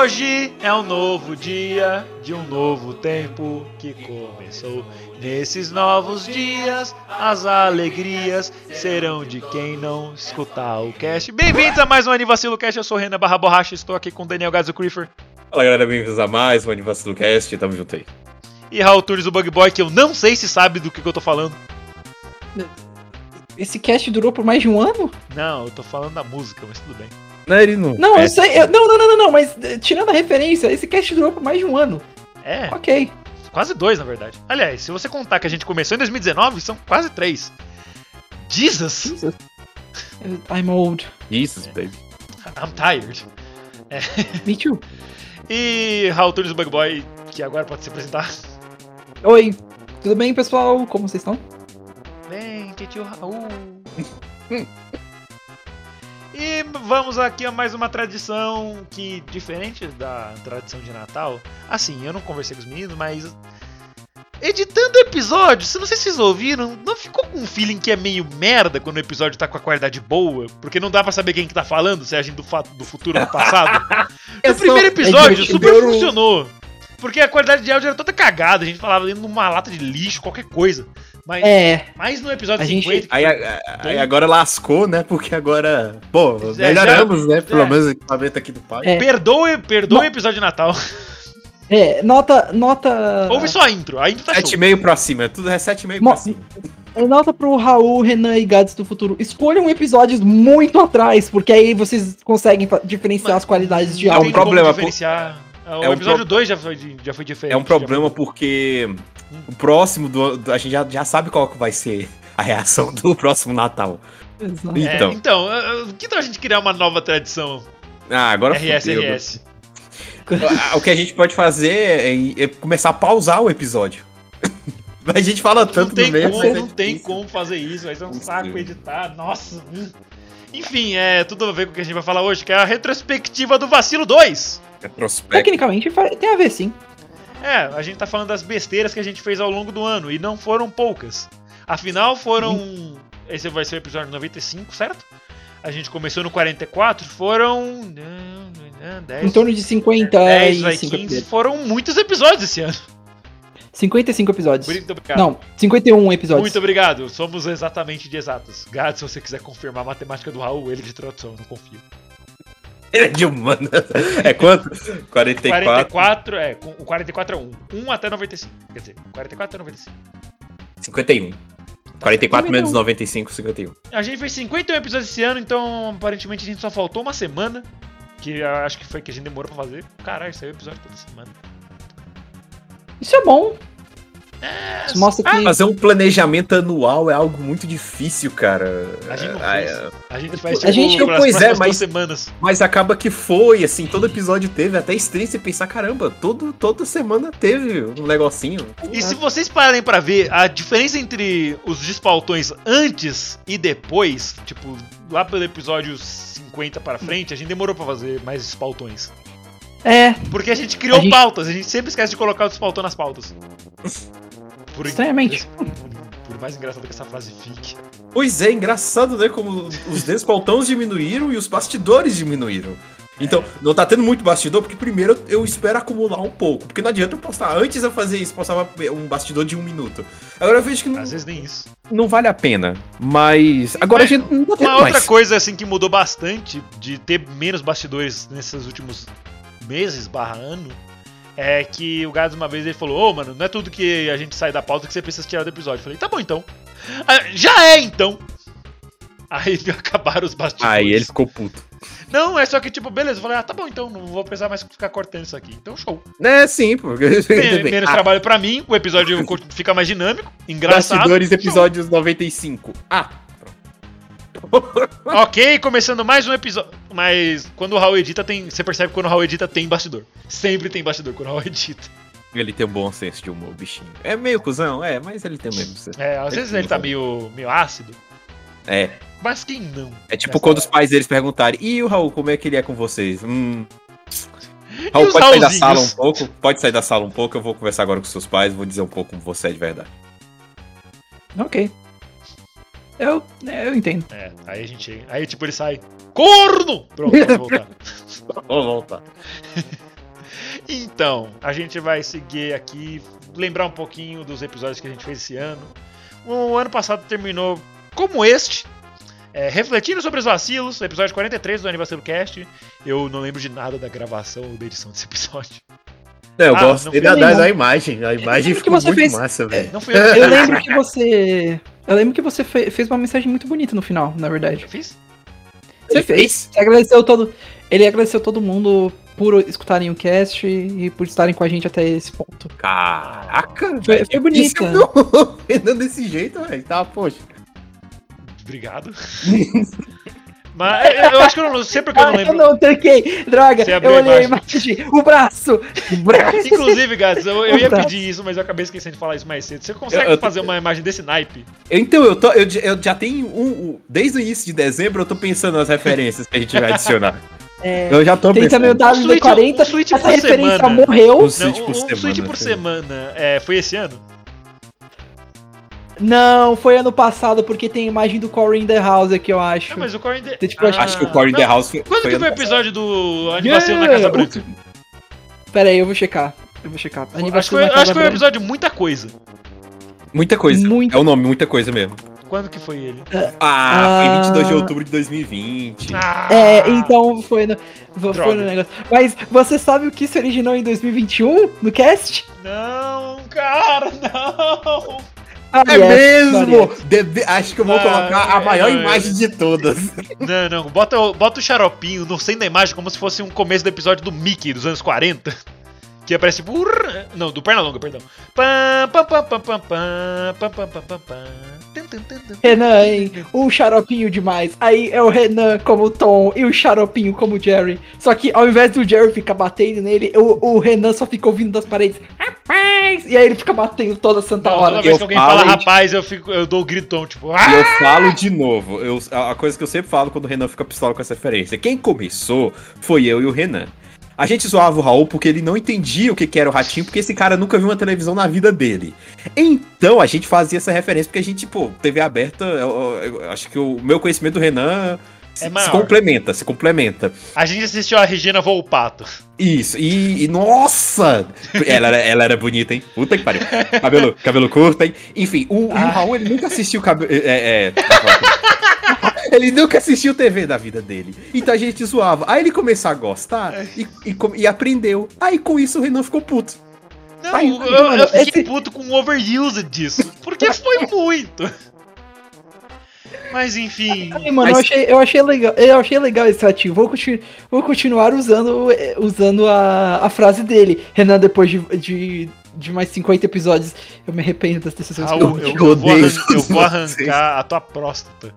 Hoje é um novo dia de um novo tempo que começou. Nesses novos dias, as alegrias serão de quem não escutar o cast. Bem-vindos a mais um Anivacilo Cast. Eu sou o Renan Barra Borracha. Estou aqui com Daniel Gadzo Creeper Fala galera, bem-vindos a mais um Anivacilo Cast, tamo junto aí. e Raul Tunes, o Bug Boy, que eu não sei se sabe do que, que eu tô falando. Esse cast durou por mais de um ano? Não, eu tô falando da música, mas tudo bem. Não, ele não. Não, é, eu sei. eu- não, não, não, não, não, mas eh, tirando a referência, esse cast durou por mais de um ano. É, Ok. quase dois, na verdade. Aliás, se você contar que a gente começou em 2019, são quase três. Jesus! I'm old. Jesus, baby. I'm tired. Me too. E Raul Tunes, o Bug Boy, que agora pode se apresentar. Oi, tudo bem, pessoal? Como vocês estão? Vem, tio Raul. e vamos aqui a mais uma tradição que, diferente da tradição de Natal, assim, eu não conversei com os meninos, mas. Editando o episódio, se não sei se vocês ouviram, não ficou com um feeling que é meio merda quando o episódio tá com a qualidade boa? Porque não dá pra saber quem que tá falando, se é a gente do, do futuro ou do passado. Só- primeiro episódio, super funcionou. Porque a qualidade de áudio era toda cagada, a gente falava dentro de uma lata de lixo, qualquer coisa. Mas, É, mas no episódio A gente- 50. Aí, a- a- aí agora lascou, né? Porque agora, pô, É, melhoramos, né? Pelo é. menos o equipamento aqui do pai. É. Perdoe, perdoe Não. o episódio de Natal. é, nota, nota... Ouve só a intro. A intro tá show. 7,5 pra cima, é tudo é 7,5 Mo- pra cima. Nota pro Raul, Renan e Gads do futuro. Escolham episódios muito atrás, porque aí vocês conseguem diferenciar Mas- as qualidades de Não É um áudio. problema, diferenciar. O é um episódio pro- 2 já foi, já foi diferente. É um já problema porque o próximo do, a gente já, já sabe qual que vai ser a reação do próximo Natal. Exato. foi- É, Então. então, que tal a gente criar uma nova tradição? Ah, agora RS, fudeu. RS. O que a gente pode fazer é, é começar a pausar o episódio. a gente fala Não tanto tem no meio, como, mas é não tem como fazer isso, vai ser um Impossível. saco editar. Nossa. hum. Enfim, é tudo a ver com o que a gente vai falar hoje, que é a retrospectiva do Vacilo 2. Retrospecto. Tecnicamente tem a ver, sim. É, a gente tá falando das besteiras que a gente fez ao longo do ano, e não foram poucas. Afinal, foram. Esse vai ser o episódio 95, certo? A gente começou no 44, foram. não, não, 10, Em torno de 55 10 vai 15, episódios. foram muitos episódios esse ano. 55 episódios. Muito obrigado. Não, 51 episódios. Muito obrigado, somos exatamente de exatas. Gato, se você quiser confirmar a matemática do Raul, ele de tradução, não confio. Ele é de humana. É quanto? 44. 44, é, com- o 44 é 1. 1 até 95. Quer dizer, 44 até 95. 51. 44 Também menos não. 95, 51. A gente fez 51 episódios esse ano, então aparentemente a gente só faltou uma semana. Que acho que foi que a gente demorou pra fazer. Caralho, saiu episódio toda semana. Isso é bom. Isso mostra que... Fazer um planejamento anual é algo muito difícil, cara. A gente não Ah, fez. é. A gente faz A tipo, gente- pelas pois é, mas- semanas. Mas acaba que foi, assim, todo episódio teve, até estranho você pensar, caramba, todo, toda semana teve um negocinho. E se vocês pararem pra ver a diferença entre os despautões antes e depois, tipo, lá pelo episódio 50 para frente, a gente demorou pra fazer mais despautões. É, Porque a gente criou A gente- pautas, a gente sempre esquece de colocar o despautão nas pautas. Por, Estranhamente. Por, por mais engraçado que essa frase fique. Pois é, engraçado, né? Como os despaltões diminuíram e os bastidores diminuíram. Então, não tá tendo muito bastidor, porque primeiro eu espero acumular um pouco. Porque não adianta eu postar. Antes eu fazia isso, postava um bastidor de um minuto. Agora eu vejo que não, Às vezes nem isso. não vale a pena. Mas. Agora Mas a gente não tá tendo Uma outra mais. coisa assim que mudou bastante de ter menos bastidores nesses últimos meses barra ano é que o Gads uma vez ele falou, ô mano, não é tudo que a gente sai da pauta que você precisa tirar do episódio. Eu falei, tá bom então. "Ah, já é então! Aí acabaram os bastidores. Aí ele ficou puto. Não, é só que, tipo, beleza, eu falei, ah, tá bom, então não vou precisar mais ficar cortando isso aqui. Então, show. É sim, porque. Men- Menos trabalho pra mim, o episódio fica mais dinâmico, engraçado. Bastidores, show. episódios 95. Ah, Ok, começando mais um episódio. Mas quando o Raul edita, tem. Você percebe que quando o Raul edita tem bastidor. Sempre tem bastidor quando o Raul edita. ele tem um bom senso de humor, bichinho. É meio cuzão, é, mas ele tem o mesmo senso. É, às vezes ele tá meio, meio ácido. É. Mas quem não? É tipo Nessa quando os hora? pais deles perguntarem, e o Raul, como é que ele é com vocês? Hum. E Raul, os pode sair da sala um pouco? Pode sair da sala um pouco, eu vou conversar agora com seus pais, vou dizer um pouco como você é de verdade. Ok. Eu, eu entendo. É, aí a gente. Aí tipo ele sai. Corno! Pronto, pode voltar. Vou voltar. Então, a gente vai seguir aqui, lembrar um pouquinho dos episódios que a gente fez esse ano. O ano passado terminou como este, é, refletindo sobre os vacilos, episódio 43 do Aniversário Cast. Eu não lembro de nada da gravação ou da edição desse episódio. Não, eu Ah, gostei não da, da, imagem. A imagem ficou muito fez- massa, velho. Não fui eu Eu lembro que você. Eu lembro que você fe- fez uma mensagem muito bonita no final, na verdade. Eu fiz? Você fez. Você agradeceu todo. Ele agradeceu todo mundo por escutarem o cast e por estarem com a gente até esse ponto. Caraca, Foi- velho. foi bonita. Isso não, desse jeito, velho. Tá, poxa. Obrigado. Mas eu- eu acho que eu não sei porque eu não Ah, eu lembro. não tranquei! Droga! Eu olhei a imagem. O braço! O braço! Inclusive, Gats, eu, eu ia braço. pedir isso, mas eu acabei esquecendo de falar isso mais cedo. Você consegue Eu- eu- fazer uma imagem desse naipe? Então, eu, tô, eu, eu já tenho um, um- Desde o início de dezembro, eu tô pensando nas referências que a gente vai adicionar. É, Eu já tô tem também o pensando. Um tweet- WD-40. um Essa por referência semana. morreu. Um Não, tweet um, por um semana, tweet por semana. É, foi esse ano? Não, foi ano passado, porque tem imagem do Corey in the House aqui, eu acho. Não, mas o Corey in the... Tipo, Acho que o Core in the House foi. Quando foi que foi o episódio do na Yeah, Casa Branca? Pera aí, eu vou checar. Eu vou checar. Acho que foi, na acho que foi um episódio de muita coisa. Muita coisa. Muito. É o nome, muita coisa mesmo. Quando que foi ele? Ah, foi Ah. 22 de outubro de 2020. Ah, É, então foi no, foi no negócio. Mas você sabe o que se originou em 2021 no cast? Não, cara, não! Ah, É yes, mesmo! Deve- acho que eu vou Ah, colocar a maior é, imagem de todas. Não, não, bota, o- bota o xaropinho no centro da imagem como se fosse um começo do episódio do Mickey dos anos 40. Que aparece. Burr, não, do perna longa perdão. Renan, hein? o xaropinho demais. Aí é o Renan como Tom e o xaropinho como Jerry. Só que ao invés do Jerry ficar batendo nele, o, o Renan só fica ouvindo das paredes. Rapaz! E aí ele fica batendo toda santa hora. Toda vez eu que alguém fala rapaz, eu, fico, eu dou o um gritão, tipo. Aaah! Eu falo de novo. Eu, a coisa que eu sempre falo quando o Renan fica pistola com essa referência. Quem começou foi eu e o Renan. A gente zoava o Raul porque ele não entendia o que que era o ratinho, porque esse cara nunca viu uma televisão na vida dele. Então a gente fazia essa referência porque a gente, pô, TV aberta, eu, eu- eu acho que o meu conhecimento do Renan se, É se complementa, se complementa. A gente assistiu a Regina Volpato. Isso, e, e nossa! Ela, era- ela era bonita, hein? Puta que pariu. Cabelo, cabelo curto, hein? Enfim, o, o Raul, ele nunca assistiu cabelo. É, é, ele nunca assistiu TV da vida dele. Então a gente zoava. Aí ele começou a gostar e, e, com- e aprendeu. Aí com isso o Renan ficou puto. Não, Ai, eu, mano, eu fiquei esse- puto com o overused disso. Porque foi muito. Mas enfim. Ai, mano, eu, Mas- achei, eu, achei legal, eu achei legal esse ativo. Vou, continu- vou continuar usando, eh, usando a, a frase dele. Renan, depois de, de, de mais 50 episódios, eu me arrependo das decisões que eu eu, eu eu vou, arran- eu arrancar a tua próstata.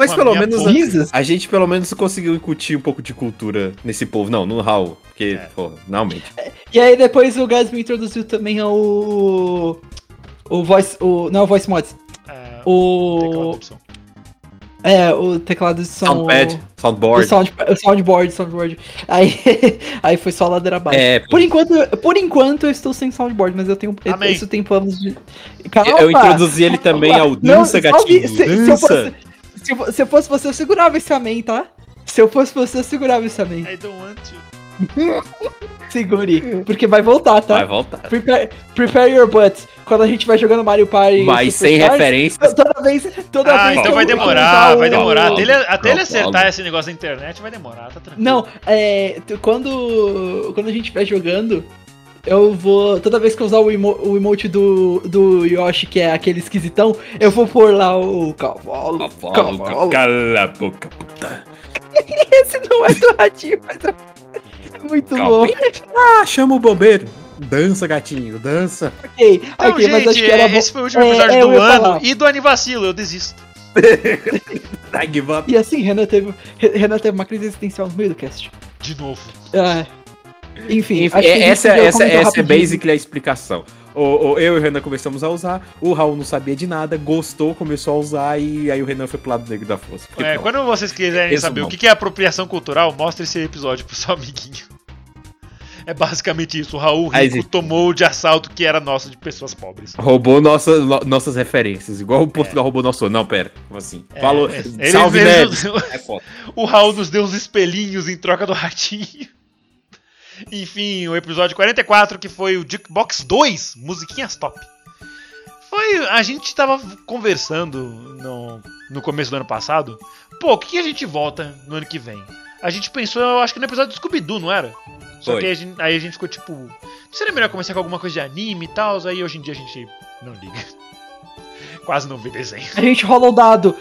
Mas a pelo menos. Risas? a gente pelo menos conseguiu incutir um pouco de cultura nesse povo. Não, no Raul. Porque, É. pô, realmente. E aí depois o Gaz me introduziu também ao. O voice. O, não, o voice mods. É, O. É, o teclado de som. Soundpad, O, soundboard. sound, o soundboard, soundboard. Aí, aí foi só ladeira abaixo. É, Por enquanto, por enquanto eu estou sem soundboard, mas eu tenho. Amém. Isso tem planos de. eu introduzi ele também ao Dança Não, Gatinho. Se, se eu Dança. fosse, se, eu- se eu fosse você, eu segurava esse amém, tá? Se eu fosse você, eu segurava esse amém. I don't want to. Segure. Porque vai voltar, tá? Vai voltar. Prepare, prepare your butt. Quando a gente vai jogando Mario Party. Mas sem Superstars, referências. Toda vez. Toda Ah, vez então vai demorar, vai o- demorar. Até ele, até ele acertar esse negócio da internet, vai demorar, tá tranquilo. Não, é. Quando. Quando a gente vai jogando. Eu vou. Toda vez que eu usar o, emo- o emote do, do Yoshi, que é aquele esquisitão, eu vou pôr lá o cavalo. Cavalo, Cala a boca, puta. Esse não é do ratinho, mas é muito bom. Ah, chama o bombeiro. Dança, gatinho, dança. Ok, Então, ok, mas acho gente, que era bom. esse foi o último É, episódio é, do ano falar. e do Anivacilo, eu desisto. I give up. E assim, Renan teve, Re- Renan teve uma crise existencial no meio do cast. De novo. Ah, enfim, Enfim, acho que a gente essa, essa, essa é basically a explicação. O, o- eu e o Renan começamos a usar, o Raul não sabia de nada, gostou, começou a usar e aí o Renan foi pro lado negro da força. Porque, É, quando vocês quiserem Resumão. saber o que é apropriação cultural, mostre esse episódio pro seu amiguinho. É basicamente isso. O Raul Rico tomou de assalto que era nosso de pessoas pobres. Roubou nossa, no- nossas referências, igual o Portugal roubou nosso. Não, pera, como assim? É, Falou, é, ele salve mesmo- Neves. É foda. O Raul nos deu uns espelhinhos em troca do ratinho. Enfim, o episódio 44, que foi o Jukebox 2, musiquinhas top. Foi. A gente tava conversando no, no começo do ano passado. Pô, o que, que a gente volta no ano que vem? A gente pensou, eu acho que no episódio do Scooby-Doo, não era? Só Foi. que aí a, gente, aí a gente ficou tipo. "Não Seria melhor começar com alguma coisa de anime e tal? Aí hoje em dia a gente não liga. Quase não vê desenho. A gente rola o dado.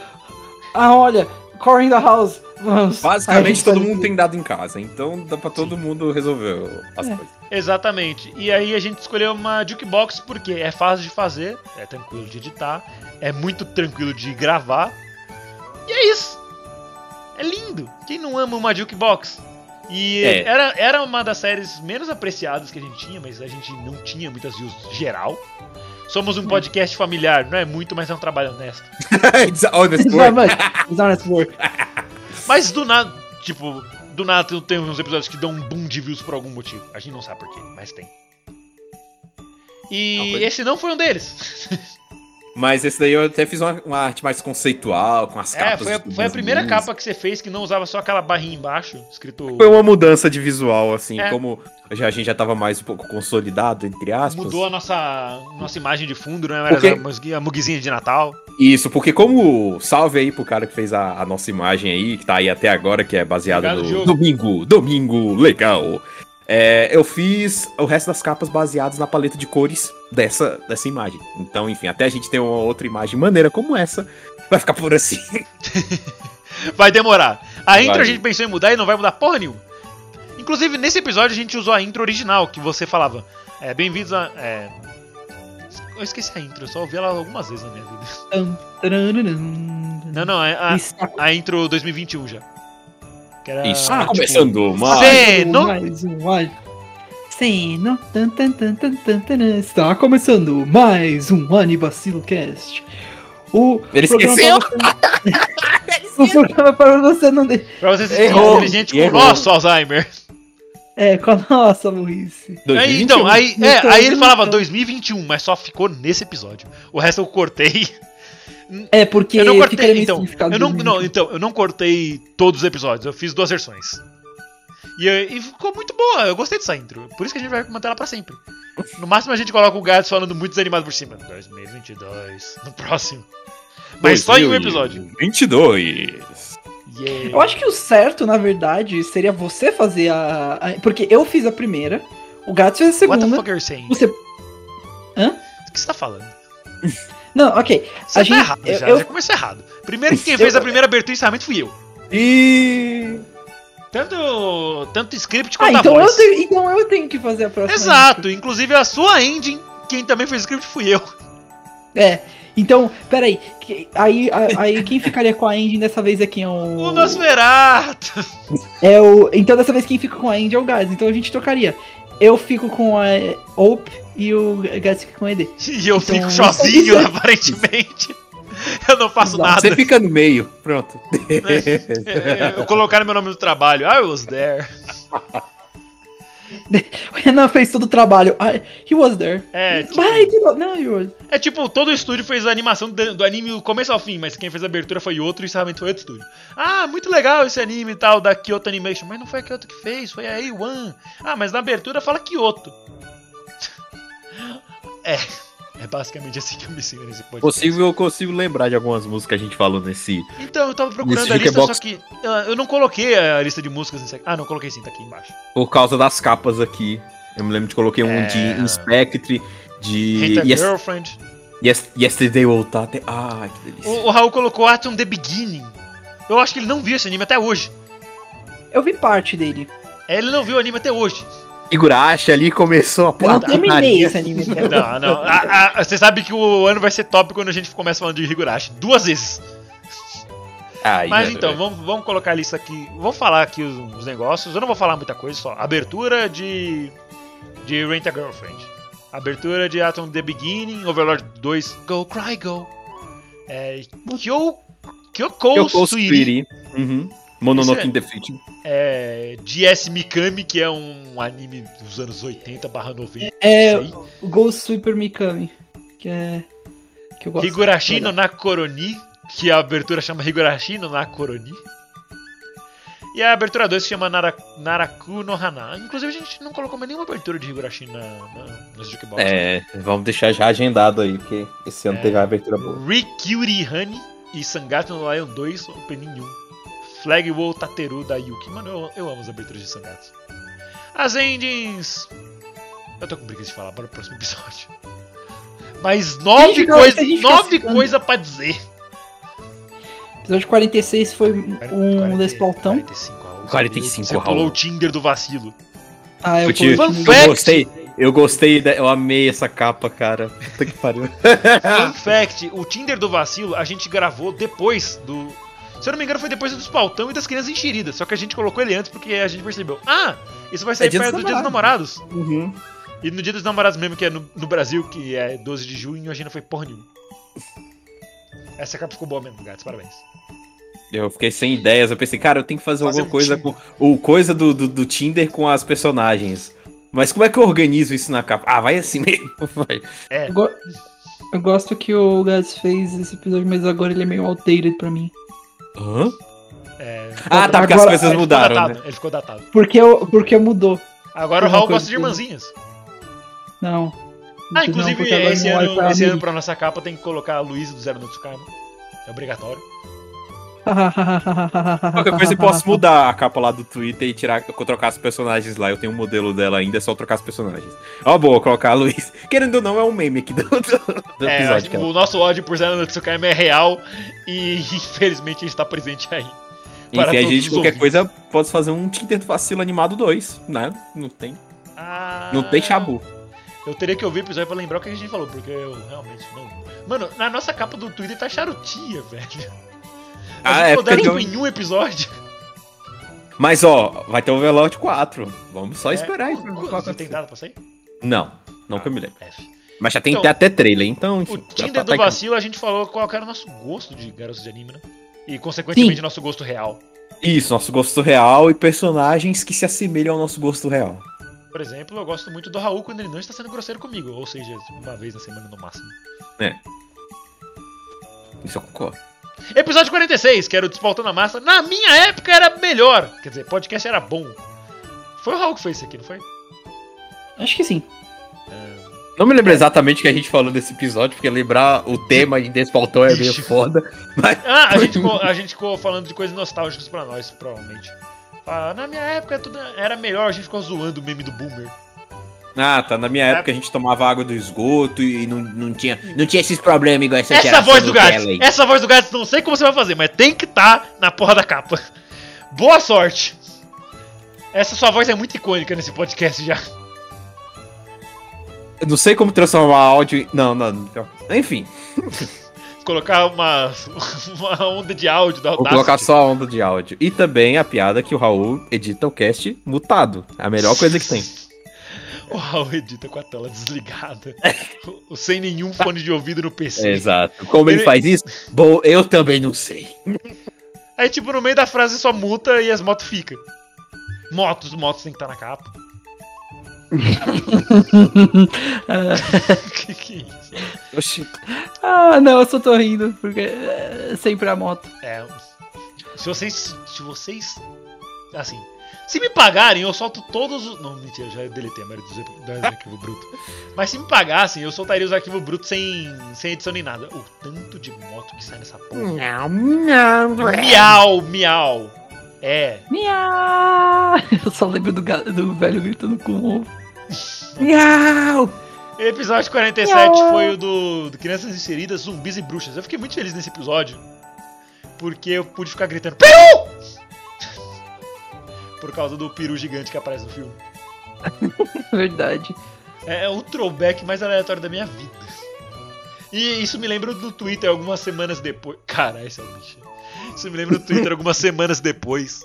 Ah, olha, Core in the House. Vamos. Basicamente todo mundo tem dado em casa, então dá pra todo mundo resolver as É. coisas. Exatamente. E aí a gente escolheu uma jukebox porque é fácil de fazer, é tranquilo de editar, é muito tranquilo de gravar. E é isso. É lindo. Quem não ama uma jukebox? E É. era, era uma das séries menos apreciadas que a gente tinha, mas a gente não tinha muitas views geral. Somos um podcast familiar, não é muito, mas é um trabalho honesto. It's honest work. honest- it's honest work. Mas do nada, tipo, do nada tem- uns episódios que dão um boom de views por algum motivo. A gente não sabe porquê, mas tem. E Não, esse não foi um deles. Mas esse daí eu até fiz uma, uma arte mais conceitual, com as É, capas. foi a, foi a primeira capa que você fez que não usava só aquela barrinha embaixo, escrito. Foi uma mudança de visual, assim, É. como já, a gente já tava mais um pouco consolidado, entre aspas. Mudou a nossa, nossa imagem de fundo, não era Porque- a, musgui- a muguizinha de Natal. Isso, porque como salve aí pro cara que fez a, a nossa imagem aí, que tá aí até agora, que é baseada Obrigado, no Diogo. Domingo, Domingo Legal. É, eu fiz o resto das capas baseadas na paleta de cores dessa, dessa imagem. Então, enfim, até a gente ter uma outra imagem maneira como essa, vai ficar por assim. Vai demorar. A intro Vai. a gente pensou em mudar e não vai mudar porra nenhuma. Inclusive, nesse episódio a gente usou a intro original, que você falava. É, bem-vindos a. É... Eu esqueci a intro, eu só ouvi ela algumas vezes na minha vida. Não, não, é a, a intro 2021 já. Que era, Isso, tipo, começando mais. Cê- no- Mais um ano. Ceno. Tan, tan, tan, tan, tan, tan. Está começando mais um Anivacilo Cast. O Ele programa esqueceu? você- o programa para você não. De... Pra você se sentir Errou. inteligente com o Errou. nosso Alzheimer. É, com a nossa burrice. Aí, então, 2021. aí, é, Então, aí ele falava então. 2021, mas só ficou nesse episódio. O resto eu cortei. É, porque Eu não cortei, então. Eu não, não, então, eu não cortei todos os episódios, eu fiz duas versões. E, e ficou muito boa, eu gostei dessa intro. Por isso que a gente vai manter ela pra sempre. No máximo a gente coloca o Gats falando muito desanimado por cima. 2022, no próximo. Mas só em um episódio. 22. Yeah. Eu acho que o certo, na verdade, seria você fazer a. a- porque eu fiz a primeira, o Gato fez a What the segunda. fuck are you saying? Você. O que você tá falando? Não, ok. Você A tá gente- errado, eu- já, eu- já começou errado. Primeiro que quem fez a primeira abertura e encerramento fui eu. E. Tanto, tanto script Ah, quanto a então eu, voz. tenho, então eu tenho que fazer a próxima. Exato, inclusive a sua engine, quem também fez o script fui eu. É. Então, peraí. Aí, a- aí quem ficaria com a engine dessa vez quem? É o. O Nosferatu. É o. Então dessa vez quem fica com a engine é o Gads. Então a gente trocaria. Eu fico com a Ope e o Gads fica com ED. E eu Então, fico sozinho, é- aparentemente. Eu não faço Exato. nada. Você fica no meio, pronto. É, Eu colocaram meu nome no trabalho. I was there. O Renan fez todo o trabalho. I, he was there. É, But I did not- No, he was. É tipo, todo o estúdio fez a animação do, do anime do começo ao fim, mas quem fez a abertura foi outro e o encerramento foi outro estúdio. Ah, muito legal esse anime e tal da Kyoto Animation, mas não foi a Kyoto que fez, foi a A1. Ah, mas na abertura fala Kyoto. É, é basicamente assim que eu me sinto nesse podcast. Possível, eu consigo lembrar de algumas músicas que a gente falou nesse. Então, eu tava procurando a lista, jukebox. só que ah, eu não coloquei a lista de músicas nesse... Ah, não, coloquei sim, tá aqui embaixo. Por causa das capas aqui. Eu me lembro de coloquei um É. de Inspectre, de Hate a yes, Girlfriend. yes, Yesterday Otate. Ah, que delícia. O, o Raul colocou Atom The Beginning. Eu acho que ele não viu esse anime até hoje. Eu vi parte dele. Ele não viu o anime até hoje. Higurashi ali começou a Eu não terminei esse anime. Não, não. A- a- Você sabe que o ano vai ser top quando a gente começa falando de Higurashi. Duas vezes. Ai, Mas então, vamos, vamos colocar a lista aqui. Vou falar aqui os, os negócios. Eu não vou falar muita coisa, só. Abertura de. De Rent a Girlfriend. Abertura de Atom The Beginning. Overlord 2. Go Cry Go. É. Kyo. Kyoko. Suiri. Uhum. Mononoke é- in the Future. É. GS Mikami, que é um anime dos anos 80 barra 90. É o Ghost Sweeper Mikami. Que é. Que eu gosto. Higurashi no Nakoroni, que a abertura chama Higurashi no Nakoroni. E a abertura 2 se chama Nara, Naraku no Hana. Inclusive a gente não colocou mais nenhuma abertura de Higurashi na, na, nos Jukebox. É, vamos deixar já agendado aí, porque esse ano É. teve a abertura boa. Rikyuri Honey e Sangatsu no Lion 2, Opening 1. Flag Wall Tateru da Yuki. Mano, eu, eu amo as aberturas de Sangatsu. As endings. Eu tô com preguiça de falar, bora pro próximo episódio. Mas nove coisas nove citando- coisa pra dizer. Episódio 46 foi um despautão. 45, Raul. 45, Você Raul. pulou o Tinder do vacilo. Ah, eu fact. gostei, eu gostei, da- eu amei essa capa, cara. Puta que pariu. Fun fact, o Tinder do vacilo a gente gravou depois do. Se eu não me engano, foi depois do Despautão e das crianças enxeridas. Só que a gente colocou ele antes porque a gente percebeu. Ah, isso vai sair É Dia perto dos do Dia dos Namorados. Uhum. E no Dia dos Namorados mesmo, que é no, no Brasil, que é 12 de junho, a gente não foi porra nenhuma. Essa capa ficou boa mesmo, gatos. Parabéns. Eu fiquei sem ideias, eu pensei, cara, eu tenho que fazer, Fazer alguma um coisa Tinder. com. O coisa do, do, do Tinder com as personagens. Mas como é que eu organizo isso na capa? Ah, vai assim mesmo. Vai. É, Eu, go- eu gosto que o Gats fez esse episódio, mas agora ele é meio outdated pra mim. Hã? é. Ah, tá, porque as Agora- coisas ele ficou mudaram, datado, né? Ele ficou datado. Porque, eu, porque mudou. Agora o Raul gosta de irmãzinhas. Não. Ah, inclusive, esse, não olha ano, pra esse ano pra nossa capa tem que colocar a Luísa do Zero no Tsukaima. É obrigatório. Qualquer coisa eu posso mudar a capa lá do Twitter e tirar, trocar os personagens lá. Eu tenho um modelo dela ainda, é só trocar os personagens. Ó, boa, colocar a Luiz. Querendo ou não, é um meme aqui do, do, do É, episódio. cara. o nosso ódio por Zero no Tsukaima é real e infelizmente a gente tá presente aí. Enfim, a gente, qualquer ouvintes. coisa, pode fazer um Tinder Vacilo animado 2, né? Não tem, Ah, não tem chabu. Eu teria que ouvir o episódio pra lembrar o que a gente falou, porque eu realmente não. Mano, na nossa capa do Twitter tá charutinha, velho. A Ah, gente é porque eu- em um episódio. Mas, ó, vai ter o Overlord 4. Vamos só É, esperar o vai Você tem data pra sair? Não, não que eu me lembro. F. Mas já tem Então, até trailer, então, O enfim. já Tinder tá- do vacilo a gente falou qual era o nosso gosto de garotos de anime, né? E consequentemente Sim. nosso gosto real. Isso, nosso gosto real e personagens que se assemelham ao nosso gosto real. Por exemplo, eu gosto muito do Raul quando ele não está sendo grosseiro comigo, ou seja, uma vez na semana no máximo. Isso eu concordo. Episódio 46, que era o Despautando a Massa. Na minha época era melhor. Quer dizer, podcast era bom. Foi o Raul que fez isso aqui, não foi? Acho que sim. Não me lembro exatamente o que a gente falou desse episódio, porque lembrar o tema de Despaltão é meio foda. Mas Ah, a gente, ficou, a gente ficou falando de coisas nostálgicas pra nós, provavelmente. Ah, na minha época tudo era melhor, a gente ficou zoando o meme do Boomer. Ah, tá. Na minha época a gente tomava água do esgoto e não, não, tinha, não tinha esses problemas igual essa Essa voz do Gats, aí. essa voz do Gats, não sei como você vai fazer, mas tem que estar na porra da capa. Boa sorte. Essa sua voz é muito icônica nesse podcast já. Eu não sei como transformar áudio. em- Não, não. não. Enfim, Colocar uma, uma onda de áudio da vou colocar só a onda de áudio. E também a piada que o Raul edita o cast mutado. É a melhor coisa que tem. O Raul edita com a tela desligada. Sem nenhum fone de ouvido no PC. Exato. Como ele Ele- faz isso? Bom, eu também não sei. Aí, tipo, no meio da frase só muta e as motos ficam. Motos, motos tem que estar na capa. que que é isso? Oxi. Ah, não, eu só tô rindo, porque é sempre a moto. É. Se vocês. Se vocês. Assim. Se me pagarem, eu solto todos os. Não, mentira, já deletei a maioria dos, dos arquivos brutos. Mas se me pagassem, eu soltaria os arquivos brutos sem, sem edição nem nada. O tanto de moto que sai nessa porra. Não, não. Miau, miau. É. Miau! Eu só lembro do, do velho gritando com o. Miau. Episódio 47 foi o do, do Crianças Inseridas, Zumbis e Bruxas. Eu fiquei muito feliz nesse episódio. Porque eu pude ficar gritando Peru! Por causa do peru gigante que aparece no filme. Verdade. É, é o throwback mais aleatório da minha vida. E isso me lembra do Twitter algumas semanas depois. Cara, esse é o bicho. Isso me lembra do Twitter algumas semanas depois.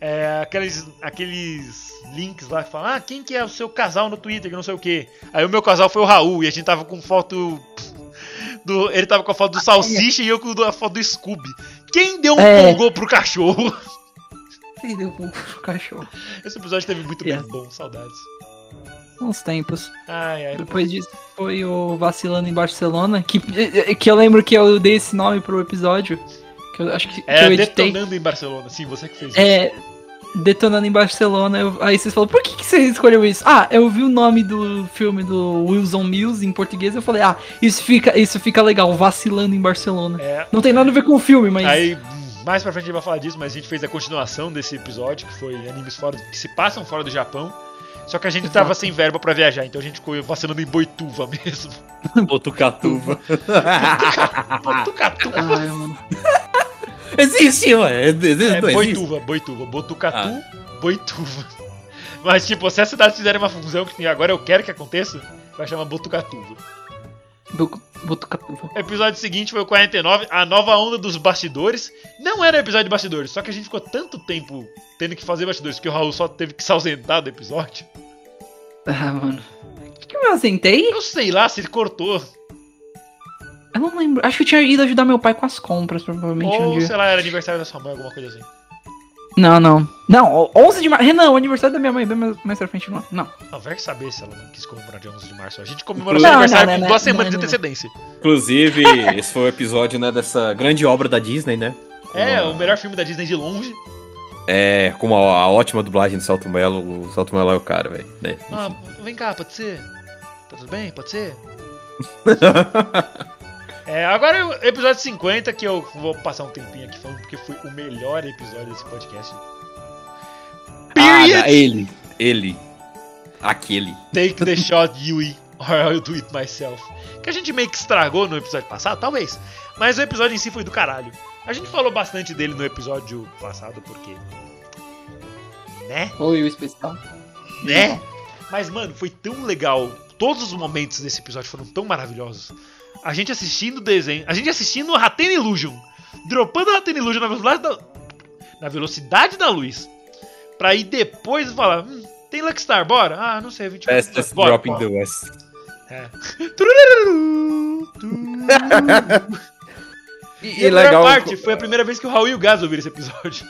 É, aqueles, aqueles links lá que falam, ah, quem que é o seu casal no Twitter, que não sei o que. Aí o meu casal foi o Raul e a gente tava com foto. Do, ele tava com a foto do Salsicha e eu com a foto do Scooby. Quem deu um É. pongô pro cachorro? Quem deu pro pro cachorro? Esse episódio teve muito Yeah. bem bom, saudades. Uns tempos. Ai, ai. Depois disso foi o Vacilando em Barcelona, que, que eu lembro que eu dei esse nome pro episódio. Que eu acho que, que É eu editei. detonando em Barcelona, sim, você que fez isso. É. Detonando em Barcelona, eu- aí vocês falaram, por que, que você escolheu isso? Ah, eu vi o nome do filme do Wilson Mills em português, eu falei, ah, isso fica, isso fica legal, vacilando em Barcelona. É, Não tem nada a ver com o filme, mas. Aí, mais pra frente a gente vai falar disso, mas a gente fez a continuação desse episódio, que foi animes fora, que se passam fora do Japão. Só que a gente tava sem verba pra viajar, então a gente ficou vacilando em Boituva mesmo. Botucatuva. Botucatu. Ai, mano. existe, ué. Existe, É. Boituva, Boituva. Botucatu, Boituva. Mas, tipo, se as cidades fizerem uma fusão que agora eu quero que aconteça, vai chamar Botucatuva. Episódio seguinte foi o 49, a nova onda dos bastidores. Não era episódio de bastidores, só que a gente ficou tanto tempo tendo que fazer bastidores que o Raul só teve que se ausentar do episódio. Ah, mano. O que, que eu me ausentei? Eu sei lá se ele cortou. Eu não lembro. Acho que eu tinha ido ajudar meu pai com as compras, provavelmente, um Ou, dia. sei lá, era aniversário da sua mãe, alguma coisa assim. Não, não. Não, 11 de março. Renan, o aniversário da minha mãe, bem mais, pra frente, não. Não. Não, vai saber se ela não quis comemorar dia 11 de março. A gente comemora seu Não, aniversário não, com não, duas não, semanas não, de antecedência. Inclusive, esse foi o episódio, né, dessa grande obra da Disney, né? É, Com a- o melhor filme da Disney de longe. É, com a, a ótima dublagem de Salto Melo. O Salto Melo é o cara, velho. Né? Ah, vem cá, pode ser? Tá tudo bem? Pode ser? É, agora é o episódio 50, que eu vou passar um tempinho aqui falando, porque foi o melhor episódio desse podcast. Ah, Period! ele. Ele. Aquele. Take the shot, Yui, or I'll do it myself. Que a gente meio que estragou no episódio passado, talvez. Mas o episódio em si foi do caralho. A gente falou bastante dele no episódio passado, porque. Né? Foi o especial. Né? Mas, mano, foi tão legal. Todos os momentos desse episódio foram tão maravilhosos. A gente assistindo o desenho, a gente assistindo o Raten Illusion, dropando o Raten Illusion na velocidade da, na velocidade da luz, pra ir depois falar: hum, tem Luckstar, bora? Ah, não sei, 20 Fastest bora, drop in bora. the West. É. Turururu, tururu. E, E a melhor parte foi a primeira vez que o Raul e o Gaz ouviram esse episódio.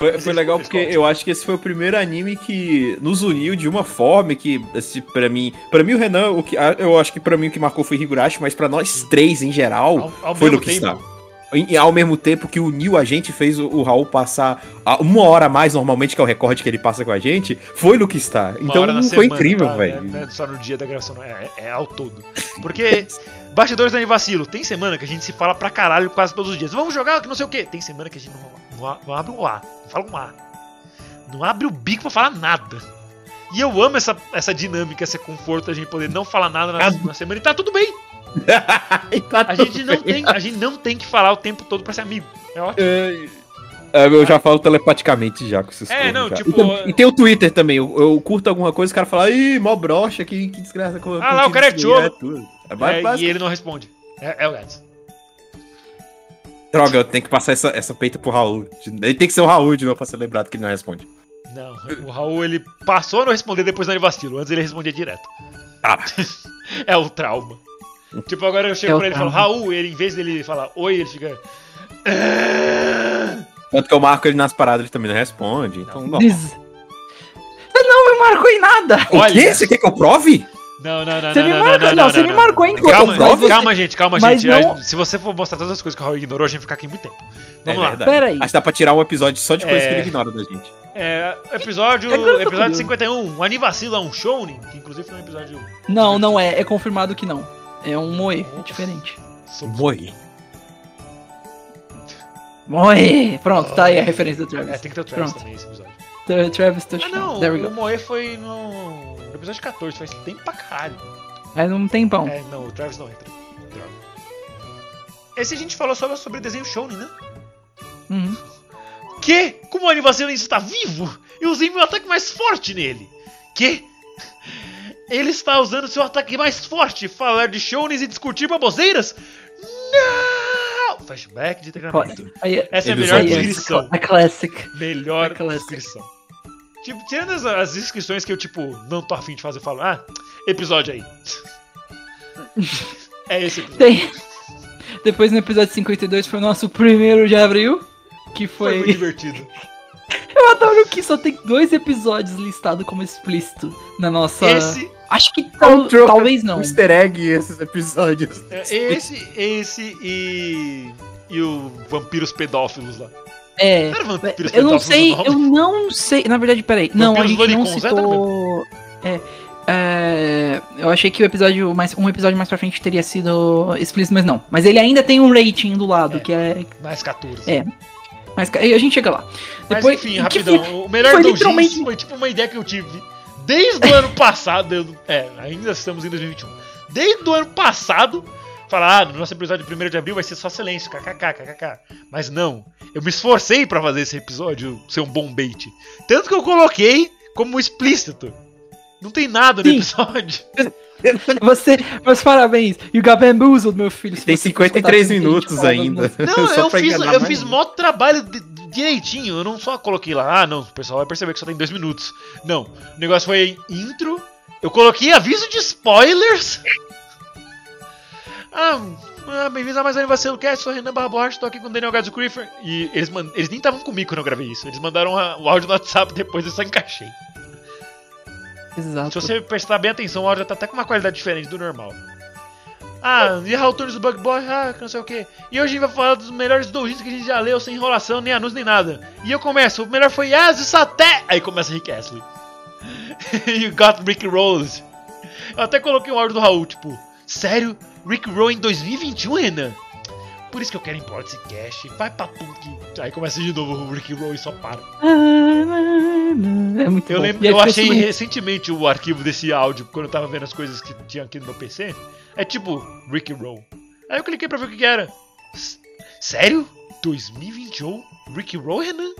Foi, foi legal porque eu acho que esse foi o primeiro anime que nos uniu de uma forma que, esse, pra mim, para mim o Renan, o que, eu acho que pra mim o que marcou foi Higurashi, mas pra nós três em geral Ao, ao foi no que está. E ao mesmo tempo que uniu a gente, fez o, o Raul passar uma hora a mais normalmente, que é o recorde que ele passa com a gente, foi no que está. Uma Então foi semana, incrível, tá? velho. Não é, não é só no dia da gravação, não. É, é ao todo. Porque, bastidores da vacilo, tem semana que a gente se fala pra caralho quase todos os dias. Vamos jogar que não sei o quê. Tem semana que a gente não, não, não abre o A, não fala um A. Não abre o bico pra falar nada. E eu amo essa, essa dinâmica, esse conforto, a gente poder não falar nada na, na semana e tá tudo bem. E tá A gente, não bem. tem, a gente não tem que falar o tempo todo pra ser amigo. É ótimo. É, é, eu já falo telepaticamente já com esses É, não, já. tipo, E, tam- e tem o Twitter também. Eu, eu curto alguma coisa, o cara fala, ih, mó brocha, que, que desgraça. co- Ah lá, o cara é tudo. É, É, mas- e ele não responde. É, é o Gads. Droga, eu tenho que passar essa, essa peita pro Raul. Ele tem que ser o Raul de novo pra ser lembrado que ele não responde. Não, o Raul ele passou a não responder depois do vacilo. Antes ele respondia direto. Ah. é o trauma. Tipo, agora eu chego É o pra ele e falo. Raul, ele em vez dele falar oi, ele fica. Tanto que eu marco ele nas paradas, ele também não responde. Então, não. Des- Ah, Não, me marcou em nada. O Olha. quê? Você quer que eu prove? Não, não, não, Você não, me não, marca- não, não, você me marcou em Calma, você- calma, gente, calma, mas gente. não- Se você for mostrar todas as coisas que o Raul ignorou, a gente vai ficar aqui muito tempo. Vamos é lá. verdade. Pera aí. Acho que dá pra tirar um episódio só de coisa É. que ele ignora da gente. É, episódio, É eu episódio curioso. 51, o Anivacilo é um shounen, que inclusive foi um episódio Não, não é. É confirmado que não. É um moe. É diferente. sobre... Moi. Moe! Pronto, tá aí a referência do É, Travis. tem que ter o Travis Pronto. também esse episódio. Tra- Travis Ah não, There we o go. Moe foi no... no episódio 14, faz tempo pra caralho. É num tempão. É, não, o Travis não entra. Droga. Esse a gente falou só sobre desenho shounen, né? Uhum. Que? Como o Anivacilo está vivo? Eu usei meu ataque mais forte nele. Que? Ele está usando seu ataque mais forte, falar de shonens e discutir baboseiras? Não! Flashback de treinamento. Essa é a melhor descrição. a classic. Melhor descrição. Tipo, tirando as, as inscrições que eu, tipo, não tô afim de fazer, eu falo, ah, episódio aí. é esse episódio. Tem. Depois no episódio 52 foi o nosso primeiro de abril. Que Foi foi. muito divertido. Eu adoro que só tem dois episódios listados como explícito na nossa. Esse, Acho que tal- talvez não. Easter egg esses episódios. é, esse, esse e. E o Vampiros Pedófilos lá. É. Vampiros Eu não sei, eu não sei. Na verdade, peraí. Não, a gente não é, citou. É, é, eu achei que o episódio mais um episódio mais pra frente teria sido explícito, mas não. Mas ele ainda tem um rating do lado, É. que é. Mais 14. É. Mas ca- a gente chega lá. Mas Depois, enfim, que rapidão. foi- o melhor foi doujins literalmente- foi tipo uma ideia que eu tive desde o ano passado. é, ainda estamos em 2021. Desde o ano passado, falar, ah, no nosso episódio de 1 de abril vai ser só silêncio, kkk, kkk. Mas não, eu me esforcei pra fazer esse episódio ser um bom bait. Tanto que eu coloquei como explícito. Não tem nada no Sim. episódio. Você, meus parabéns. You got bamboozled, meu filho. Se Tem você 53 escutasse o que a gente minutos ainda. no- Não, Só eu fiz, eu fiz mó trabalho di- direitinho. Eu não só coloquei lá, ah, não, o pessoal vai perceber que só tem dois minutos. Não, o negócio foi intro. Eu coloquei aviso de spoilers. Ah, ah bem-vindos a mais um Vacilo Cast, sou o Renan Barra Borges, tô aqui com o Daniel Gadzo Creeper. E eles, eles nem estavam comigo quando eu gravei isso. Eles mandaram a- o áudio no WhatsApp depois, eu só encaixei. Exato. Se você prestar bem atenção, o áudio tá até com uma qualidade diferente do normal. Ah, e Raul Tunes do Bug Boy, ah, não sei o que. E hoje a gente vai falar dos melhores doujins que a gente já leu, sem enrolação, nem anúncio, nem nada. E eu começo, o melhor foi Yas e Saté. Aí começa Rick Astley. you got Rick Rolls. Eu até coloquei um áudio do Raul, tipo, sério? Rick Roll em 2021, Renan? Por isso que eu quero import esse cash. Vai pra PUC. Aí começa de novo o Rick Roll e só para. É muito Eu, bom. lembro, eu achei assim, recentemente o arquivo desse áudio quando eu tava vendo as coisas que tinha aqui no meu PC. É tipo Rick Roll. Aí eu cliquei pra ver o que, que era. Sério? 2021? Rick Roll, Renan?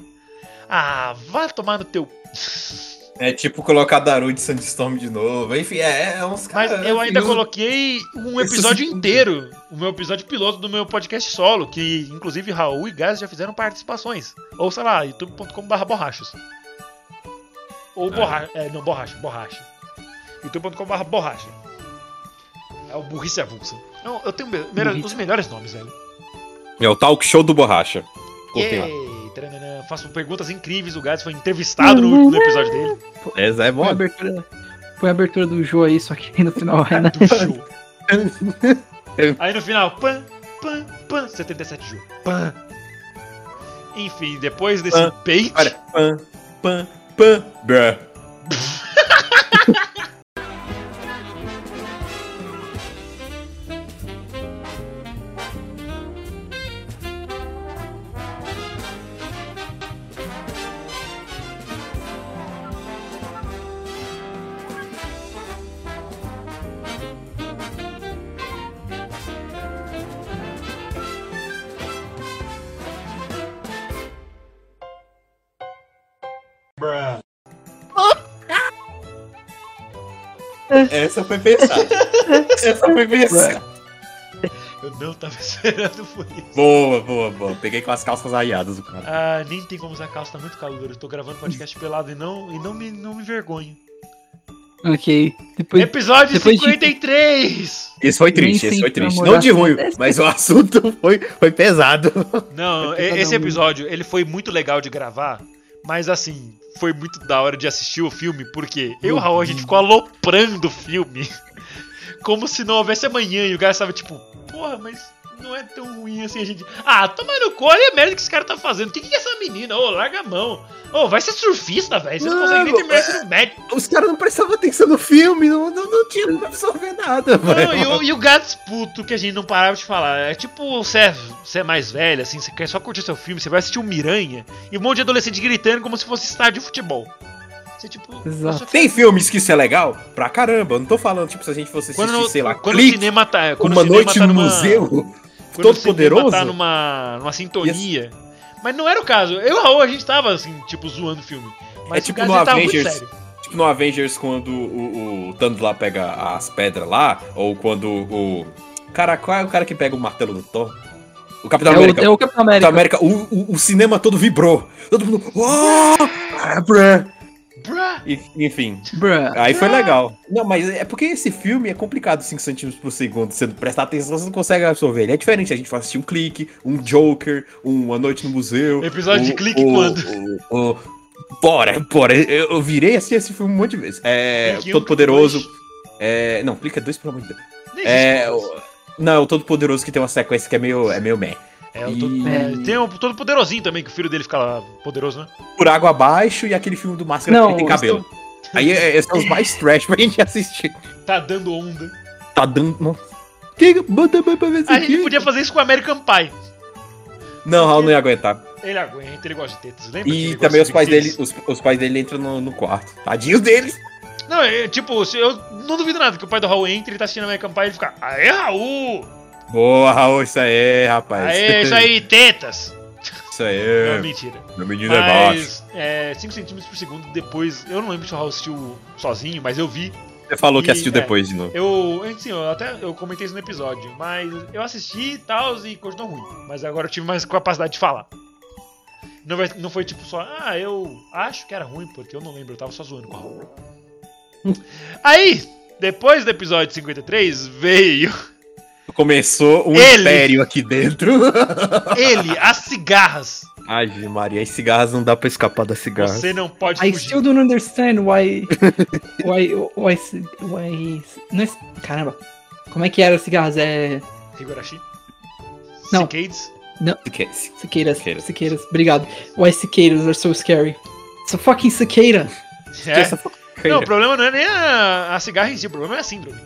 Ah, vai tomar no teu. É tipo colocar Daru de Sandstorm de novo. Enfim, é, é uns Mas caras. eu ainda coloquei um episódio inteiro. O meu episódio piloto do meu podcast solo. Que inclusive Raul e Gás já fizeram participações. Ou sei lá, youtube.com.br borrachos. Ou borracha. É, não, borracha, borracha. youtube.com.br borracha. É o burrice avulsa. Não, eu tenho me- os melhores nomes, velho. É o talk show do Borracha. Lá. Taranana, Faço perguntas incríveis. O Gás foi entrevistado no, no episódio dele. Essa é Põe a bom. abertura, põe a abertura do Jô aí, só que no final, do show. Aí no final, pan, pan, pan, 77 Ju. Pan. Enfim, depois desse Pan. bait, Olha, pam, pam, pam, bruh. Essa foi pensada. Essa foi pensada. eu não tava esperando por isso. Boa, boa, boa. Peguei com as calças aiadas o cara. Ah, nem tem como usar calça, tá muito calor. Eu tô gravando podcast pelado e não, e não, me, não me vergonho. ok. Depois, Episódio depois de- 53! Esse foi Nem triste, esse foi triste. Não de ruim, acontece. mas o assunto foi, foi pesado. Não, e- cada esse episódio, ele foi muito legal de gravar, mas assim, foi muito da hora de assistir o filme, porque eu e o Raul, a gente ficou aloprando o filme, como se não houvesse amanhã, e o cara estava tipo, porra, mas não é tão ruim assim a gente... Ah, toma no cu, olha a merda que esse cara tá fazendo, o que que é essa menina? Ô, larga a mão. Ô, vai ser surfista, velho, você não, Não, consegue nem terminar é- médio. Os caras não prestavam atenção no filme, não, não, não tinha como absorver nada, Não, e velho. o, e o gato puto que a gente não parava de falar. É tipo, você é, você é mais velho, assim, você quer só curtir seu filme, você vai assistir o Miranha e um monte de adolescente gritando como se fosse estádio de futebol. Você, tipo, Exato. quer- Tem filmes que isso é legal? Pra caramba. Eu não tô falando, tipo, se a gente fosse assistir, Quando, sei lá, quando o Clique, cinema tá. Quando uma o cinema noite tá no numa, museu, todo o cinema poderoso. tá numa, numa sintonia. Mas não era o caso. Eu e o Raul, a gente tava assim, tipo, zoando o filme. Mas É tipo o caso no Avengers. Tipo no Avengers, quando o, o Thanos lá pega as pedras lá, ou quando o. Cara, qual é o cara que pega o martelo do Thor? O Capitão É América. o, é o Capitão Capitão América. América, o, o, o cinema todo vibrou. Todo mundo. Oh! Bruh. E- Enfim, Bruh. aí foi legal. Não, mas é porque esse filme é complicado 5 centímetros por segundo. Você não prestar atenção, você não consegue absorver. Ele é diferente. A gente vai assistir um clique, um Joker, um Uma Noite no Museu. Episódio de clique o- quando? o- o- Bora, bora. Eu, eu virei assim esse filme um monte de vezes. É. Clique Todo Poderoso. É. Não, clica dois, pelo amor de Deus. É. Não, é o Todo Poderoso que tem uma sequência que é meio, é meio meh. É, o todo, é, tem um todo poderosinho também, que o filho dele fica lá poderoso, né? Por água abaixo e aquele filme do Máscara Não, que tem cabelo. Aí é- esses são os mais trash pra gente assistir. Tá dando onda. Tá dando. Nossa. Que bota pra ver A gente podia fazer isso com o American Pie. Não, Raul não ia aguentar. Ele aguenta, ele gosta de tetas. Lembra E também os pais dele, os, os pais dele entram no, no quarto. Tadinhos deles. Não, é, tipo, se eu não duvido nada que o pai do Raul entre, ele tá assistindo American Pie e ele fica Aê, Raul! Boa, Raul, isso aí, rapaz. Aê, isso aí, tetas! Isso aí. Não, mentira. Meu menino é baixo. Mas, é, 5 centímetros por segundo depois, eu não lembro se o Raul assistiu sozinho, mas eu vi. Você falou que E, assistiu é. depois de novo. Eu, assim, eu até eu comentei isso no episódio, mas eu assisti e tal e continuou ruim. Mas agora eu tive mais capacidade de falar. Não, vai- não foi tipo só, ah, eu acho que era ruim, porque eu não lembro, eu tava só zoando com o Raul. Aí, depois do episódio 53, veio Começou um Ele. império aqui dentro. ele, as cigarras. Ai, Maria, as cigarras não dá pra escapar das cigarras. Você não pode I fugir. still don't understand why. why. Why. Why. Não é, caramba. Como é que era cigarras? É. Higurashi? Não. Cicades? Esquece. Ciqueiras. Ciqueiras. Ciqueiras. Obrigado. Why cicadas are so scary? It's a fucking cicada. É. Essa Não, o problema não é nem a, a cigarra em si, o problema é a síndrome.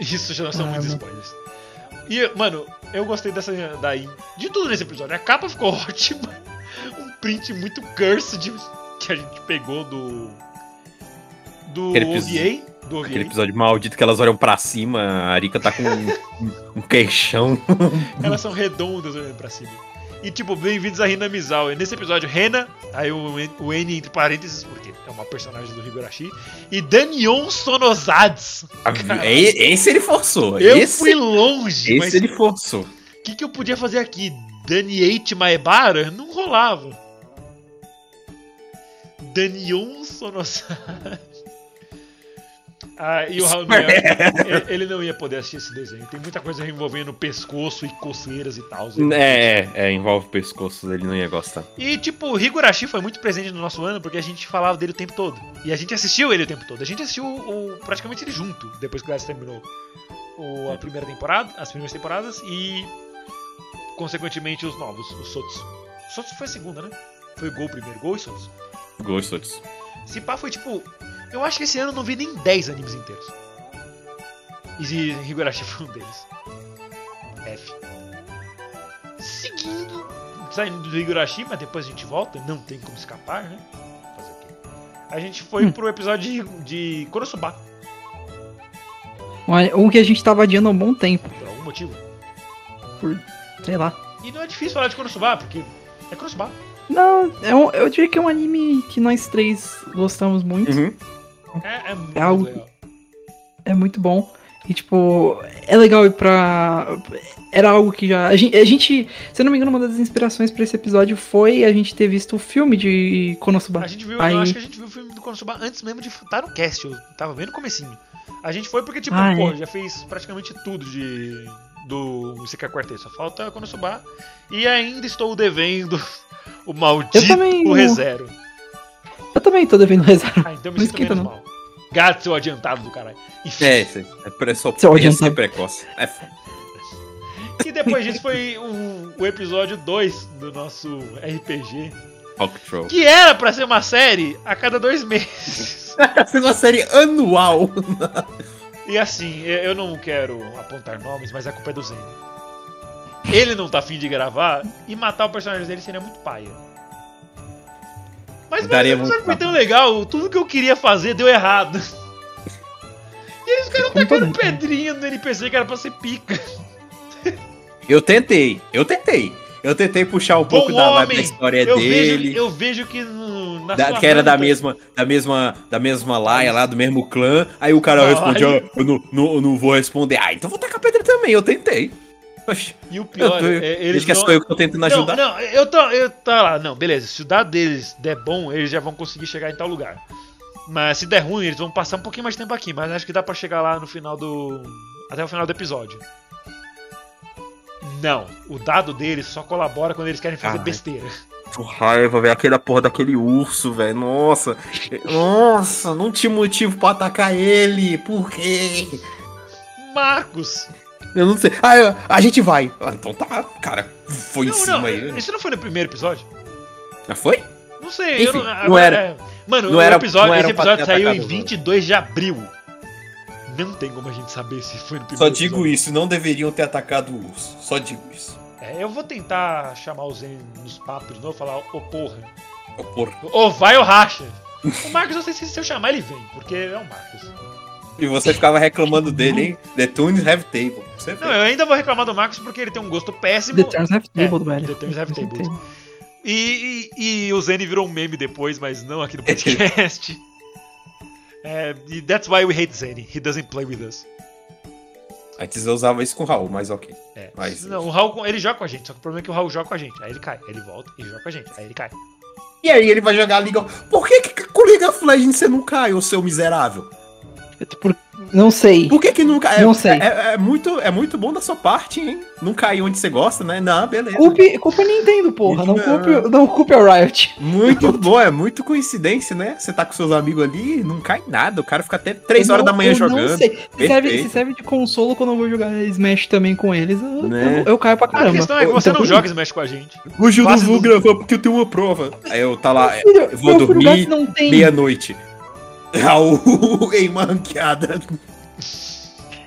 Isso já são Ah, muitos spoilers. E, mano, eu gostei dessa daí. De tudo nesse episódio. A capa ficou ótima. Um print muito cursed que a gente pegou do. Do Aquele episódio- OVA. Do OVA. Aquele episódio maldito que elas olham pra cima, a Arika tá com um, um, um queixão. Elas são redondas olhando pra cima. E tipo, bem-vindos a Rina Mizawa. Nesse episódio, Rena, aí o, N- o N entre parênteses, porque é uma personagem do Higurashi, e Danion Sonozades. E- Esse ele forçou. Eu esse fui longe, esse mas ele forçou. o que, que eu podia fazer aqui? Daniate Maebara? Não rolava. Danion Sonozades. Ah, e o Raul não ia, ele- não ia poder assistir esse desenho. Tem muita coisa envolvendo pescoço e coceiras e tal. É, é, envolve o pescoço, ele não ia gostar. E, tipo, o Higurashi foi muito presente no nosso ano porque a gente falava dele o tempo todo. E a gente assistiu ele o tempo todo. A gente assistiu o, praticamente ele junto, depois que o Glass terminou o- a primeira temporada, as primeiras temporadas e, consequentemente, os novos, os Sotsu. Sotsu foi a segunda, né? Foi Gol primeiro, Gol e Sotsu. Gosto disso. Se pá, foi tipo. Eu acho que esse ano eu não vi nem 10 animes inteiros. E Higurashi foi um deles. F. Seguindo. Saindo do Higurashi, mas depois a gente volta. Não tem como escapar, né? Fazer o quê? A gente foi Hum. pro episódio de, de Konosuba, Um um que a gente tava adiando há um bom tempo. por algum motivo. Sei lá. E não é difícil falar de Konosuba, porque é Konosuba. Não, é um- eu diria que é um anime que nós três gostamos muito. Uhum. É, é muito É algo- legal. É muito bom. E, tipo, é legal ir pra. Era algo que já. A gente, a gente, se eu não me engano, uma das inspirações pra esse episódio foi a gente ter visto o filme de Konosuba. A gente viu, Aí- eu acho que a gente viu o filme do Konosuba antes mesmo de estar no cast, eu tava vendo no comecinho. A gente foi porque, tipo, Ah, pô, é. já fez praticamente tudo de do Isekai Quartet, só falta Konosuba. E ainda estou devendo o maldito não- ReZero. Eu também tô devendo rezar. Ah, então me Não sinto menos não. mal. Gato, seu adiantado do caralho. Enfim, É, esse é só Seu adiantado. e precoce. É foda. E depois disso foi o, o episódio 2 do nosso RPG. Rock Troll. Que era pra ser uma série a cada dois meses. Tá sendo uma série anual. E assim, eu eu não quero apontar nomes, mas a culpa é do Zen. Ele não tá afim de gravar e matar o personagem dele seria muito paia. Mas Daria mas, muito foi tão legal, tudo que eu queria fazer deu errado. E eles ficaram tacando pedrinha no NPC que era pra ser pica. Eu tentei, eu tentei. Eu tentei puxar um Bom pouco da, homem! da história eu dele. Vejo, eu vejo que no, na da- sua que era da mesma, da mesma, da mesma laia lá, do mesmo clã. Aí o cara responde, "Ah, eu não, não, eu não vou responder. Ah, então vou tacar pedra também, eu tentei. E o pior, tô, é, eles que não- sou eu que tô tentando ajudar. Não, não, eu tô, eu tá lá, não, beleza. Se o dado deles der bom, eles já vão conseguir chegar em tal lugar. Mas se der ruim, eles vão passar um pouquinho mais de tempo aqui, mas acho que dá pra chegar lá no final do até o final do episódio. Não, o dado deles só colabora quando eles querem fazer Ai. besteira. Que raiva, velho. Aquela porra daquele urso, velho. Nossa. Nossa, não tinha motivo pra atacar ele. Por quê? Marcos! Eu não sei. Ah, eu- a gente vai. Ah, então tá, cara. Foi em Não, cima não, aí. isso não foi no primeiro episódio? Já foi? Não sei, Enfim, eu não agora, era- é, Mano, não o era- episódio, não era esse episódio saiu em atacado o 22 de abril. Não tem como a gente saber se foi no primeiro Só digo episódio. isso, não deveriam ter atacado o urso. Só digo isso. É, eu vou tentar chamar o Zen nos papos de novo e falar, ô porra. Ô, porra. Ou vai ou racha. O Marcos, eu sei se se eu chamar ele vem, porque é o Marcos. E você ficava reclamando dele, hein? The Tunes Have Table. Você Não, eu ainda vou reclamar do Marcos porque ele tem um gosto péssimo. The Turns Have É, Table, velho. The Turns Have certeza. E, e, e o Zen virou um meme depois, mas não aqui no podcast. É, e that's why we hate Zen. He doesn't play with us. Antes eu usava isso com o Raul, mas ok. É. Mas- Não, o Raul, ele joga com a gente, só que o problema é que o Raul joga com a gente. Aí ele cai, aí ele volta, ele joga com a gente, aí ele cai. E aí ele vai jogar League of... Por que, que com League of Legends você não cai, ô seu miserável? Por- Não sei. Por que que não cai? Não É- sei. É, é muito, é muito bom da sua parte, hein? Não cair onde você gosta, né? Não, beleza. Culpe, culpa Nintendo, porra. Não Não. culpe, não culpe a Riot. Muito bom, é muito coincidência, né? Você tá com seus amigos ali, não cai nada. O cara fica até 3 Eu horas não- da manhã eu jogando. Não sei. Se serve, se serve de consolo quando eu vou jogar Smash também com eles, eu, Né? eu, eu caio pra A caramba. questão é que você Então, não joga Smash com a gente. Hoje eu não vou gravar porque eu tenho uma prova. Aí eu tá lá, Filho, eu vou dormir meia-noite. Raul em uma ranqueada.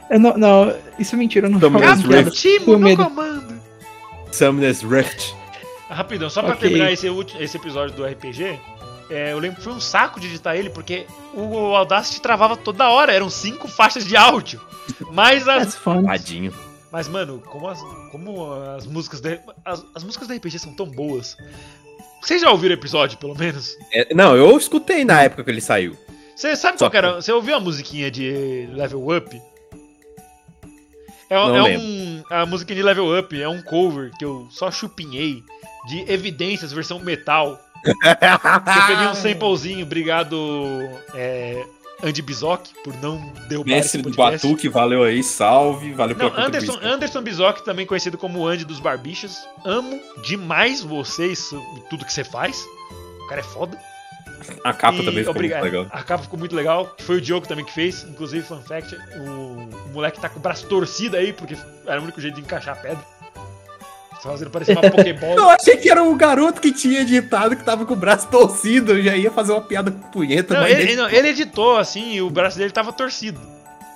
Eu não, não, isso é mentira, eu não ranqueada. Rift. Timo no medo. comando. Summoner's Rift. Rapidão, só pra Ok. terminar esse, esse episódio do RPG, é, eu lembro que foi um saco de editar ele, porque o Audacity travava toda hora, eram cinco faixas de áudio. Mas as. Tadinho. Mas, mano, como as, como as músicas da. As, as músicas da RPG são tão boas. Vocês já ouviram o episódio, pelo menos? É, não, eu escutei na época que ele saiu. Você sabe Só qual que era? Você ouviu a musiquinha de Level Up? É, é um. A musiquinha de Level Up é um cover que eu só chupinhei de Evidências, versão metal. Eu peguei um samplezinho, obrigado é, Andy Bizoc por não derrubar Mestre do. Batuque, valeu aí, salve, valeu Não, pela Anderson. Anderson Bizoc, também conhecido como Andy dos Barbichas. Amo demais vocês e tudo que você faz. O cara é foda. A capa E também ficou obrigado. muito legal. A capa ficou muito legal. Foi o Diogo também que fez. Inclusive, fun fact, o, o moleque tá com o braço torcido aí, porque era o único jeito de encaixar a pedra. Fazendo parecer uma Eu Pokébola. achei que era o garoto que tinha editado que tava com o braço torcido. Eu já ia fazer uma piada com punheta, Não, mas ele, não, ele editou assim e o braço dele tava torcido.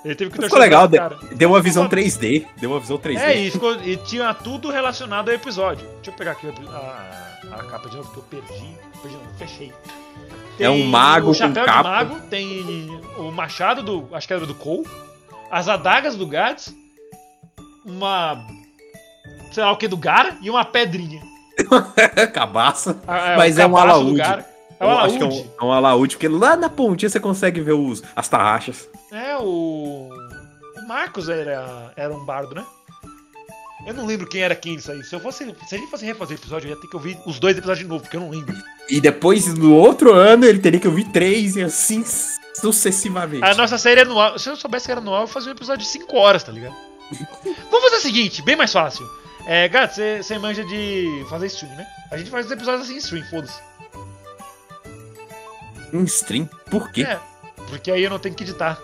Ele teve que torcer ficou legal. cara. Deu uma visão 3D. Deu uma visão 3D. É, e, ficou, e tinha tudo relacionado ao episódio. Deixa eu pegar aqui a, a capa de novo que eu perdi. Perdi não, fechei. É um mago o chapéu com de capa. mago, tem o machado do. Acho que era do Cole. As adagas do Gads. Uma. Sei lá o que do Gara e uma pedrinha. Cabaça. A- a- Mas é um alaúde. É um Eu acho que é alaúde. um, é um alaúde, porque lá na pontinha você consegue ver os, as tarraxas. É, o. O Marcos era, era um bardo, né? Eu não lembro quem era quem nisso aí. Se eu fosse. Se a gente fosse refazer o episódio, eu ia ter que ouvir os dois episódios de novo, porque eu não lembro. E depois, no outro ano, ele teria que ouvir três e assim sucessivamente. A nossa série anual. Se eu soubesse que era anual, eu fazia um episódio de 5 horas, tá ligado? Vamos fazer o seguinte, bem mais fácil. É, gato, você você manja de fazer stream, né? A gente faz os episódios assim em stream, foda-se. Em stream? Por quê? É, porque aí eu não tenho que editar.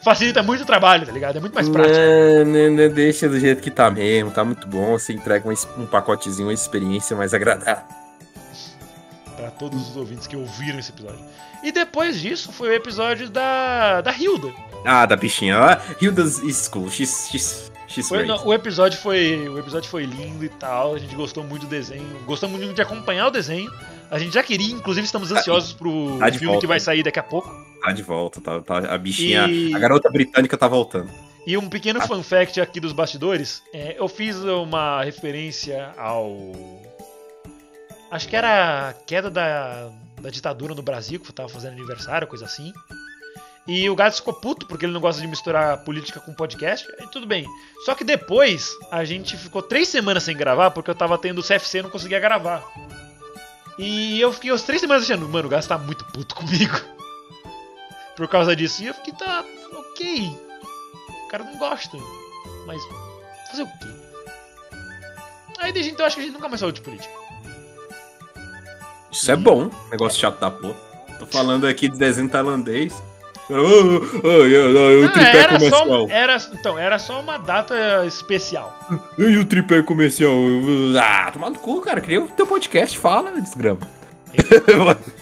Facilita muito o trabalho, tá ligado? É muito mais prático. Não, não, não, deixa do jeito que tá mesmo, tá muito bom. Você entrega um, um pacotezinho, uma experiência mais agradável. Pra todos os ouvintes que ouviram esse episódio. E depois disso foi o episódio da, da Hilda. Ah, da bichinha. Hilda's School. She's, she's, she's Foi- não, o, episódio foi, o episódio foi lindo e tal. A gente gostou muito do desenho. Gostamos muito de acompanhar o desenho. A gente já queria, inclusive estamos ansiosos pro tá filme volta. que vai sair daqui a pouco. Tá de volta, tá, tá- a bichinha. E- A garota britânica tá voltando. E um pequeno fun fact aqui dos bastidores, é, eu fiz uma referência ao. Acho que era a queda da, da ditadura no Brasil, que eu tava fazendo aniversário, coisa assim. E o Gato ficou puto porque ele não gosta de misturar política com podcast. E tudo bem. Só que depois a gente ficou três semanas sem gravar porque eu tava tendo CFC e não conseguia gravar. E eu fiquei as três semanas achando, mano, o Gato tá muito puto comigo. Por causa disso. E eu fiquei, tá, ok. O cara não gosta. Mas fazer o quê? Aí desde então acho que a gente nunca mais falou de política. Isso é bom, negócio chato da porra. Tô falando aqui de desenho tailandês. Oh, e o tripé era só, comercial. era, então, era só uma data especial. E o tripé comercial? Ah, tomar no cu, cara. Cria o teu podcast, fala, desgrama.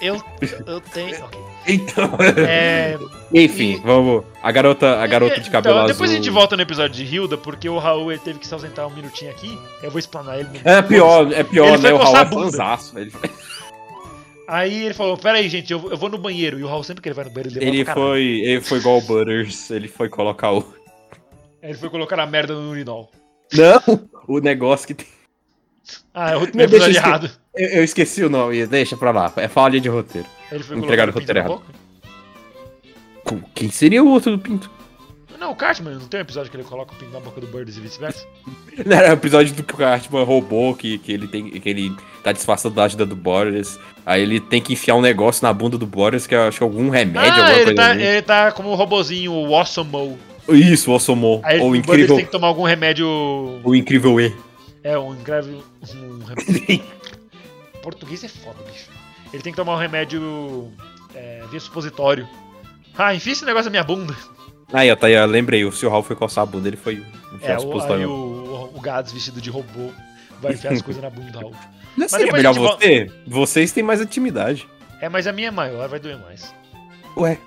Eu, eu tenho. ok. então. É, Enfim, vamos. A garota, a garota de cabelo então, azul. Depois a gente volta no episódio de Hilda, porque o Raul ele teve que se ausentar um minutinho aqui. Eu vou explanar ele. É pior, é pior, Ele né? O Raul é fanzaço. Ele, Aí ele falou: Pera aí, gente, eu, eu vou no banheiro. E o Raul, sempre que ele vai no banheiro, ele ele foi, ele foi igual o Butters. Ele foi colocar o. Aí ele foi colocar a merda no urinol. Não! O negócio que tem. Ah, é o Não, episódio esque- errado. Eu, eu esqueci o nome, deixa pra lá. É falha de roteiro. Ele foi Entregaram colocar o roteiro. Com- Quem seria o outro do Pinto? Não, o Cartman, não tem um episódio que ele coloca o pinto na boca do Birds e vice-versa? Não era o episódio do que o Cartman roubou, que, que, ele tem, que ele tá disfarçando da ajuda do Boris. Aí ele tem que enfiar um negócio na bunda do Boris, que eu acho que é algum remédio, ah, alguma ele coisa tá, assim. ele tá como o robozinho, o Awesome Isso, o Osomon. Aí Ou o o incrível, tem que tomar algum remédio. o incrível E. É, um incrível. Um remédio. Português é foda, bicho. Ele tem que tomar um remédio é, via supositório. Ah, enfia esse negócio na minha bunda. Aí, ó, tá aí, ó, lembrei, o seu Raul foi coçar a bunda, ele foi enfiar É, o, aí supositórios. o, o Gads vestido de robô vai enfiar as coisas na bunda do Raul. Não seria depois melhor gente volta- você? Vocês têm mais intimidade. É, mas a minha é maior, vai doer mais. Ué.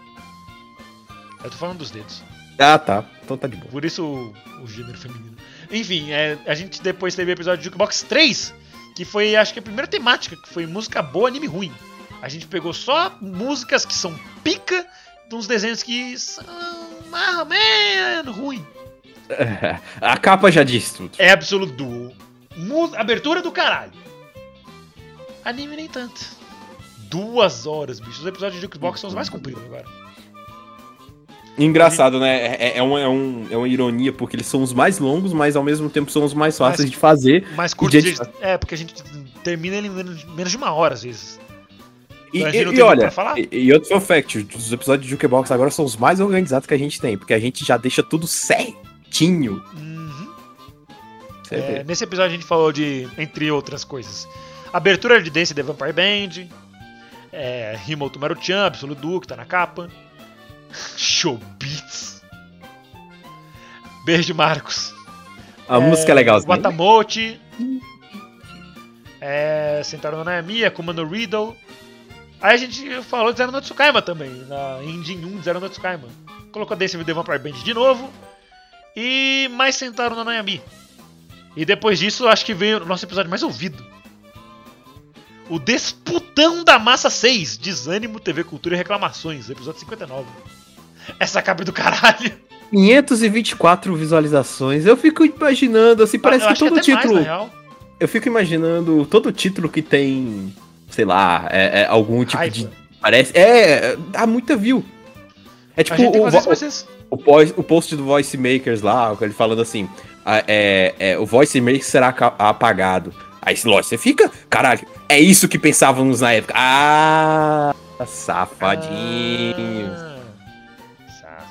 Eu tô falando dos dedos. Ah, tá. Então tá de boa. Por isso o, o gênero feminino. Enfim, é, a gente depois teve o episódio de Jukebox 3, que foi, acho que a primeira temática, que foi música boa, anime ruim. A gente pegou só músicas que são pica de uns desenhos que são mais ou menos ruim. A capa já disse tudo. É absoluto Abertura do caralho. Anime nem tanto. Duas horas, bicho. Os episódios de Jukebox são os mais compridos agora. Engraçado, né? É, é, uma, é, um- é uma ironia, porque eles são os mais longos, mas ao mesmo tempo são os mais fáceis Mais- de fazer. Mais curto de. É, porque a gente termina ele em menos, menos de uma hora, às vezes. E, gente e- e muito olha, e, e outro fun fact, os episódios de Jukebox agora são os mais organizados que a gente tem, porque a gente já deixa tudo certinho. Uhum. É, nesse episódio a gente falou de, entre outras coisas, abertura de Dance The Vampire Band, é, Himmel to Maruchan, Absolute Duo, que tá na capa, Showbeats, Beijo Marcos, A música é legalzinha. Watamote, é, Sentaram na Nayami, Akuma no Riddle. Aí a gente falou de Zero no Tsukaima também, na Engine 1 de Zero no Tsukaima. Colocou Dance with the Vampire Band de novo. E mais Sentaram na Nayami. E depois disso, acho que veio o nosso episódio mais ouvido. O Desputão da Massa 6, Desânimo, TV Cultura e Reclamações, episódio 59. Essa cabra do caralho. 524 visualizações. Eu fico imaginando, assim, parece Eu que todo mais, título. real. eu fico imaginando todo título que tem, sei lá, é, é algum tipo Raiva. de. Parece. É, dá muita view. É A tipo o, que fazer vo- isso, mas o, pós- o post do Voice Makers lá, ele falando assim: ah, é, é, o Voice Maker será apagado. Aí, lógico, você fica, caralho, é isso que pensávamos na época. Ah, safadinhos. Ah,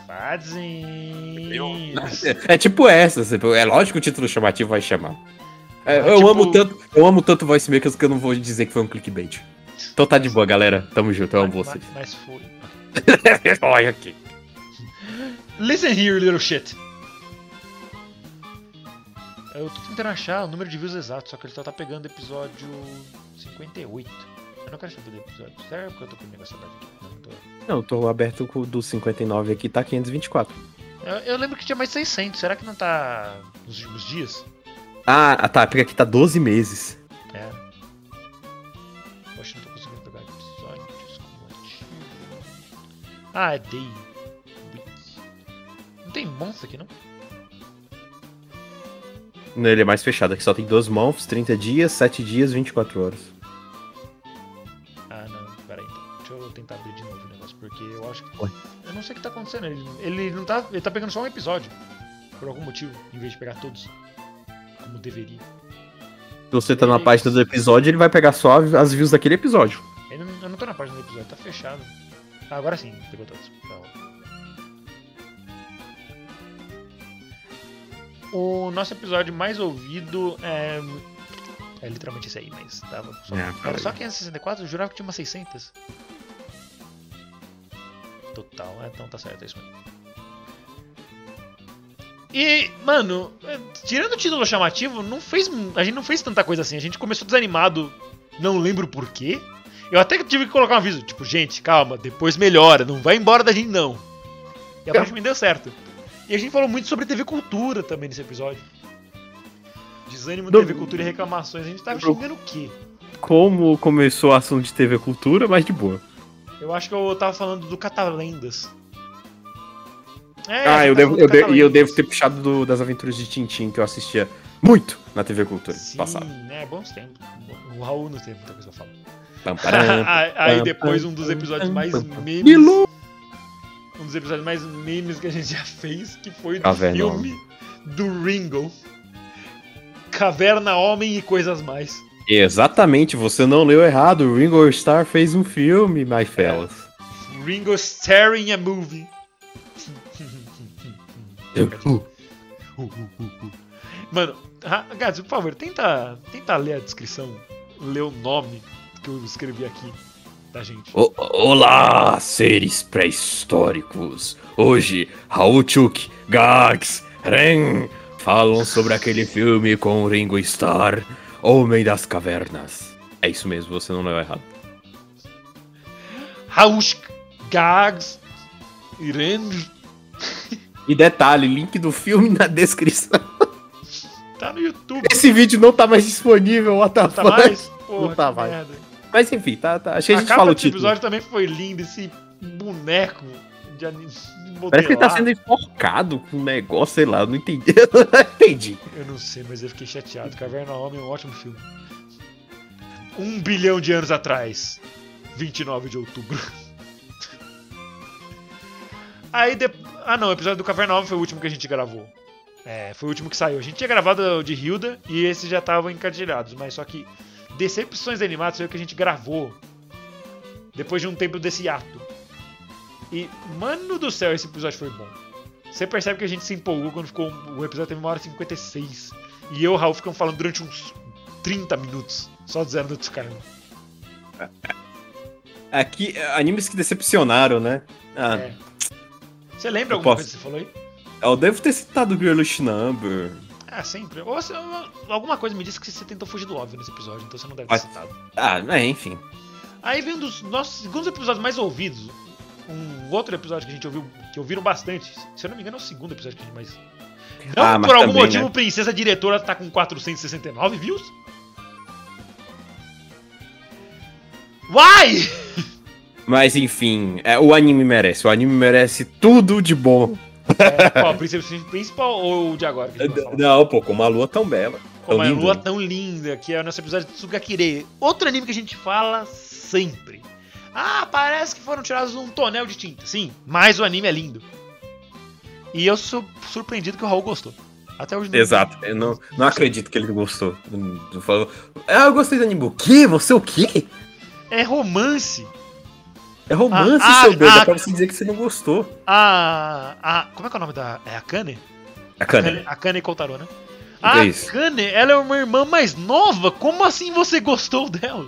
safadinhos. É tipo essa, é lógico que o título chamativo vai chamar. É, eu tipo- amo tanto, eu amo tanto Voice Makers que eu não vou dizer que foi um clickbait. Então tá de boa, galera. Tamo junto, eu amo Mas- vocês. Mas foi. Olha aqui. Listen here, little shit. Eu tô tentando achar o número de views exato, só que ele só tá pegando episódio 58. Eu não quero saber do episódio. Será que eu tô com o negócio aberto aqui? Não, não tô. Não, eu tô aberto com o do 59 aqui, tá 524. Eu, eu lembro que tinha mais 600. Será que não tá nos últimos dias? Ah, ah, tá, porque aqui tá 12 meses. É. Poxa, não tô conseguindo pegar episódios cumulativos. Ah, é Day. Não tem monstro aqui, não? Não, ele é mais fechado, aqui só tem 12 months, 30 dias, 7 dias, 24 horas. Ah, não, peraí então. Deixa eu tentar abrir de novo o negócio, porque eu acho que. Ué. Eu não sei o que tá acontecendo. Ele, ele não tá. Ele tá pegando só um episódio. Por algum motivo, em vez de pegar todos. Como deveria. Se você tá na página do episódio, ele vai pegar só as views daquele episódio. Eu não, eu não tô na página do episódio, tá fechado. Ah, agora sim, pegou todos. Então. O nosso episódio mais ouvido é. É literalmente esse aí, mas tava só. É, era peraí. só 564? Eu jurava que tinha umas 600. Total, é, então tá certo, é isso mesmo. E, mano, tirando o título chamativo, não fez, a gente não fez tanta coisa assim. A gente começou desanimado, não lembro porquê. Eu até tive que colocar um aviso, tipo, gente, calma, depois melhora, não vai embora da gente não. E aparentemente deu certo. E a gente falou muito sobre TV Cultura também nesse episódio. Desânimo, Do- TV Cultura e reclamações. A gente tava Do- xingando o quê? Como começou o assunto de TV Cultura, mas de boa. Eu acho que eu tava falando do Catalendas. É, ah, a eu devo, eu, de- e eu devo ter puxado do- das aventuras de Tintin, que eu assistia muito na TV Cultura Sim, passada. né? Bons tempos. O Raul não teve muita coisa pra falar. Pam, param, aí depois um dos episódios mais memes. Milu! Um dos episódios mais memes que a gente já fez, que foi do Caverna filme do Ringo. Caverna Homem e Coisas Mais. Exatamente, você não leu errado. O Ringo Starr fez um filme, my fellas. Ringo starring a movie. Mano, Gads, por favor, tenta, tenta ler a descrição, ler o nome que eu escrevi aqui da gente. O- Olá, seres pré-históricos. Hoje, Raul Chuk, Gags, Ren falam sobre aquele filme com o Ringo Starr, Homem das Cavernas. É isso mesmo, você não leu errado. Rausch, Gags, Irene, E detalhe, link do filme na descrição. tá no YouTube. Esse vídeo não tá mais disponível, what the Não tá mais? Porra, Não tá mais. merda. Mas enfim, tá, tá. Que a A gente fala o título. episódio também foi linda, esse boneco de anim- de Parece que ele tá sendo enforcado com um negócio, sei lá, eu não entendi. Eu não entendi. Eu não sei, mas eu fiquei chateado. Caverna Homem é um ótimo filme. Um bilhão de anos atrás. 29 de outubro. Aí depois. Ah não, o episódio do Caverna Homem foi o último que a gente gravou. É, foi o último que saiu. A gente tinha gravado o de Hilda e esses já estavam encadilhados, mas só que Decepções Animadas foi o que a gente gravou depois de um tempo desse ato. E, mano do céu, esse episódio foi bom. Você percebe que a gente se empolgou quando ficou. O episódio teve uma hora e 56. E eu e o Raul ficamos falando durante uns 30 minutos. Só dizendo do Tsukarma. Aqui, animes que decepcionaram, né? Ah, É. Você lembra Eu alguma posso. coisa que você falou aí? eu devo ter citado Girlish Number. Ah, sempre. Ou alguma coisa me disse que você tentou fugir do óbvio nesse episódio, então você não deve ter citado. Ah, é, enfim. Aí vem um dos nossos segundos episódios mais ouvidos. Um outro episódio que a gente ouviu, que ouviram bastante. Se eu não me engano, é o segundo episódio que a gente mais. Não Ah, por algum também, motivo, né? Princesa Diretora tá com 469 views? Why? Mas enfim, é, o anime merece. O anime merece tudo de bom. É, qual, Principal ou o de agora? Não, pô, com uma lua tão bela. É linda. lua tão linda, que é o nosso episódio de Tsugakire. Outro anime que a gente fala sempre. Ah, parece que foram tirados um tonel de tinta. Sim, mas o anime é lindo. E eu sou surpreendido que o Raul gostou. Até hoje não. Exato, eu não, não acredito que ele gostou. Ah, eu gostei do anime. O quê? Você o quê? É romance. É romance, Ah, seu ah, doido. ah. é pra você dizer que você não gostou. A. a como é que é o nome da. É a Kane? A Kana. A Kane Kotaro, né? É A isso. Kane, ela é uma irmã mais nova. Como assim você gostou dela?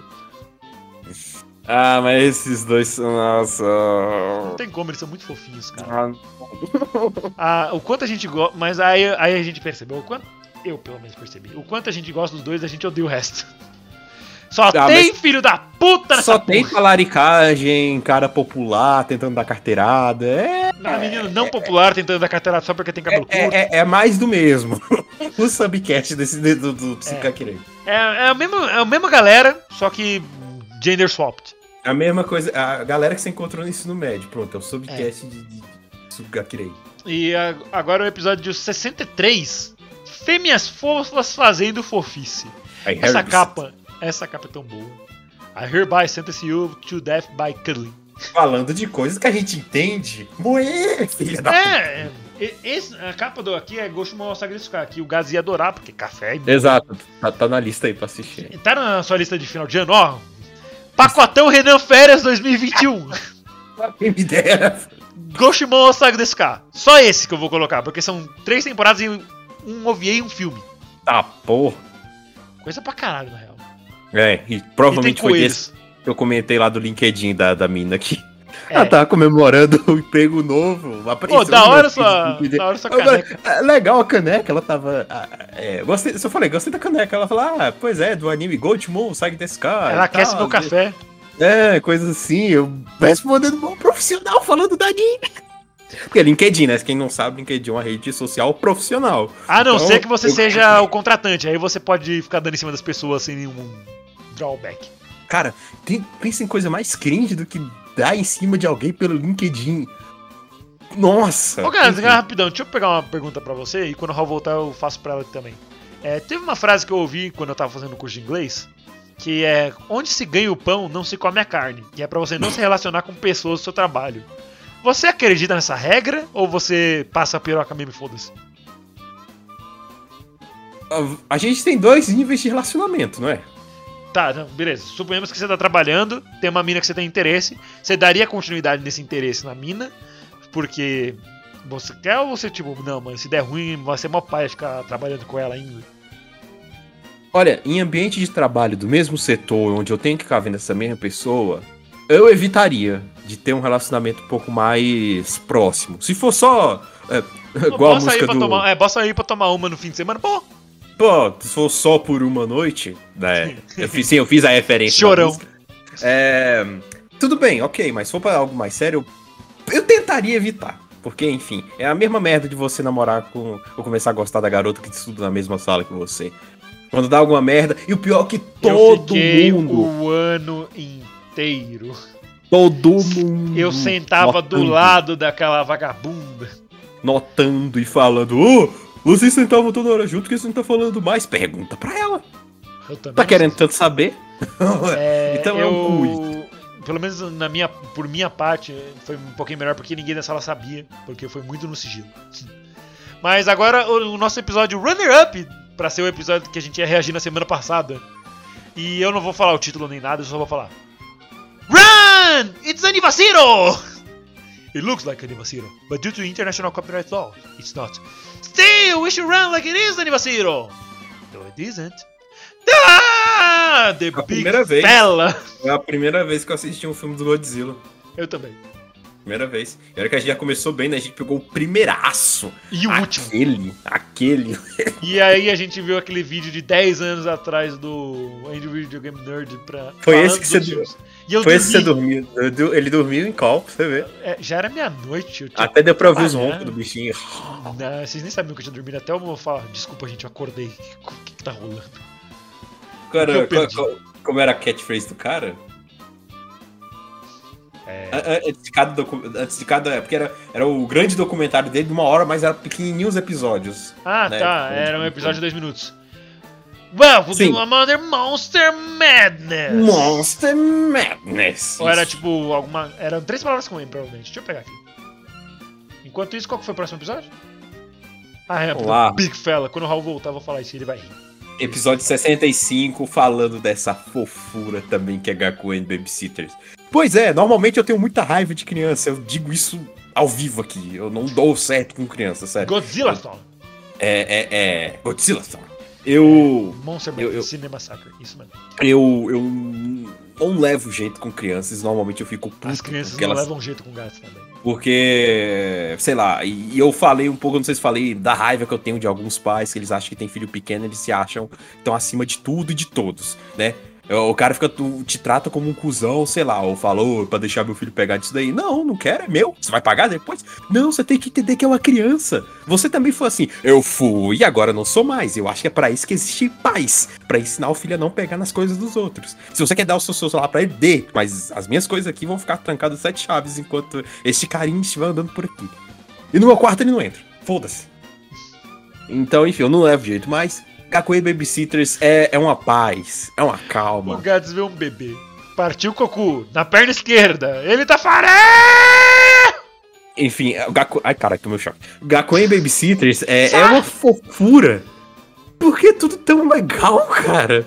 Ah, mas esses dois são. Nossa. Não tem como, eles são muito fofinhos, cara. Ah, o quanto a gente gosta. Mas aí, aí a gente percebeu. O quanto. Eu, pelo menos, percebi. O quanto a gente gosta dos dois, a gente odeia o resto. Só Ah, tem filho da puta nessa Só tem porra. talaricagem, cara popular, tentando dar carteirada. É, Não, menino não popular tentando dar carteirada só porque tem cabelo é, curto. é, é mais do mesmo. o subcast desse do, do Tsukakirei. É, é, a mesma, é a mesma galera, só que gender swapped. A mesma coisa, a galera que você encontrou no ensino médio. Pronto, é o subcast de, de Tsukakirei. E a- agora o episódio 63 Fêmeas fofas fazendo fofice. Essa capa, essa capa é tão boa. I hereby sentence you to death by cuddling. Falando de coisas que a gente entende. Moê, filha da É, é, esse- a capa do aqui é Ghost Mall Sagrado aqui. O Gaz ia adorar, porque café é Exato, tá, tá na lista aí pra assistir. Tá na sua lista de final de ano, ó. Pacotão Renan Férias 2021. Quem me dera. Goshimon cara. Só esse que eu vou colocar, porque são três temporadas e um OVA e um filme. Tá, porra. Coisa pra caralho, na real. É, e E provavelmente foi coelhos. desse que eu comentei lá do LinkedIn da, da mina aqui. É. Ela tava comemorando o emprego novo. apareceu Pô, da hora sua, da hora sua caneca. é legal a caneca, ela tava. ah, É, gostei, se eu falei, gostei da caneca. Ela falou, ah, pois é, do anime Gold Moon, segue desse cara. Ela e aquece tal, meu café. É, coisa assim, eu respondendo bom profissional falando da anime. Porque LinkedIn, né? Quem não sabe, LinkedIn é uma rede social profissional. A não Então, ser que você eu- seja o contratante. Aí você pode ficar dando em cima das pessoas sem nenhum drawback. Cara, tem, pensa em coisa mais cringe do que dar em cima de alguém pelo LinkedIn. Nossa! Ô, cara, enfim. rapidão, deixa eu pegar uma pergunta pra você e quando o Raul voltar eu faço pra ela também. É, teve uma frase que eu ouvi quando eu tava fazendo o curso de inglês, que é onde se ganha o pão, não se come a carne. Que é pra você não se relacionar com pessoas do seu trabalho. Você acredita nessa regra ou você passa a piroca mesmo e foda-se? A gente tem dois níveis de relacionamento, não é? Tá, beleza. Suponhamos que você tá trabalhando, tem uma mina que você tem interesse. Você daria continuidade nesse interesse na mina, porque você quer ou você, tipo, não, mano, se der ruim, vai ser mó pai ficar trabalhando com ela ainda. Olha, em ambiente de trabalho do mesmo setor, onde eu tenho que ficar vendo essa mesma pessoa, eu evitaria de ter um relacionamento um pouco mais próximo. Se for só. É, igual a música do. tomar, é, bossa aí pra tomar uma no fim de semana. Pô, Pô, se for só por uma noite, né? Eu fiz, sim, eu fiz a referência. Chorão. É, tudo bem, ok, mas se for pra algo mais sério, eu, eu tentaria evitar. Porque, enfim, é a mesma merda de você namorar com. ou começar a gostar da garota que estuda na mesma sala que você. Quando dá alguma merda. E o pior é que eu todo fiquei mundo. o ano inteiro. Todo mundo. Eu sentava do notando, lado daquela vagabunda. Notando e falando: Ô, vocês sentavam toda hora junto, que você não tá falando mais? Pergunta pra ela. Eu também Tá querendo tanto saber? É, Então é um. Pelo menos na minha, por minha parte, foi um pouquinho melhor porque ninguém da sala sabia, porque foi muito no sigilo. Mas agora o, o nosso episódio Runner Up, pra ser o episódio que a gente ia reagir na semana passada. E eu não vou falar o título nem nada, eu só vou falar. Run! It's Anivaciro! It looks like Anivaciro, but due to international copyright law, it's not. Still, we should run like it is Anivaciro! No, it isn't. Ah! The A big primeira vez. fella! É a primeira vez que eu assisti um filme do Godzilla. Eu também. Primeira vez. E olha que a gente já começou bem, né? A gente pegou o primeiraço. E o último. Aquele. Aquele. E aí a gente viu aquele vídeo de 10 anos atrás do Andrew Video Game Nerd pra. Foi esse que você filmes. E eu Foi esse que você dormi. dormiu. Eu du- Ele dormiu em pra você ver. É, já era meia-noite. tinha Até deu pra ouvir os trabalhado. roncos do bichinho. Não, vocês nem sabiam que eu tinha dormido. Até eu vou falar, desculpa, gente, eu acordei. O que, que tá rolando? Cara, co- co- como era a catchphrase do cara? É. Antes de cada, docu- antes de cada. Porque era, era o grande documentário dele de uma hora, mas era pequenininho os episódios. Ah, né, tá. tipo, Era um episódio de 2 minutos. Welcome Sim. to another Monster Madness! Monster Madness. Ou era tipo alguma. Eram três palavras com M, provavelmente. Deixa eu pegar aqui. Enquanto isso, qual que foi o próximo episódio? Ah, é, Vamos lá. Big Fella. Quando o Raul voltar, eu vou falar isso e ele vai rir. Episódio 65, falando dessa fofura também que é Gaku and Babysitters. Pois é, normalmente eu tenho muita raiva de criança, eu digo isso ao vivo aqui. Eu não dou certo com criança, sério. Godzilla Storm. É, é, é. Godzilla Storm. Eu. Monster Eu- eu- Cinema Massacre. Isso mesmo. Eu. Eu não levo jeito com crianças, normalmente eu fico puto. As crianças não elas- levam jeito com gatos também. Porque, sei lá, e, e eu falei um pouco, não sei se falei, da raiva que eu tenho de alguns pais, que eles acham que tem filho pequeno, eles se acham que estão acima de tudo e de todos, né? O cara fica, tu- te trata como um cuzão, sei lá, ou falou pra deixar meu filho pegar disso daí. Não, não quero, é meu. Você vai pagar depois? Não, você tem que entender que é uma criança. Você também foi assim, eu fui e agora não sou mais. Eu acho que é pra isso que existe pais, Pra ensinar o filho a não pegar nas coisas dos outros. Se você quer dar o seu celular pra ele, dê. Mas as minhas coisas aqui vão ficar trancadas sete chaves enquanto este carinho estiver andando por aqui. E no meu quarto ele não entra. Foda-se. Então, enfim, eu não levo jeito, mas Gakuen Babysitters é, é uma paz, é uma O calma. Gats vê um bebê. Partiu o Cocu na perna esquerda. Ele tá faré! Enfim, o Gaku... Ai, caralho, tomei um choque. Gakuen Babysitters é, é uma fofura. Por que é tudo tão legal, cara?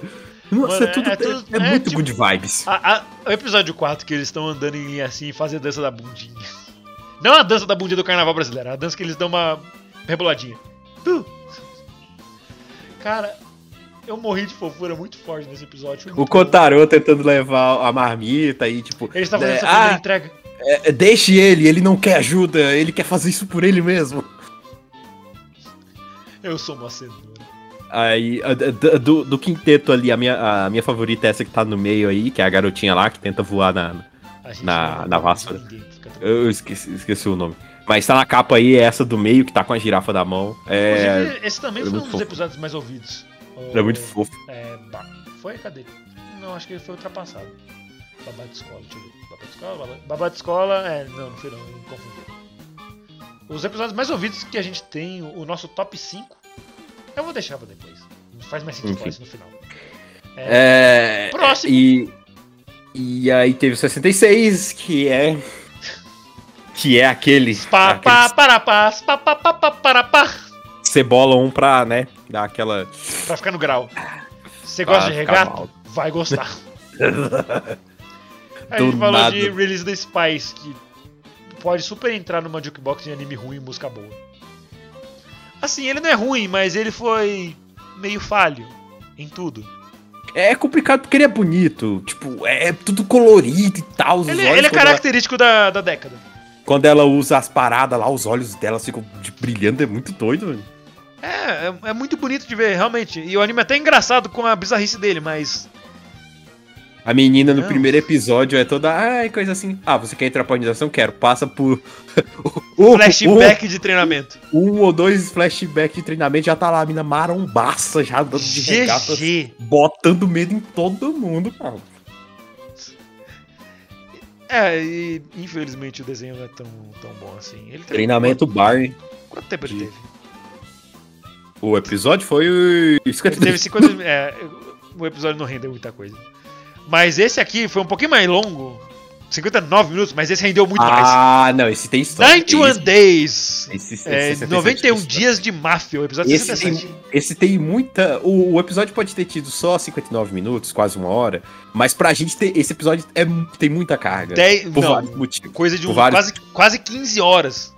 Nossa, Mano, é, tudo, é tudo- é é muito tipo- good vibes. A- a- o episódio 4 que eles estão andando em linha assim e fazem a dança da bundinha. Não a dança da bundinha do carnaval brasileiro, é a dança que eles dão uma reboladinha. Tu. Cara, eu morri de fofura muito forte nesse episódio. O bom. Kotaro tentando levar a marmita e, tipo, Eles estavam fazendo né, essa ah, entrega. é, deixe ele, ele não quer ajuda, ele quer fazer isso por ele mesmo. Eu sou uma cenoura. Aí, do, do quinteto ali, a minha, a minha favorita é essa que tá no meio aí, que é a garotinha lá que tenta voar na. Na- é na vassoura. Eu esqueci, esqueci o nome. Mas tá na capa aí, é essa do meio que tá com a girafa da mão. É. Inclusive, esse também é foi um dos fofo. episódios mais ouvidos. É muito fofo. É, bah, foi? Cadê? Não, acho que ele foi ultrapassado. Babá de escola, deixa eu ver. Babá de escola, babá, babá de escola, é, não, não foi não, eu confundi. Os episódios mais ouvidos que a gente tem, o nosso top 5, eu vou deixar pra depois. Não faz mais sentido falar isso no final. É. Próximo. E. E aí teve o 66, que é. Que é aquele. Pá, pá, para, pá, pá, pá, pá, pá, para, pá, cebola um pra, né? Dar aquela. pra ficar no grau. Você gosta de regata? mal. Vai gostar. a gente falou nada. de Release the Spice, que pode super entrar numa jukebox de anime ruim e música boa. Assim, ele não é ruim, mas ele foi meio falho em tudo. É complicado porque ele é bonito. Tipo, é tudo colorido e tal. Ele, ele é característico da, da década. Quando ela usa as paradas lá, os olhos dela ficam brilhando, é muito doido, velho. É, é, é muito bonito de ver, realmente. E o anime é até engraçado com a bizarrice dele, mas. A menina no Não. primeiro episódio é toda, ai, coisa assim. Ah, você quer entrar pra organização? Quero. Passa por. um, Flashback de treinamento. Um, um ou dois flashbacks de treinamento, já tá lá a mina marombaça, já dando de regata, botando medo em todo mundo, cara. É, e infelizmente o desenho não é tão, tão bom assim. Ele Treinamento Barney. Quanto tempo ele de- teve? O episódio foi. Ele teve 50. é, o episódio não rendeu muita coisa. Mas esse aqui foi um pouquinho mais longo. 59 minutos, mas esse rendeu muito mais. Ah, não, esse tem história. 91 Esse- Days. Esse, esse, É, 67 91 tem história. dias de máfia, o episódio Esse 67. tem, esse tem muita. O, o episódio pode ter tido só 59 minutos, quase uma hora. Mas pra gente ter. Esse episódio é, tem muita carga. Dez- por não, vários motivos. coisa de um, vários- quase, quase 15 horas.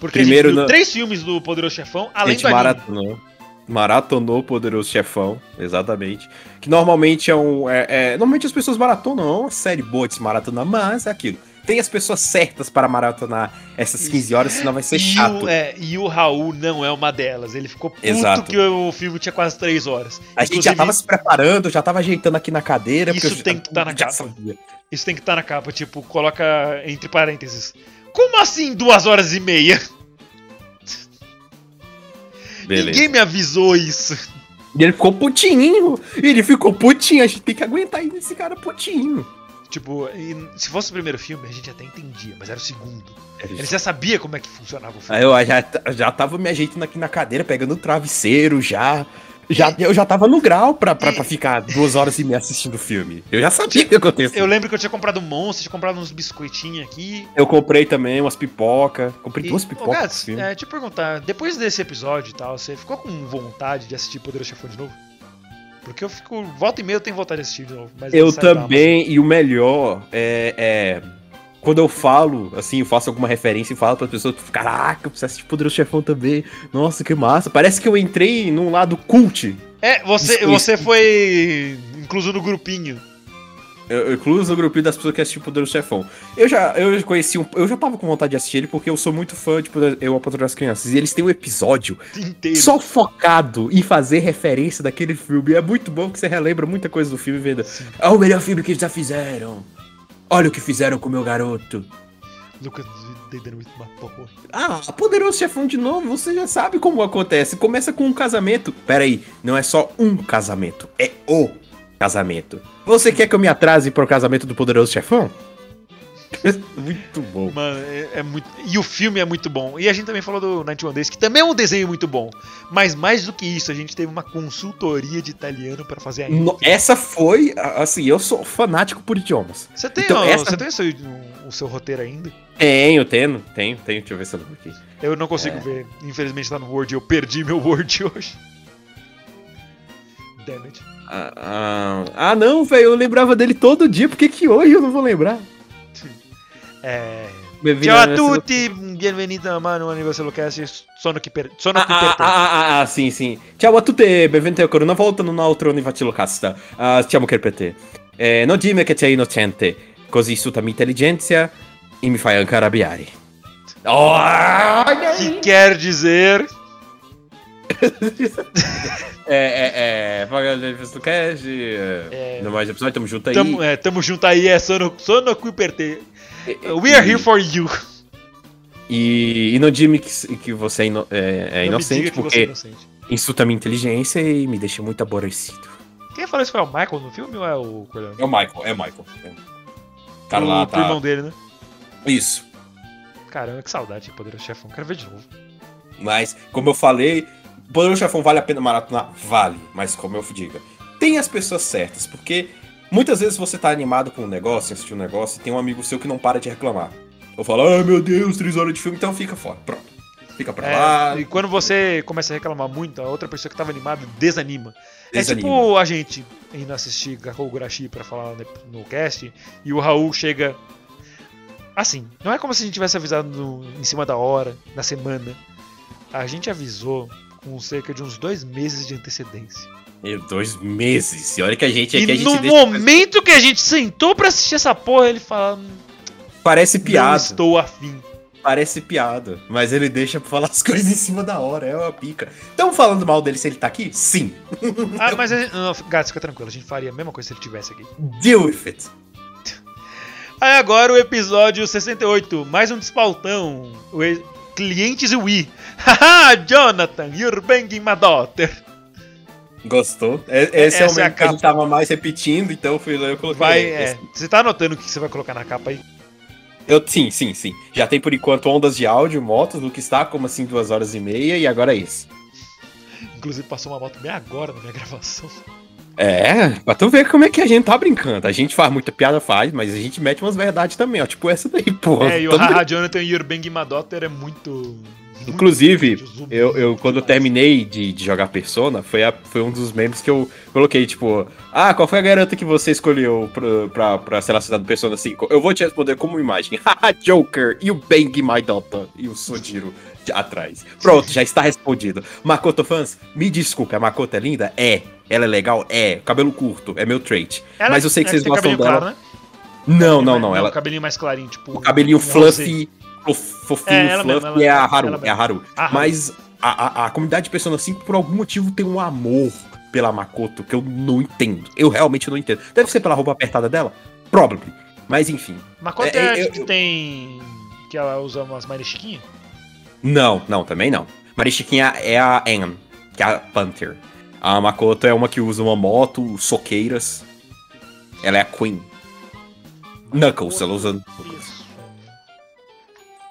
Porque Primeiro a gente viu na- três filmes do Poderoso Chefão, além do anime. maratonou. Maratonou o Poderoso Chefão, exatamente. Que normalmente é um. é- é- normalmente as pessoas maratonam, não é uma série boa de se maratonar, mas é aquilo. Tem as pessoas certas para maratonar essas 15 horas, senão vai ser E chato. o, é, e o Raul não é uma delas. Ele ficou puto Exato. que o filme tinha quase 3 horas. A gente já Inclusive, tava se preparando, já tava ajeitando aqui na cadeira. Isso porque eu tem que tá na capa. sabia. Isso tem que estar na capa, tipo, coloca entre parênteses. Como assim duas horas e meia? Beleza. Ninguém me avisou isso. E ele ficou putinho. Ele ficou putinho. A gente tem que aguentar aí esse cara putinho. Tipo, se fosse o primeiro filme, a gente até entendia, mas era o segundo. Ele já sabia como é que funcionava o filme. Aí eu já, já tava me ajeitando aqui na cadeira, pegando o travesseiro já. Já eu já tava no grau pra, pra, pra ficar duas horas e meia assistindo o filme. Eu já sabia o que ia acontecer. Eu Eu, lembro que eu tinha comprado um monstro, tinha comprado uns biscoitinhos aqui. comprei também umas pipoca. Comprei E, duas ô, pipocas Gats, nesse filme. é, deixa eu perguntar, depois desse episódio e tal, você ficou com vontade de assistir Poderoso Chefão de novo? Porque eu fico. Volta e meia eu tenho vontade de assistir de novo. Mas Eu da também, e o melhor é, é, Quando eu falo, assim, eu faço alguma referência e falo para pessoas, caraca, eu preciso assistir Poderoso Chefão também. Nossa, que massa. Parece que eu entrei num lado cult. É, você, Desculpa. você foi incluso no grupinho. Eu, eu incluso no grupinho das pessoas que assistem Poderoso Chefão. Eu já, eu conheci um, Eu já tava com vontade de assistir ele porque eu sou muito fã de Poder- Eu, a Patrulha das Crianças. E eles têm um episódio Inteiro. só focado em fazer referência daquele filme. E é muito bom que você relembra muita coisa do filme vendo. É o melhor filme que eles já fizeram. Olha o que fizeram com o meu garoto. Lucas porra. Ah, Poderoso Chefão de novo, você já sabe como acontece. Começa com um casamento. Pera aí, não é só um casamento, é o casamento. Você quer que eu me atrase pro casamento do Poderoso Chefão? Muito bom. Mano, é, é muito. E o filme é muito bom. E a gente também falou do 91 Days, que também é um desenho muito bom. Mas mais do que isso, a gente teve uma consultoria de italiano pra fazer a No- Essa foi, assim, eu sou fanático por idiomas. Você tem, Então, ó, essa- você tem o, seu, o seu roteiro ainda? Tenho, tenho, tenho, tenho. Deixa eu ver se eu lembro aqui. Eu não consigo É. ver. Infelizmente tá no Word. Eu perdi meu Word hoje. Damn it. Ah, ah, ah, não, velho, eu lembrava dele todo dia, por que que hoje eu não vou lembrar? Bem-vindo Ciao a tutti, benvenuti a mano Universal Cast. Sono qui per. Sono Ah, qui ah, per te. ah, ah, ah, sì, sì. Ciao a tutti, benvenuti ancora una volta in un altro Nivacilocast. Uh, stiamo che per te. Eh, non dimmi che sei innocente, così su mia intelligenza e mi fai anche arrabbiare. Oh, Que quer dizer. é, é, é, paga o cash, É. no mais episódio, tamo junto aí. Tamo, é, tamo junto aí, é Sono, sono qui per te. E- We are here for you. E, e não diga que, que você é, ino- é- é inocente, diga é porque inocente. insulta a minha inteligência e me deixa muito aborrecido. Quem falou isso foi o Michael no filme ou é o Corleone? É o Michael, é o Michael. O cara o lá pro irmão tá... dele, né? Isso. Caramba, que saudade de Poderoso Chefão. Quero ver de novo. Mas, como eu falei, Poderoso Chefão vale a pena maratonar? Vale. Mas, como eu digo, tem as pessoas certas, porque muitas vezes você tá animado com um negócio, assistir um negócio, e tem um amigo seu que não para de reclamar. Eu falo, ai meu Deus, três horas de filme, então fica fora. Pronto. Fica pra lá. É, e quando você começa a reclamar muito, a outra pessoa que tava animada desanima. É Desanima. tipo a gente indo assistir Gakkou Gurashi pra falar no, no cast e o Raul chega. Assim, não é como se a gente tivesse avisado no- em cima da hora, na semana. A gente avisou com cerca de uns dois meses de antecedência. Meu, dois meses. E olha que a gente aqui, a e gente no momento que a gente sentou pra assistir essa porra, ele fala: "Hum, Parece Não piada. estou afim. Parece piada. Mas ele deixa pra falar as coisas em cima da hora. É uma pica. Estão falando mal dele se ele tá aqui? Sim. Ah, mas, a gente- não, gato, fica tranquilo, a gente faria a mesma coisa se ele tivesse aqui. Deal with it. Aí agora o episódio 68, mais um despautão. O e- clientes e Wii. Haha, Jonathan, you're banging my daughter. Gostou? É- Esse é, o é a momento que a gente tava mais repetindo, então eu fui lá e eu coloquei. Vai, é. Você tá anotando o que você vai colocar na capa aí? Eu, sim, sim, sim. Já tem por enquanto ondas de áudio, motos, no que está como assim duas horas e meia, e agora é isso. Inclusive passou uma moto bem agora na minha gravação. É, pra tu ver como é que a gente tá brincando. A gente faz muita piada, faz, mas a gente mete umas verdades também, ó. Tipo essa daí, pô. É, e o Haha, Jonathan, my daughter é muito... Inclusive, eu, eu quando eu terminei de, de jogar Persona, foi, a- foi um dos memes que eu coloquei, tipo, ah, qual foi a garota que você escolheu pra, pra, pra ser do Persona 5? Eu vou te responder como imagem. Haha, Joker, you bang my daughter. E o Sojiro atrás. Pronto, já está respondido. Makoto fãs, me desculpe, a Makoto é linda? É. Ela é legal? É. Cabelo curto, é meu trait. Ela- Mas eu sei que é vocês tem gostam dela. Claro, né? Não, não, Mas- não. Ela, O cabelinho mais clarinho, tipo... o cabelinho fluffy, fofinho, É, ela fluffy, mesma, é a Haru, é a Haru. A Haru. Mas a, a, a comunidade de Persona 5, por algum motivo, tem um amor pela Makoto que eu não entendo. Eu realmente não entendo. Deve ser pela roupa apertada dela? Probably. Mas enfim. Makoto É, é, é, a eu- que tem... Que ela usa umas marichiquinhas? Não, não, também não. Marichiquinha é a Anne, que é a Panther. A Makoto é uma que usa uma moto, soqueiras. Ela é a Queen. Knuckles, ela usa.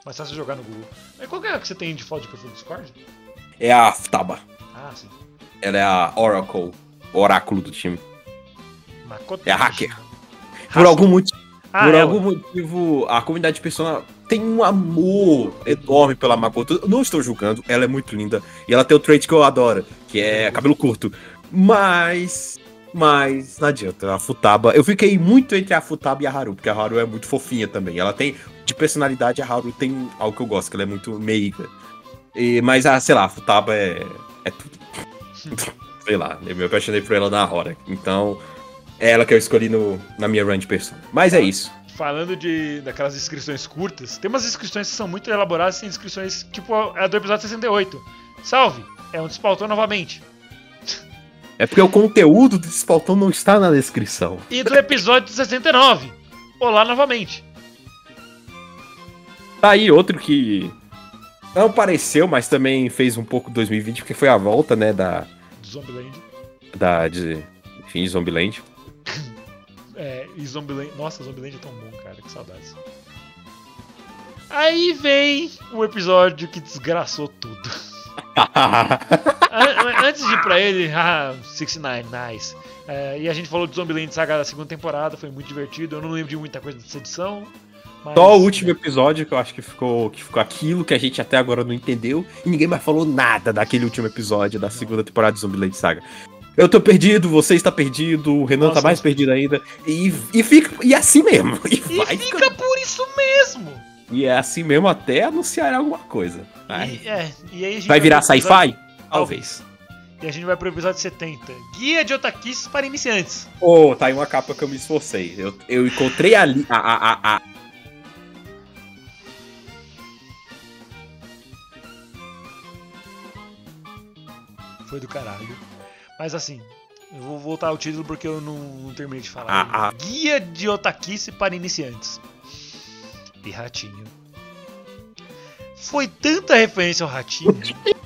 Mais fácil jogar no Google. Mas qual que é a que você tem de foto de perfil do Discord? É a Futaba. Ah, sim. Ela é a Oracle, oráculo do time. Makoto É a hacker. Por algum motivo. Ah, Por ela. algum motivo, a comunidade de Persona tem um amor enorme pela Makoto. Eu não estou julgando, ela é muito linda. E ela tem o trait que eu adoro, que é cabelo curto. Mas. Mas não adianta. A Futaba. Eu fiquei muito entre a Futaba e a Haru, porque a Haru é muito fofinha também. Ela tem. De personalidade, a Haru tem algo que eu gosto, que ela é muito meiga. E, mas, a, sei lá, a Futaba é. É tudo. sei lá, eu me apaixonei por ela na hora. Então. É ela que eu escolhi no, na minha run de Persona. Mas é isso. Falando de daquelas inscrições curtas, tem umas inscrições que são muito elaboradas, tem inscrições tipo a do episódio 68. Salve! É um despautou novamente. É porque o conteúdo desse pautão não está na descrição. E do episódio 69. Olá novamente. Tá aí outro que não apareceu, mas também fez um pouco 2020, porque foi a volta, né, da. Zombieland. da de, enfim, Zombieland. É, e Zombieland. Nossa, Zombieland é tão bom, cara. Que saudades. Aí vem o episódio que desgraçou tudo. An- Antes de ir pra ele, ah, 69, nice. É, e a gente falou de Zombieland Saga da segunda temporada, foi muito divertido. Eu não lembro de muita coisa dessa edição. Mas, Só o último episódio que eu acho que ficou, que ficou aquilo que a gente até agora não entendeu. E ninguém mais falou nada daquele último episódio da segunda temporada de Zombieland Saga. Eu tô perdido, você está perdido, o Renan Nossa. tá mais perdido ainda. E, e fica. E é assim mesmo. E, E fica ficando- por isso mesmo. E é assim mesmo até anunciar alguma coisa. Vai, E, é, e aí a gente vai virar episódio- sci-fi? Talvez. E a gente vai pro episódio 70. Guia de otaquices para iniciantes. Ô, tá aí uma capa que eu me esforcei. Eu, eu encontrei ali. A, a, a, a- Foi do caralho. Mas assim, eu vou voltar ao título porque eu não, não terminei de falar. Ah, ah. Guia de otaquice para iniciantes. E ratinho. Foi tanta referência ao ratinho.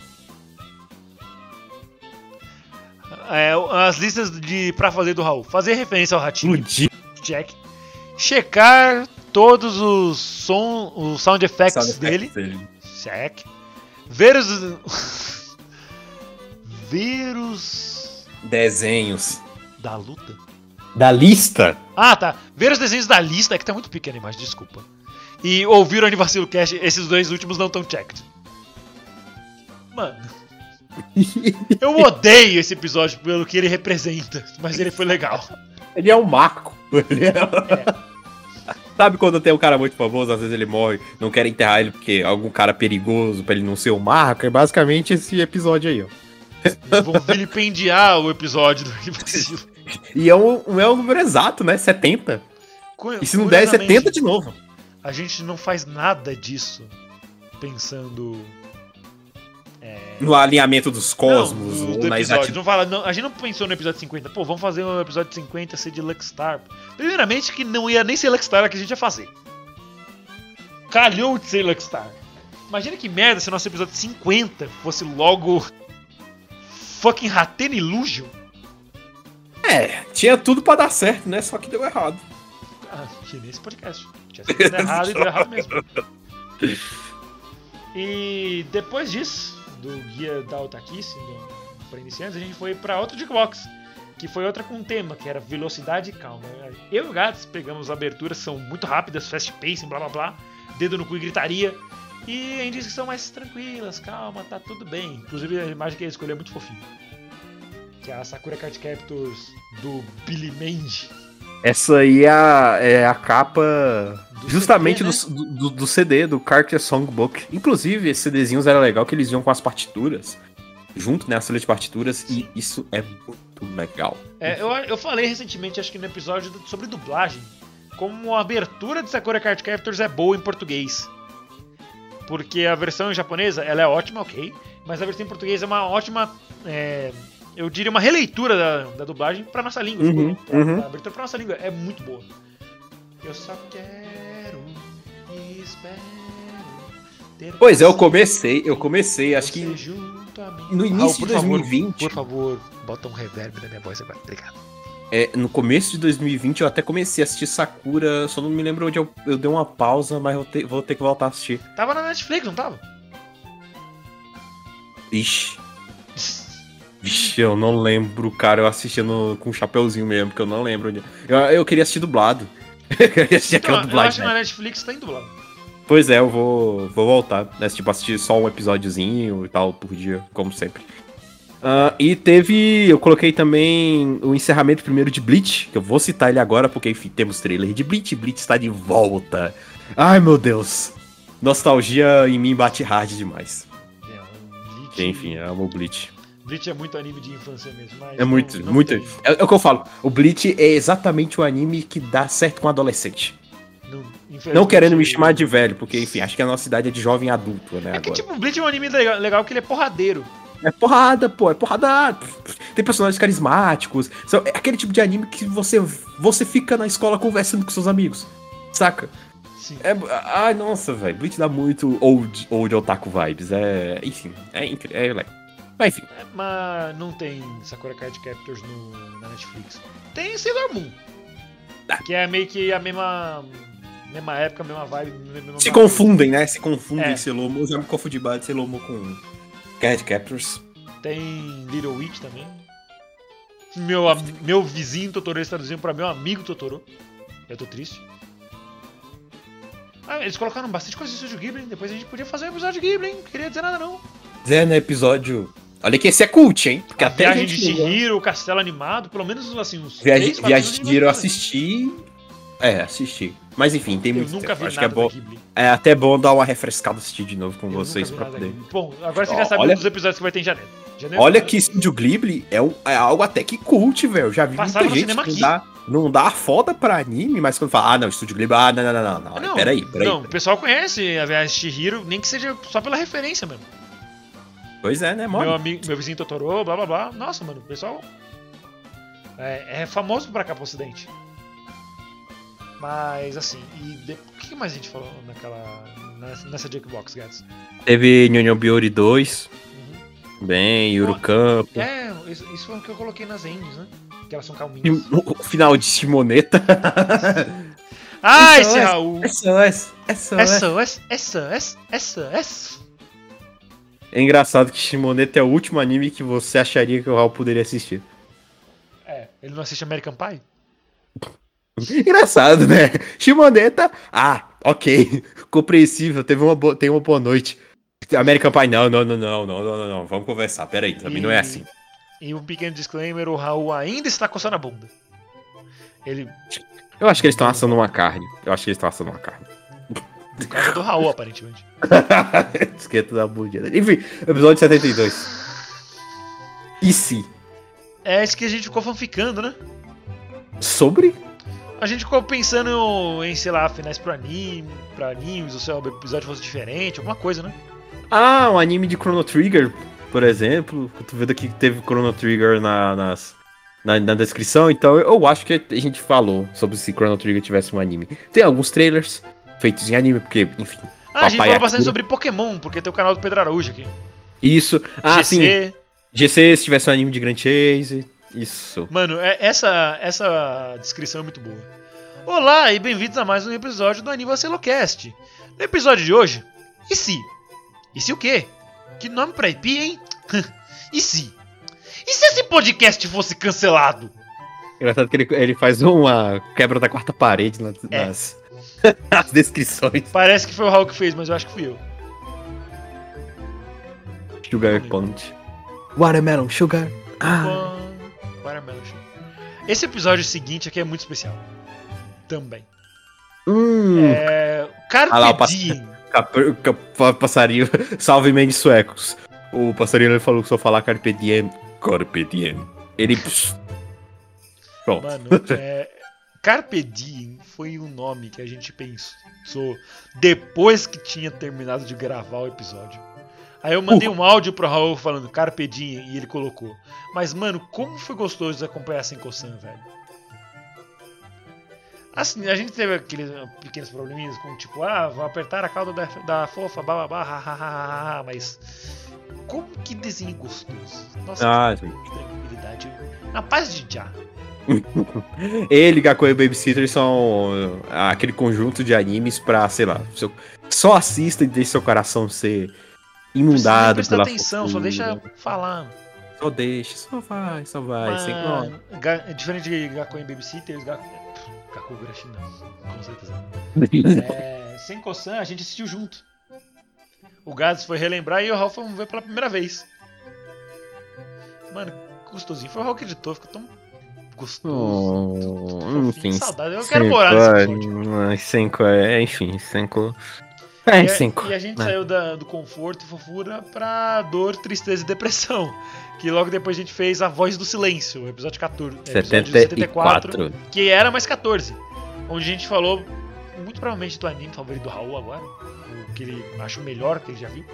É, as listas de pra fazer do Raul. Fazer referência ao ratinho. Check. Checar todos os som, os sound effects Sound dele. effects dele. Check. Ver os. Ver os. Desenhos. Da luta? Da lista? Ah, tá. Ver os desenhos da lista, é que tá muito pequena a imagem, desculpa. E ouvir o Anivacilo Cast, esses dois últimos não estão checked. Mano. Eu odeio esse episódio pelo que ele representa, mas ele foi legal. Ele é um marco. Ele é... Sabe quando tem um cara muito famoso, às vezes ele morre, não quer enterrar ele porque é algum cara perigoso pra ele não ser um marco? É basicamente esse episódio aí, ó. Vão vilipendiar o episódio do Anivacilo. E é um, é um número exato, né? 70. E se não der, é 70 de novo. A gente não faz nada disso pensando No alinhamento dos cosmos, não, do, ou do episódio. Não fala, não, a gente não pensou no episódio 50. Pô, vamos fazer um episódio 50 ser de Luckstar. Primeiramente que não ia nem ser Luckstar que a gente ia fazer. Calhou de ser Luckstar. Imagina que merda se o nosso episódio 50 fosse logo fucking Raten Illusion. É, tinha tudo pra dar certo, né? Só que deu errado. Ah, que nesse podcast. Tinha sido errado e deu errado mesmo. E depois disso, do guia da Otakice, para iniciantes, a gente foi para outro Jukebox, que foi outra com um tema, que era velocidade e calma. Eu e o Gats pegamos aberturas, são muito rápidas, fast pacing, blá blá blá, dedo no cu e gritaria. E a gente disse que são mais tranquilas, calma, tá tudo bem. Inclusive a imagem que ele escolheu é muito fofinha. Que é a Sakura Card Captors do Billy Mandy. Essa aí é a, é a capa Do justamente CD, do, do, do CD, do Carter Songbook. Inclusive, esses CDzinhos era legal que eles iam com as partituras, junto, né? As folhas de partituras, e isso é muito legal. É, eu, eu falei recentemente, acho que no episódio sobre dublagem, como a abertura de Sakura Card Captors é boa em português. Porque a versão em japonesa, ela é ótima, ok, mas a versão em português é uma ótima, é, eu diria uma releitura da, da dublagem pra nossa língua. Uhum, pra- uhum. A abertura pra nossa língua é muito boa. Eu só quero e espero Pois é, eu comecei, eu comecei, acho que no início de por favor, 2020. por favor, bota um reverb na minha voz agora, obrigado. É, no começo de 2020 eu até comecei a assistir Sakura, só não me lembro onde eu, eu dei uma pausa, mas eu te- vou ter que voltar a assistir. Tava na Netflix, não tava? Ixi. Vixe, eu não lembro, cara. Eu assistindo com um chapeuzinho mesmo, porque eu não lembro onde. Eu, eu queria assistir dublado. eu queria assistir Então, aquela eu acho dublagem. que né? na Netflix tá em dublado. Pois é, eu vou, vou voltar. Né? Tipo, assistir só um episódiozinho e tal por dia, como sempre. Ah, e teve. Eu coloquei também o encerramento primeiro de Bleach, que eu vou citar ele agora, porque enfim, temos trailer de Bleach. Bleach está de volta. Ai meu Deus. Nostalgia em mim bate hard demais. É, um Bleach, enfim, eu amo o Bleach. Bleach é muito anime de infância mesmo. Mas É muito, não- muito. É, é o que eu falo. O Bleach é exatamente o anime que dá certo com adolescente. não- Não querendo me chamar de velho, porque, enfim, acho que a nossa idade é de jovem adulto, né? É que agora. tipo, Bleach é um anime legal, legal que ele é porradeiro. É porrada, pô, é porrada. Tem personagens carismáticos. São, é aquele tipo de anime que você, você fica na escola conversando com seus amigos. Saca? Sim. É, ai, nossa, velho. Bleach dá muito old, old otaku vibes. É. Enfim, é incrível. É. Mas enfim. É, Mas não tem Sakura Card Captors no, na Netflix. Tem Sailor Moon. Que é meio que a mesma Mesma época, mesma vibe. mesma- Se mesma- confundem, né? Se confundem É. Sailor Moon. Eu já me confundi bastante Sailor Moon com Cat Captors. Tem Little Witch também. Meu, meu vizinho Totoro está traduzindo pra meu amigo Totoro. Eu tô triste. Ah, eles colocaram bastante coisa Estúdio Ghibli? Depois a gente podia fazer um episódio de Ghibli, hein? Não queria dizer nada não. Zé, no episódio. Olha que esse é cult, hein? Porque a até Viagem a de gente. Chihiro, o Castelo Animado, pelo menos assim, uns Viagem, Viagem de Chihiro eu assisti. É, assisti. Mas enfim, tem Eu muito nunca tempo. vi Acho que é bom. É até bom dar uma refrescada assistir de novo com Eu vocês pra poder. Ghibli. Bom, agora você Ó, já sabe olha- um dos episódios que vai ter em janeiro. Janeiro Olha que Studio Ghibli é, um- é algo até que cult, velho. Já vi Passaram muita gente que dá, não dá foda pra anime, mas quando fala, ah, não, Studio Ghibli, ah, não, não, não, não, não. Não, peraí, peraí. Não, o pessoal conhece a Viagem de Chihiro, nem que seja só pela referência mesmo. Pois é, né, Meu, amigo, meu vizinho Totoro, blá blá blá. Nossa, mano, o pessoal é, é famoso pra cá pro ocidente. Mas assim, e de- o que mais a gente falou naquela. nessa, nessa Jackbox, Gats? Teve Nyonya Biori 2, Uhum. bem, Yurukampo. É, isso, isso foi o que eu coloquei nas ends, né? Que elas são calminhas. o final de Simoneta. Ah, Isso esse é- Raul! SOS, SOS. SOS, SOS, SOS. É engraçado que Shimoneta é o último anime que você acharia que o Raul poderia assistir. É, ele não assiste American Pie? Engraçado, né? Shimoneta, ah, ok, compreensível, teve uma boa, tem uma boa noite. American Pie, não, não, não, não, não, não, não, vamos conversar, peraí, também e, não é assim. E um pequeno disclaimer, o Raul ainda está coçando a bunda. Ele... Eu acho que eles estão assando uma carne, eu acho que eles estão assando uma carne por causa do Raul, aparentemente. Esquenta da bundinha. Enfim, episódio 72. E se? É isso que a gente ficou fanficando, né? Sobre? A gente ficou pensando em, sei lá, finais pro anime, pra animes, ou se o episódio fosse diferente, alguma coisa, né? Ah, um anime de Chrono Trigger, por exemplo. Eu tô vendo aqui que teve Chrono Trigger na, nas, na, na descrição, então eu acho que a gente falou sobre se Chrono Trigger tivesse um anime. Tem alguns trailers feitos em anime, porque, enfim. Ah, a gente falou bastante Akira. sobre Pokémon, porque tem o canal do Pedro Araújo aqui. Isso. Ah, sim. GC. GC, se tivesse um anime de Grand Chase. Isso. Mano, é- essa, essa descrição é muito boa. Olá e bem-vindos a mais um episódio do Anivercelocast. No episódio de hoje, e se? E se o quê? Que nome pra IP, hein? e se? E se esse podcast fosse cancelado? Engraçado que ele, ele faz uma quebra da quarta parede nas, É. nas, nas descrições. Parece que foi o Raul que fez, mas eu acho que fui eu. Sugar Punch. Watermelon, sugar. Ah. Watermelon Sugar. Esse episódio seguinte aqui é muito especial. Também. Hum. É. Carpe Ah lá, o pass- passarinho. Salve mente suecos. O passarinho ele falou que só falar Carpe Diem. Carpe Diem. Ele. Pronto. Mano, é, Carpe Diem foi um nome que a gente pensou depois que tinha terminado de gravar o episódio. Aí eu mandei um áudio pro Raul falando Carpe Diem e ele colocou. Mas, mano, como foi gostoso de acompanhar sem Kosan, velho. Assim, a gente teve aqueles ah, pequenos probleminhas com tipo, ah, vou apertar a cauda da, da fofa, bababá, hahaha, mas. Como que desenho gostoso. Nossa, Ah, que tranquilidade. Na paz de já. ele, Gakko e o Babysitter são ah, aquele conjunto de animes pra, sei lá, seu- só assista e deixe seu coração ser inundado Precisa pela atenção, só fofura. deixa falar. Só deixa, só vai, só vai. sem-. Mas, Ga- diferente de Gakko em Babysitters, Gakko... Gakko Gurashi não, com certeza. É, sem Kosan, a gente assistiu junto. O Gads foi relembrar e o Ralph vamos ver pela primeira vez. Mano, gostosinho. Foi o Raul que editou, ficou tão gostoso. Oh, enfim, saudade. Eu quero morar nesse é, episódio. é, Cinco, é, enfim, cinco. É, E a- cinco. E a gente né? saiu da- do conforto e fofura pra dor, tristeza e depressão. Que logo depois a gente fez A Voz do Silêncio, episódio 14. episódio 74. que era mais 14. Onde a gente falou, muito provavelmente, do anime favorito do Raul agora. O que ele acha o melhor que ele já viu.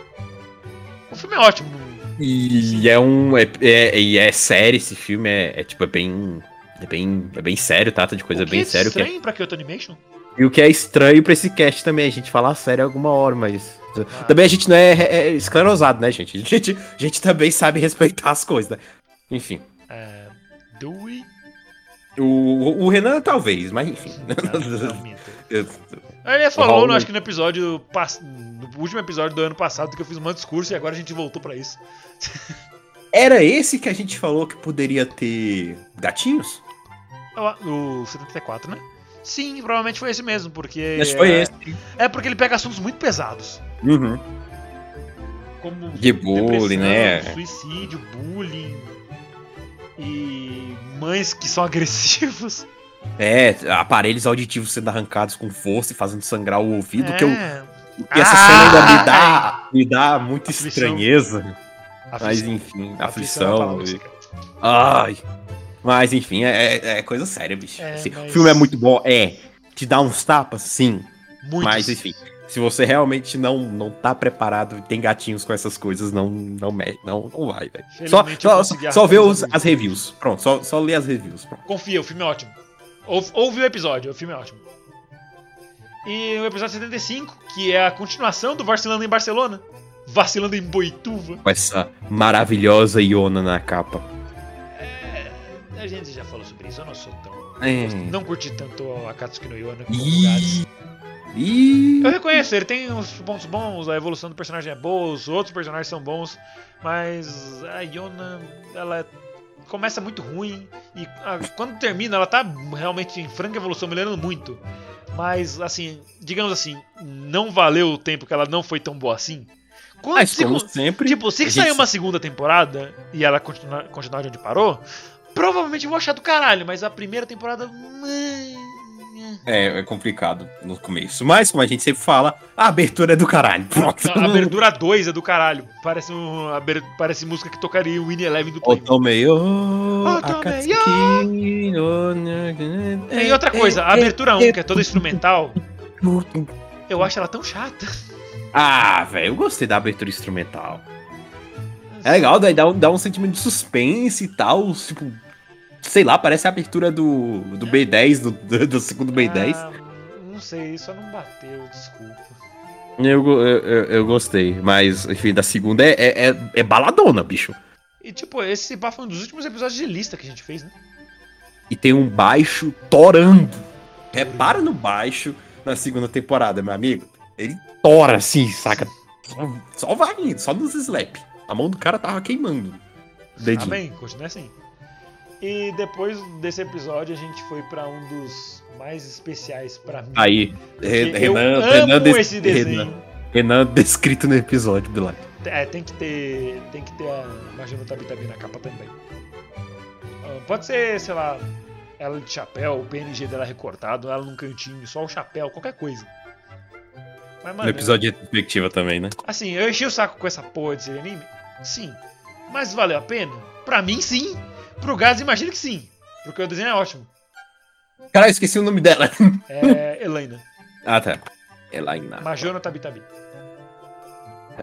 O filme é ótimo. E é um. É, é, é sério esse filme, é, é tipo, é bem. É bem, é bem sério, trata de coisa o que bem é sério. Que é- estranho pra Kyoto Animation. e o que é estranho pra esse cast também, a gente falar sério alguma hora, mas. Ah. Também a gente não é, é esclerosado, né, gente? A gente, a gente também sabe respeitar as coisas, né? Enfim. É, Dewey. O, o Renan talvez, mas enfim. Não, não. Ele falou, Raul- acho que no episódio. No último episódio do ano passado, que eu fiz um discurso e agora a gente voltou pra isso. Era esse que a gente falou que poderia ter gatinhos? O 74, né? Sim, provavelmente foi esse mesmo, porque. Que foi é, esse. É porque ele pega assuntos muito pesados. Uhum. Como De bullying, né? Suicídio, bullying. E mães que são agressivos. É, aparelhos auditivos sendo arrancados com força e fazendo sangrar o ouvido, que, eu, É, que essa Ah! cena ainda me dá, me dá muita Aflição. estranheza. Mas aflição. enfim, Aflição é aflição. e-. Ai. Mas enfim, é, é- é coisa séria, bicho. É, Assim, mas- O filme é muito bom, é. Te dá uns tapas, sim. Muitos. Mas enfim, se você realmente não, não tá preparado e tem gatinhos com essas coisas, não, não, não, não vai, velho. Só, só, só, arrancar os- as reviews. Pronto, só, só lê as reviews. Pronto. Confia, o filme é ótimo. Ouve, ouve o episódio, o filme é ótimo. E o episódio 75, que é a continuação do Vacilando em Barcelona. Vacilando em Boituva. Com essa maravilhosa Iona na capa. A gente já falou sobre isso, eu não sou tão. É. Não curti tanto a Katsuki no Yona como. Ih. Ih. Eu reconheço, ele tem uns pontos bons, a evolução do personagem é boa, os outros personagens são bons, mas a Yona, ela começa muito ruim e ah, quando termina ela tá realmente em franca evolução, melhorando muito. Mas, assim, digamos assim, não valeu o tempo que ela não foi tão boa assim. Quando, Mas se- como sempre. tipo, se a gente sair uma segunda temporada e ela continuar, continuar de onde parou, provavelmente eu vou achar do caralho, mas a primeira temporada. É, é complicado no começo. Mas, como a gente sempre fala, a abertura é do caralho. Pronto. A abertura 2 é do caralho. Parece, um, aber- parece música que tocaria o Winnie Eleven do Play. Otomei, Otomei, E outra coisa, a abertura 1, que é toda instrumental, eu acho ela tão chata. Ah, velho, eu gostei da abertura instrumental. É legal, daí dá um, dá um sentimento de suspense e tal. Tipo, sei lá, parece a abertura do, do B10, do, do, do segundo B10. Ah, não sei, só não bateu, desculpa. Eu, eu, eu, gostei, mas, enfim, da segunda é, é, é, é baladona, bicho. E tipo, esse pá foi um dos últimos episódios de lista que a gente fez, né? E tem um baixo torando. Repara no baixo na segunda temporada, meu amigo. Ele tora assim, saca? Só, só vai só nos slap. A mão do cara tava queimando. o Dedinho. Amém, continua assim. E depois desse episódio a gente foi pra um dos mais especiais pra mim. Aí, Porque Re- eu Renan, amo Renan, des- esse desenho. Renan, Renan descrito no episódio, Bilal. É, tem que ter. Tem que ter a Majima Tabi Tabi na capa também. Ah, Pode ser, sei lá, ela de chapéu, o PNG dela recortado, ela num cantinho, só o chapéu, qualquer coisa. Mas, No mano, episódio de perspectiva também, né? assim, eu enchi o saco com essa porra desse anime? Sim. Mas valeu a pena? Pra mim, sim. Pro Gás, imagino que sim. Porque o desenho é ótimo. Cara, eu esqueci o nome dela. É Helena. ah, tá. Elaina. Majona Tabi Tabi.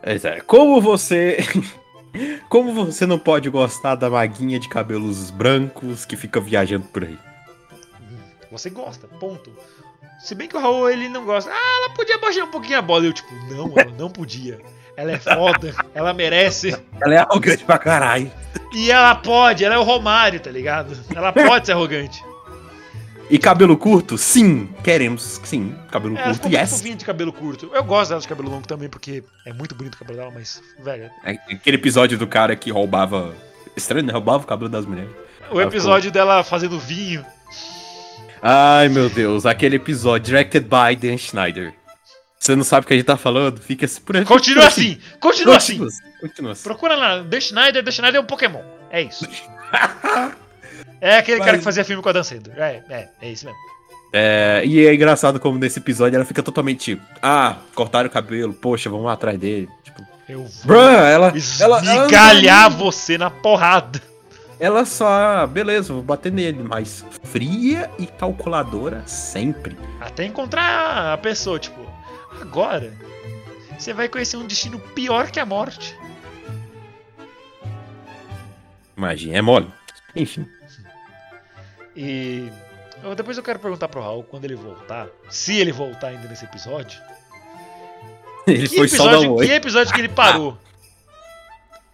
Pois é. Como você. Como você não pode gostar da maguinha de cabelos brancos que fica viajando por aí? Você gosta, ponto. Se bem que o Raul ele não gosta. Ah, ela podia baixar um pouquinho a bola. Eu, tipo, não, ela não podia. Ela é foda, ela merece. Ela é arrogante pra caralho. E ela pode, ela é o Romário, tá ligado? Ela pode ser arrogante. E cabelo curto? Sim, queremos. Sim, cabelo Ela curto, ficou yes. fofinha de cabelo curto. Eu gosto dela de cabelo longo também, porque é muito bonito o cabelo dela, mas, velho. É Aquele episódio do cara que roubava. Estranho, né? Roubava o cabelo das mulheres. O episódio dela fazendo vinho. Ai, meu Deus, aquele episódio directed by Dan Schneider. Você não sabe o que a gente tá falando? Fica assim por Continua assim, continua assim. Continua assim. Continua assim. Procura lá, The Schneider, The Schneider é um Pokémon. É isso. É aquele cara Mas- que fazia filme com a Dan Sandler. É, é, é isso mesmo. É, e é engraçado como nesse episódio ela fica totalmente. Ah, cortaram o cabelo, poxa, vamos atrás dele. Tipo, Eu vou bruh, ela. Esmigalhar você na porrada. ela só. Beleza, vou bater nele, mas fria e calculadora sempre. Até encontrar a pessoa, tipo, agora você vai conhecer um destino pior que a morte. Imagina, é mole. Enfim. E eu- depois eu quero perguntar pro Raul quando ele voltar, se ele voltar ainda nesse episódio, Ele que foi só dar um episódio, oi. que episódio que ele parou?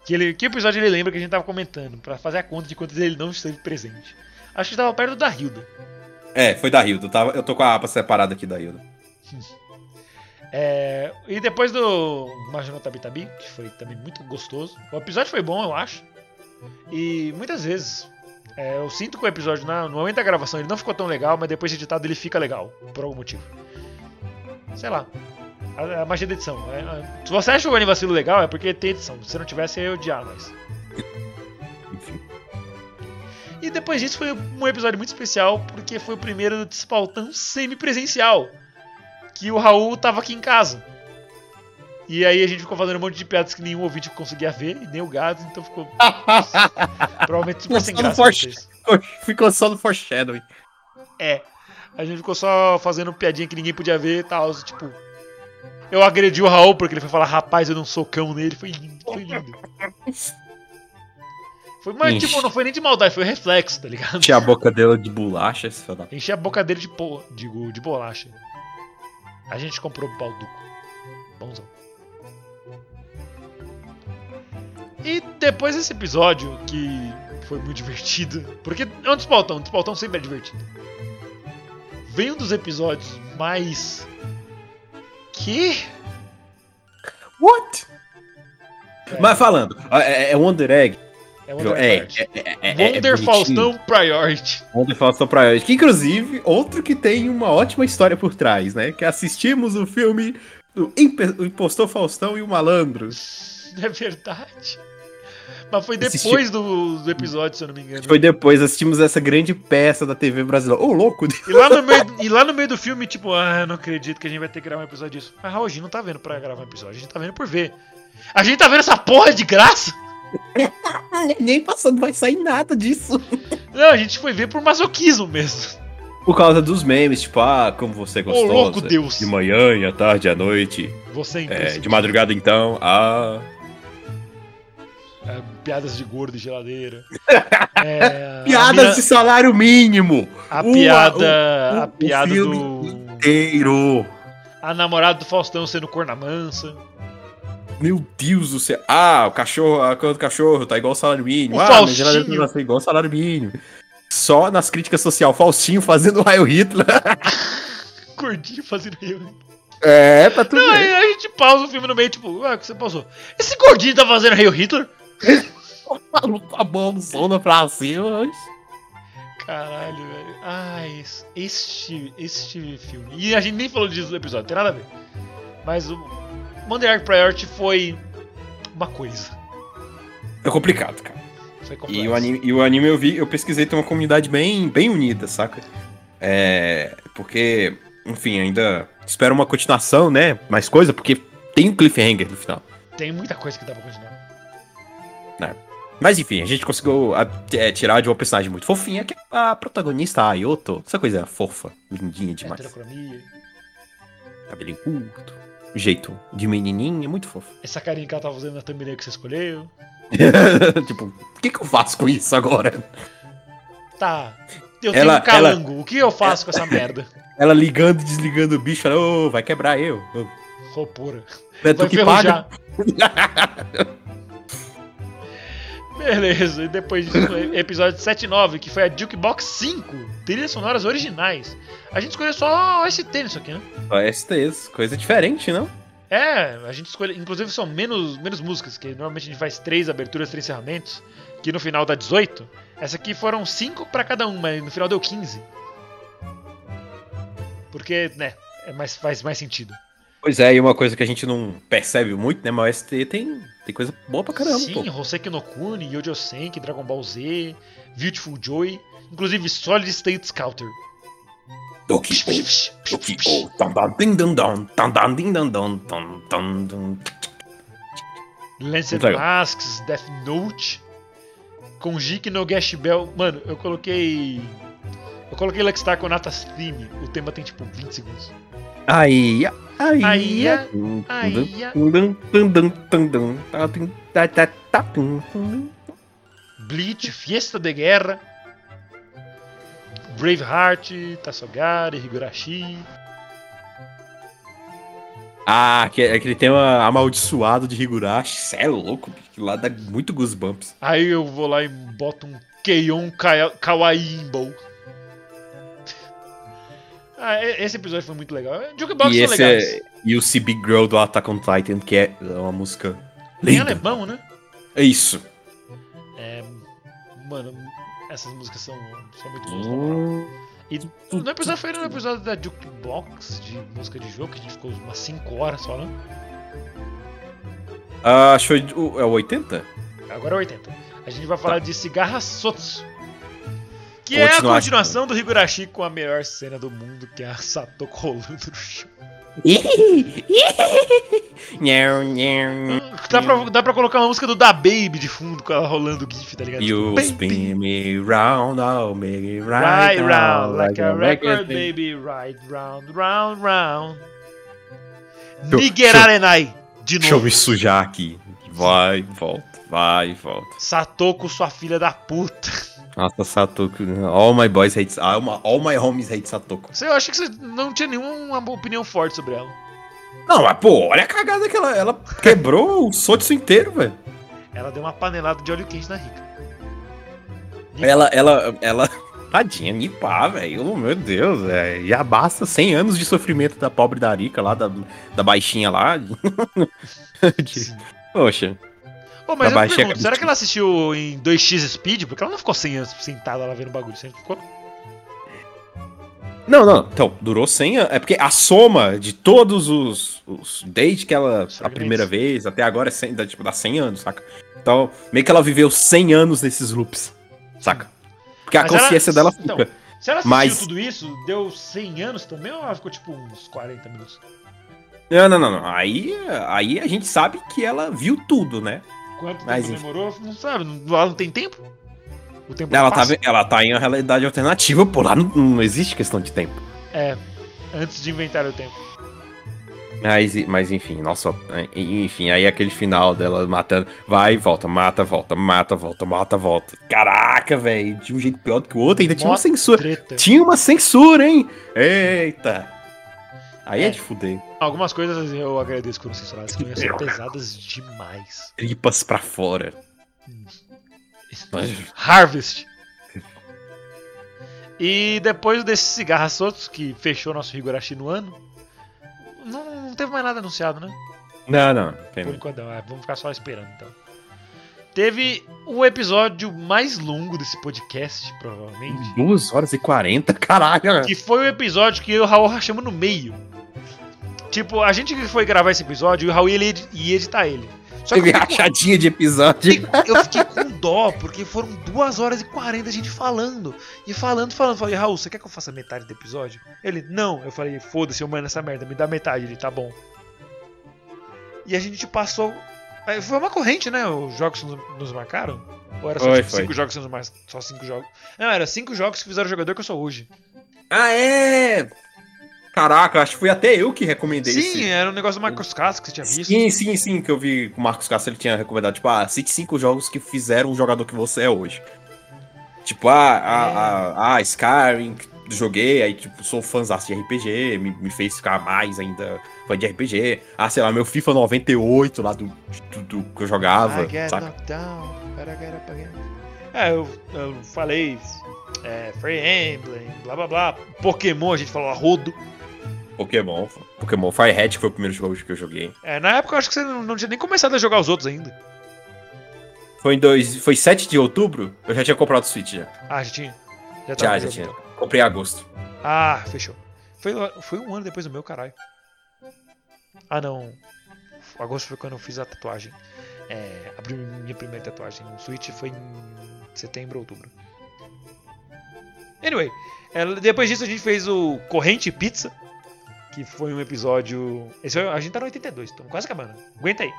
Que, ele, que episódio ele lembra que a gente tava comentando, pra fazer a conta de quantos ele não esteve presente. Acho que estava perto da Hilda. É, foi da Hilda. Eu, tava, eu tô com a aba separada aqui da Hilda. É, e depois do Majano Tabitabi, que foi também muito gostoso. O episódio foi bom, eu acho. E muitas vezes é, eu sinto que o episódio, na- no momento da gravação, ele não ficou tão legal, mas depois de editado ele fica legal, por algum motivo. Sei lá. A, a magia da edição. é, é, se você acha o Anivacilo legal, é porque tem edição. Se não tivesse, eu ia odiar. Enfim. E depois disso foi um episódio muito especial, porque foi o primeiro despautão semi-presencial. Que o Raul tava aqui em casa. E aí a gente ficou fazendo um monte de piadas que nenhum ouvinte conseguia ver, e nem o gato, então ficou provavelmente super sem Só no graça. vocês. Ficou só no foreshadowing. É. A gente ficou só fazendo piadinha que ninguém podia ver e tal. Tipo. Eu agredi o Raul porque ele foi falar, rapaz, eu não sou cão nele. Foi lindo, foi lindo. Foi, mas, tipo, não foi nem de maldade, foi reflexo, tá ligado? Tinha a boca dela de bolacha, esse Enchi a boca dele de, po... digo, de bolacha. A gente comprou o balduco. Bonzão. E depois desse episódio, que foi muito divertido, porque é um despautão, um despautão sempre é divertido. Vem um dos episódios mais. Que? What? Mas falando, é, é Wonder Egg. É Wonder É, é, é, é, é Wonder. Faustão Priority. Wonder Faustão Priority. Que inclusive, outro que tem uma ótima história por trás, né? Que assistimos o filme do Impostor Faustão e o Malandro. É verdade. Mas foi Assisti- depois do, do episódio, se eu não me engano. Foi depois, assistimos essa grande peça da TV brasileira. Ô, louco! E lá, no meio, e lá no meio do filme, tipo, ah, não acredito que a gente vai ter que gravar um episódio disso. Mas Raul, a gente não tá vendo pra gravar um episódio, a gente tá vendo por ver. A gente tá vendo essa porra de graça? Nem passando vai sair nada disso. Não, a gente foi ver por masoquismo mesmo. Por causa dos memes, tipo, ah, como você é Ô, gostosa. louco Deus. De manhã e à tarde e à noite. Você é É, de madrugada então, ah. É, piadas de gordo e geladeira. É, a Piadas mina- de salário mínimo! A o- piada. o- a o piada filme do. Inteiro! A namorada do Faustão sendo corna mansa. Meu Deus do céu. Ah, o cachorro, a cor do cachorro tá igual o salário mínimo. O ah, Faustinho. minha geladeira tá igual o salário mínimo. Só nas críticas sociais, Faustinho fazendo o Raio Hitler. Gordinho fazendo eu. É, tá tudo Não, bem. a gente pausa o filme no meio, tipo, ah, o que você pausou? Esse gordinho tá fazendo Hail Hitler? Maluco, a mãozona pra cima. Caralho, velho. Ai, es- este, este filme. E a gente nem falou disso no episódio, tem nada a ver. Mas o Egg Priority foi uma coisa. É complicado, cara. E o, anime, e o anime eu vi, eu pesquisei, tem uma comunidade bem, bem unida, saca? É. Porque, enfim, ainda espero uma continuação, né? Mais coisa, porque tem um cliffhanger no final. Tem muita coisa que dá pra continuar. Mas enfim, a gente conseguiu a- é, tirar de uma personagem muito fofinha, que é a protagonista, a Ayoto. Essa coisa fofa, lindinha demais. Cabelinho curto, jeito de menininha, muito fofo. Essa carinha que ela tava usando na thumbnail que você escolheu. tipo, o que, que eu faço com isso agora? Tá. Eu Ela- tenho um calango. O que eu faço com essa merda? Ela ligando e desligando o bicho, ela, ô, vai quebrar eu. Ô, Roupora. É tu Vai que paga. Beleza, e depois disso, episódio 7 e 9, que foi a Jukebox 5, trilhas sonoras originais. A gente escolheu só OST nisso aqui, né? Ó, STs, coisa diferente, não? É, a gente escolheu. Inclusive são menos, menos músicas, que normalmente a gente faz três aberturas, três encerramentos, que no final dá 18. Essa aqui foram 5 pra cada um, mas no final deu 15. Porque, né, é mais, faz mais sentido. Pois é, e uma coisa que a gente não percebe muito, né? Mas o ST tem, tem coisa boa pra caramba, Sim, pô. Hoseki no Kuni, Yojo Senki, Dragon Ball Z, Beautiful Joy, inclusive Solid State Scouter. Doki O, Doki O, tam tam ding dum, tam tam ding dum, tam tam. Lancer. Masks, Death Note, Konjiki no Gash Bell. Mano, eu coloquei. Eu coloquei Luckstar com Natas Theme. O tema tem tipo 20 segundos. Aí, aí, Aí, aí, aí. Bleach, Fiesta de Guerra, Braveheart, Tassogari, Higurashi. Ah, que- aquele tema amaldiçoado de Higurashi. Cê é louco, que lá dá muito goosebumps. Aí eu vou lá e boto um Keion Kawaii Imbo. Ah, esse episódio foi muito legal. Jukebox E, são legais. é, e o CB Girl do Attack on Titan, que é uma música Em linda. alemão, né? É isso. É, mano, essas músicas são, são muito boas. moral. E no episódio foi no episódio da Jukebox, de música de jogo, que a gente ficou umas 5 horas falando. Ah, acho que é o 80? Agora é 80. A gente vai falar de Cigarra Sotsu. Que é a Continuação. do Higurashi com a melhor cena do mundo, que é a Satoko rolando no chão. Dá pra, dá pra colocar uma música do Da Baby de fundo com ela rolando o GIF, tá ligado? You Tipo, spin me round, I'll make it right, Right round, like a record, baby. baby. Right round, round, round. Nigerarenai. De Deixa eu novo. me sujar aqui. Vai, volta, vai, volta. Satoko, sua filha da puta. Nossa, Satoko. All my boys hate all my, all my homies hate Satoko. Você, eu acho que você não tinha nenhuma opinião forte sobre ela. Não, mas pô, olha a cagada que ela, ela quebrou o Sotsu inteiro, velho. Ela deu uma panelada de óleo quente na Rica. Ela, ela, ela. Tadinha, nipar, velho. Oh, meu Deus, velho. Já basta 100 anos de sofrimento da pobre Darica lá, da, da baixinha lá. De- Poxa. Pô, mas eu pergunto, será que ela assistiu em 2x Speed? Porque ela não ficou 100 anos sentada lá vendo o bagulho. Sempre ficou. Não, não. Então, durou 100 anos. É porque a soma de todos os. os desde que ela. Os A primeira vez até agora é 100, dá, tipo, dá 100 anos, saca? Então, meio que ela viveu 100 anos nesses loops, saca? Porque a Mas ela- consciência dela fica. então, Se ela assistiu Mas- tudo isso, deu 100 anos também ou ela ficou tipo uns 40 minutos? Não, não, não, não. Aí, aí a gente sabe que ela viu tudo, né? Quanto Mas, tempo demorou? Não sabe. Ela não tem tempo? O tempo Ela tá, passa. ela tá em uma realidade alternativa, pô, lá não, não existe questão de tempo. É, antes de inventar o tempo. Mas, mas enfim, nossa, enfim, aí aquele final dela matando, vai, volta, mata, volta, mata, volta, mata, volta. Caraca, velho, de um jeito pior do que o outro, ainda tinha uma Mó censura. Treta. Tinha uma censura, hein? Eita. Aí é, É. de fuder. Algumas coisas eu agradeço que foram censuradas, que são pesadas demais. Tripas pra fora. Harvest. E depois desse cigarra soltos que fechou nosso Higurashi no ano, não, não teve mais nada anunciado, né? Não, não. tem Por não. enquanto não, é, vamos ficar só esperando então. Teve o episódio mais longo desse podcast, provavelmente. 2 horas e 40, caraca. Que foi o episódio que eu e o Raul rachamos no meio. Tipo, a gente que foi gravar esse episódio, e o Raul ia, ia editar ele. Só Teve rachadinha de episódio. eu fiquei com dó, porque foram 2 horas e 40 a gente falando. E falando, falando. Falei, Raul, você quer que eu faça metade do episódio? Ele, não. Eu falei, foda-se, eu mando essa merda, me dá metade. Ele, tá bom. E a gente passou. Aí Foi uma corrente, né? Os jogos nos, marcaram? Ou era só Foi, tipo, foi. cinco jogos que nos marcaram? Só cinco jogos. Não, era cinco jogos que fizeram o jogador que eu sou hoje. Ah, é? Caraca, acho que foi até eu que recomendei Sim, esse. era um negócio do Marcos Castro que você tinha visto. Sim, sim, sim, que eu vi com o Marcos Castro, ele tinha recomendado, tipo, ah, cite cinco jogos que fizeram o jogador que você é hoje. Tipo, ah, a, a, a Skyrim, que joguei, aí, tipo, sou fãzaço de RPG, me, me fez ficar mais ainda fã de RPG. Ah, sei lá, meu FIFA 98 lá do, do, do que eu jogava, saca? down. É, eu, eu falei é, Fire Emblem, blá blá blá. Pokémon, a gente falou a rodo. Pokémon, Pokémon Firehead, foi o primeiro jogo que eu joguei. É, na época eu acho que você não, não tinha nem começado a jogar os outros ainda. Foi em dois, foi 7 de outubro, eu já tinha comprado o Switch já. Ah, já tinha? Já, Já, já tinha. Comprei em agosto. Ah, fechou. Foi, foi um ano depois do meu, caralho. Ah, não. Agosto foi quando eu fiz a tatuagem. É, a prim- minha primeira tatuagem no Switch foi em setembro, outubro. Anyway, é, depois disso a gente fez o Corrente Pizza, que foi um episódio. Esse foi- a gente tá no 82, estamos quase acabando. Aguenta aí.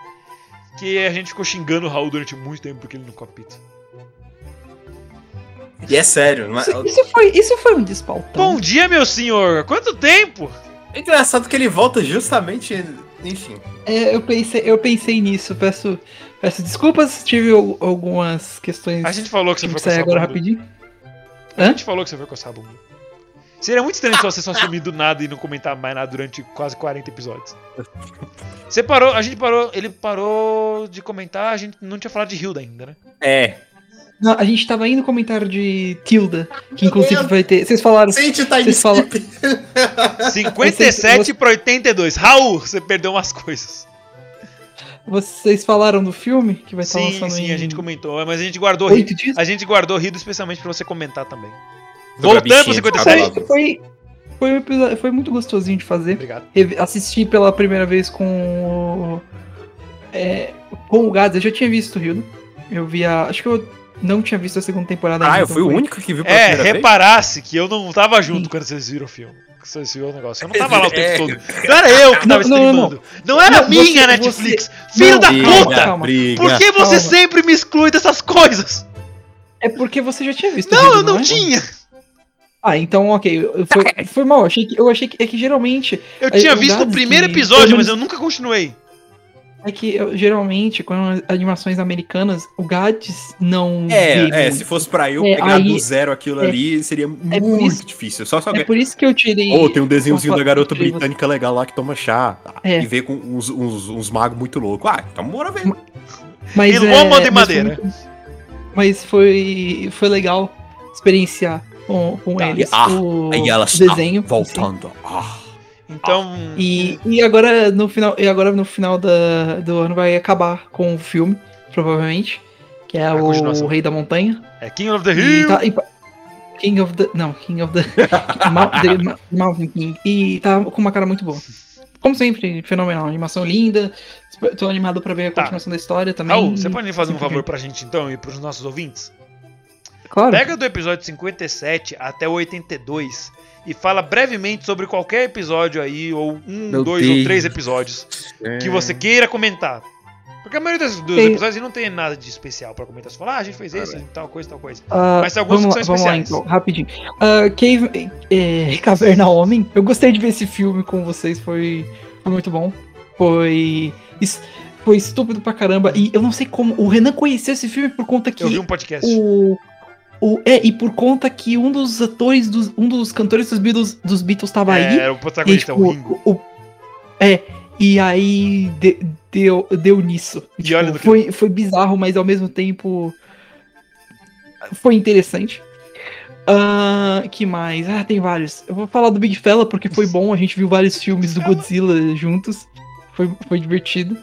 Que a gente ficou xingando o Raul durante muito tempo porque ele não come pizza. E é sério, não é- Isso, isso foi, isso foi um despaltão. Bom dia, meu senhor! Quanto tempo? É engraçado que ele volta justamente. Enfim. É, eu, pensei, eu pensei nisso, peço, peço desculpas, tive al- algumas questões. A gente falou que você foi coçar a agora bunda. rapidinho. A gente falou que você foi coçar a bunda. Seria muito estranho se você só sumir do nada e não comentar mais nada durante quase 40 episódios. Você parou, a gente parou, ele parou de comentar, a gente não tinha falado de Hilda ainda, né? É. Não, a gente tava indo no comentário de Tilda, que inclusive vai ter. Vocês falaram. Sente time Vocês falam- skip. 57 pra 82. Raul, você perdeu umas coisas. Vocês falaram do filme que vai estar Sim, lançando sim, em a gente comentou, mas a gente guardou oito dias? A gente guardou rido especialmente pra você comentar também. Voltando pro bichinha de 57. cavalo. Foi, foi, um episódio, foi muito gostosinho de fazer. Obrigado. Assisti pela primeira vez com o. É, com o Gads, eu já tinha visto o Hildo. Eu vi a. Acho que eu não tinha visto a segunda temporada Ah, ainda, eu então fui o foi- único que viu pela É, primeira vez? reparasse que eu não tava junto Sim. quando vocês viram o filme. Que vocês viram o negócio. Eu não tava lá o tempo É. todo. Não era eu que tava Não, não, não, streamando. Não, era Não, minha você- Netflix. você- Filho Não, da puta! calma. briga. Por que você Calma. sempre me exclui dessas coisas? É porque você já tinha visto o Não, Hildo, eu não é? tinha. Ah, então ok. eu- Foi, foi mal. Achei que, eu achei que. É que geralmente. Eu tinha o visto o primeiro que- episódio, pelo mas eu nunca continuei. É que eu- geralmente, quando animações americanas, o Gads não. vê É, é, se fosse pra eu É, pegar aí- do zero aquilo é- ali, seria é muito isso- difícil. Só só É por isso que eu tirei. Ou tem um desenhozinho da garota tirei você. britânica legal lá que toma chá. tá? É. E vê com uns, uns, uns magos muito loucos. Ah, então bora ver. Mas, E é, lomba de mas foi madeira. muito- Mas foi, foi legal experienciar com, com Tá. eles Ah, o, ela o está desenho. voltando. Ah. Então. E, e agora no final, e agora no final da, do ano vai acabar com o filme, provavelmente, que é A o. Rei da Montanha. É King of the E Hill. tá- e King of the. Não, King of the. The Mountain King. E tá com uma cara muito boa. Como sempre, fenomenal. Animação linda. Tô animado pra ver a Tá. continuação da história também. Raul, você pode me fazer um favor pra gente então e pros nossos ouvintes? Claro. Pega do episódio 57 até o 82 e fala brevemente sobre qualquer episódio aí, ou um, Meu dois ou Deus. três episódios que você queira comentar. Porque a maioria dos, dos episódios não tem nada de especial pra comentar. Você fala, ah, a gente fez esse, tal coisa, tal coisa. Ah, Mas tem alguns vamos, que lá- são vamos lá especiais. então, rapidinho. Ah, Cave, é, Caverna Homem. Eu gostei de ver esse filme com vocês, foi, foi muito bom. Foi. es- Foi estúpido pra caramba. E eu não sei como. O Renan conheceu esse filme por conta que Eu vi um podcast. o. O, é, e por conta que um dos atores, dos, um dos cantores dos Beatles, dos Beatles tava aí. É, o E, protagonista, tipo, o Ringo. o- é, e aí de- deu, deu nisso. E Tipo, olha no que- foi, foi bizarro, mas ao mesmo tempo foi interessante. Ah, que mais? Ah, tem vários. Eu vou falar do Big Fella porque foi bom. A gente viu vários filmes do Godzilla juntos. Foi, foi divertido.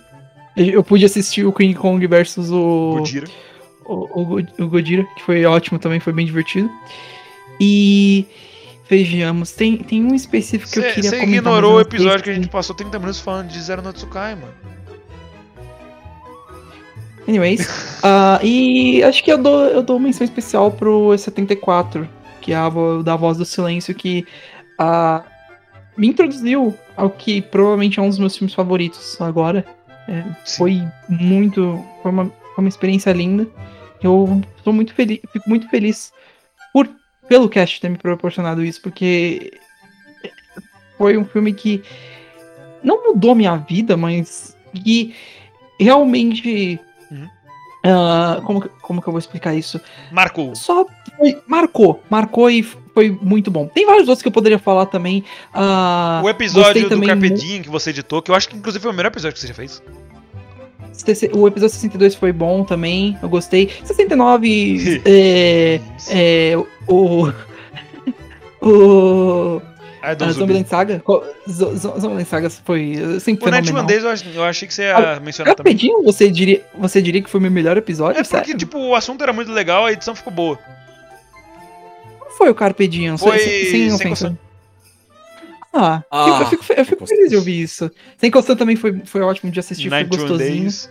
Eu pude assistir o King Kong versus o Godira. O, o, Go- o Godira, que foi ótimo também, foi bem divertido. E vejamos, tem, tem um específico que eu queria Você comentar. mas ignorou o episódio sei que a gente passou 30 minutos falando de Zero no Tsukai, mano. Anyways, ah, e acho que eu dou, eu dou menção especial pro 74, que é a da Voz do Silêncio, que ah, me introduziu ao que provavelmente é um dos meus filmes favoritos agora. É, foi muito. Foi uma, foi uma experiência linda. Eu tô muito feliz, fico muito feliz por, pelo cast ter me proporcionado isso, porque foi um filme que não mudou minha vida, mas que realmente. Uhum. ah, como, que- como que eu vou explicar isso? Marcou. Só foi- marcou, marcou e foi muito bom. Tem vários outros que eu poderia falar também. ah, O episódio do também Carpe mu- Diem que você editou, que eu acho que inclusive foi o melhor episódio que você já fez. O episódio 62 foi bom também, eu gostei. 69, é, é, o. O. A. Zombieland Saga? Zombieland Saga foi uh, sempre O Night fenomenal. One Days eu, eu achei que você ia mencionar também. Rapidinho, você diria, você diria que foi meu melhor episódio? É porque, Sério? tipo, o assunto era muito legal, a edição ficou boa. Não foi o Carpe Diem, Foi sem, sem Sem ofensa. Ah, Ah, eu fico, eu fico feliz de ouvir isso. Sem Coção também foi, foi ótimo de assistir, foi 91 gostosinho. Days.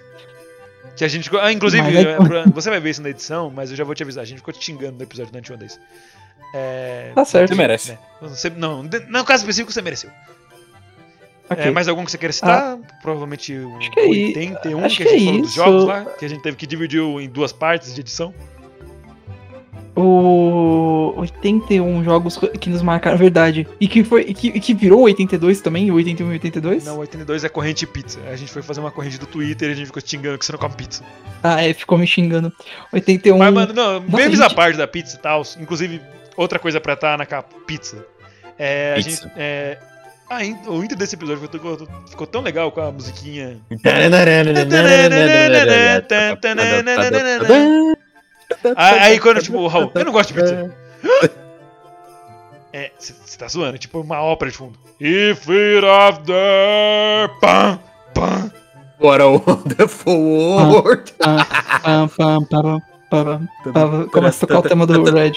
Que a gente. Ah, inclusive, Mas é- é, você vai ver isso na edição, mas eu já vou te avisar. A gente ficou te xingando no episódio do 91 Days. É. Tá certo. Você merece. né, você- não, no caso específico você mereceu. Ok. É, mais algum que você queira citar? Provavelmente o Acho que é 81, que a gente é falou dos isso. jogos lá, que a gente teve que dividir em duas partes de edição. O 81 jogos que nos marcaram, verdade. E que foi que, que virou 82 também, o 81 e 82? Não, 82 é corrente pizza. A gente foi fazer uma corrente do Twitter e a gente ficou te xingando que você não come pizza. Ah, é, ficou me xingando. 81. Mas, mano, não, memes gente- à parte da pizza e tal. Inclusive, outra coisa pra estar na capa: pizza. É, a Pizza. gente. É, ah, in- o intro desse episódio ficou, ficou tão legal com a musiquinha. Aí, aí quando, tipo, o Raul, eu não gosto de pizza. É, você tá zoando, é tipo uma ópera de fundo. If it after, pam, pam. What a wonderful world. Começa a tocar o tema do Red.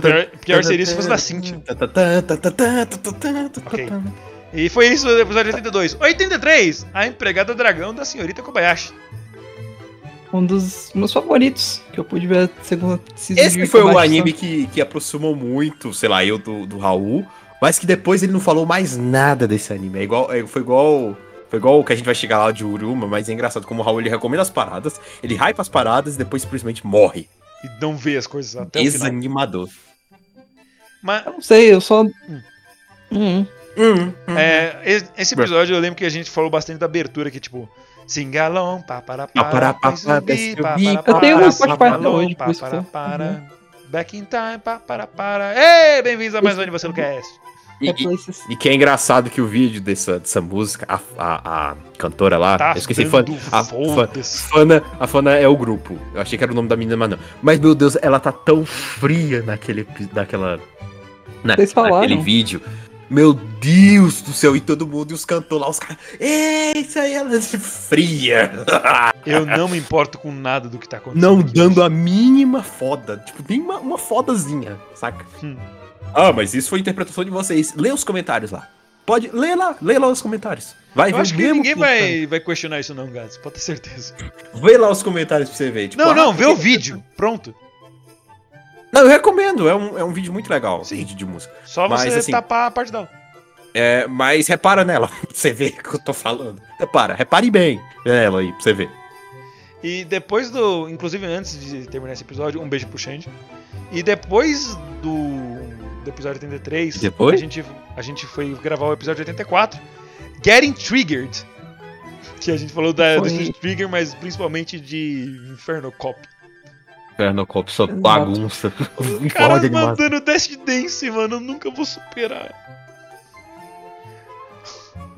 Pior, pior seria se fosse da Cintia. Ok. E foi isso no episódio 82. 83, a empregada dragão da senhorita Kobayashi. Um dos meus favoritos que eu pude ver a segunda season Esse de foi o anime que, que aproximou muito, sei lá, eu do, do Raul, mas que depois ele não falou mais nada desse anime. É igual, é- foi igual. Foi igual o que a gente vai chegar lá de Uruma, mas é engraçado como o Raul ele recomenda as paradas, ele hypa as paradas e depois simplesmente morre. E não vê as coisas até o final. Desanimador. Mas Eu não sei, eu só. Hum. Hum, hum. é, e- esse episódio eu lembro que a gente falou bastante da abertura, que tipo. Singalon, pá, para, para, para, vai para, subir, vai pá, subir, para, Eu tenho para, no Spotify até hoje, para, Back in time, pá, para, para. Ei, bem-vindos a mais um Aniversário Cast. E, É e, e que é engraçado que o vídeo dessa, dessa música, a, a, a cantora lá, Tá eu esqueci, fã, a, fã. Fana, a Fana é o grupo. Eu achei que era o nome da menina, mas não. Mas, meu Deus, ela tá tão fria naquele, naquela, na, naquele vídeo. Meu Deus do céu, e todo mundo, e os cantores lá, os caras. É, isso aí, ela é fria. Eu não me importo com nada do que tá acontecendo. Não dando a mínima foda. Tipo, nem uma, uma fodazinha, saca? Hum. Ah, mas isso foi a interpretação de vocês. Lê os comentários lá. Pode, lê lá, lê lá os comentários. Vai Eu acho que ninguém vai, vai questionar isso, não, Gats. Pode ter certeza. Vê lá os comentários pra você ver. Tipo, Não, ah, não, vê o vídeo. Pronto. Não, eu recomendo. É um, é um vídeo muito legal. Sim. Vídeo de música. Só Mas, você assim, tapar a parte dela. É, mas repara nela, pra você ver o que eu tô falando. Repara, repare bem nela aí, pra você ver. E depois do. Inclusive antes de terminar esse episódio, um beijo pro Xande. E depois do, do episódio 83, Depois? A, gente, a gente foi gravar o episódio 84, Getting Triggered. Que a gente falou da, do Trigger, mas principalmente de Inferno Cop. Pernocop, só Exato. bagunça. Cara mandando Dash Dance, mano, eu nunca vou superar.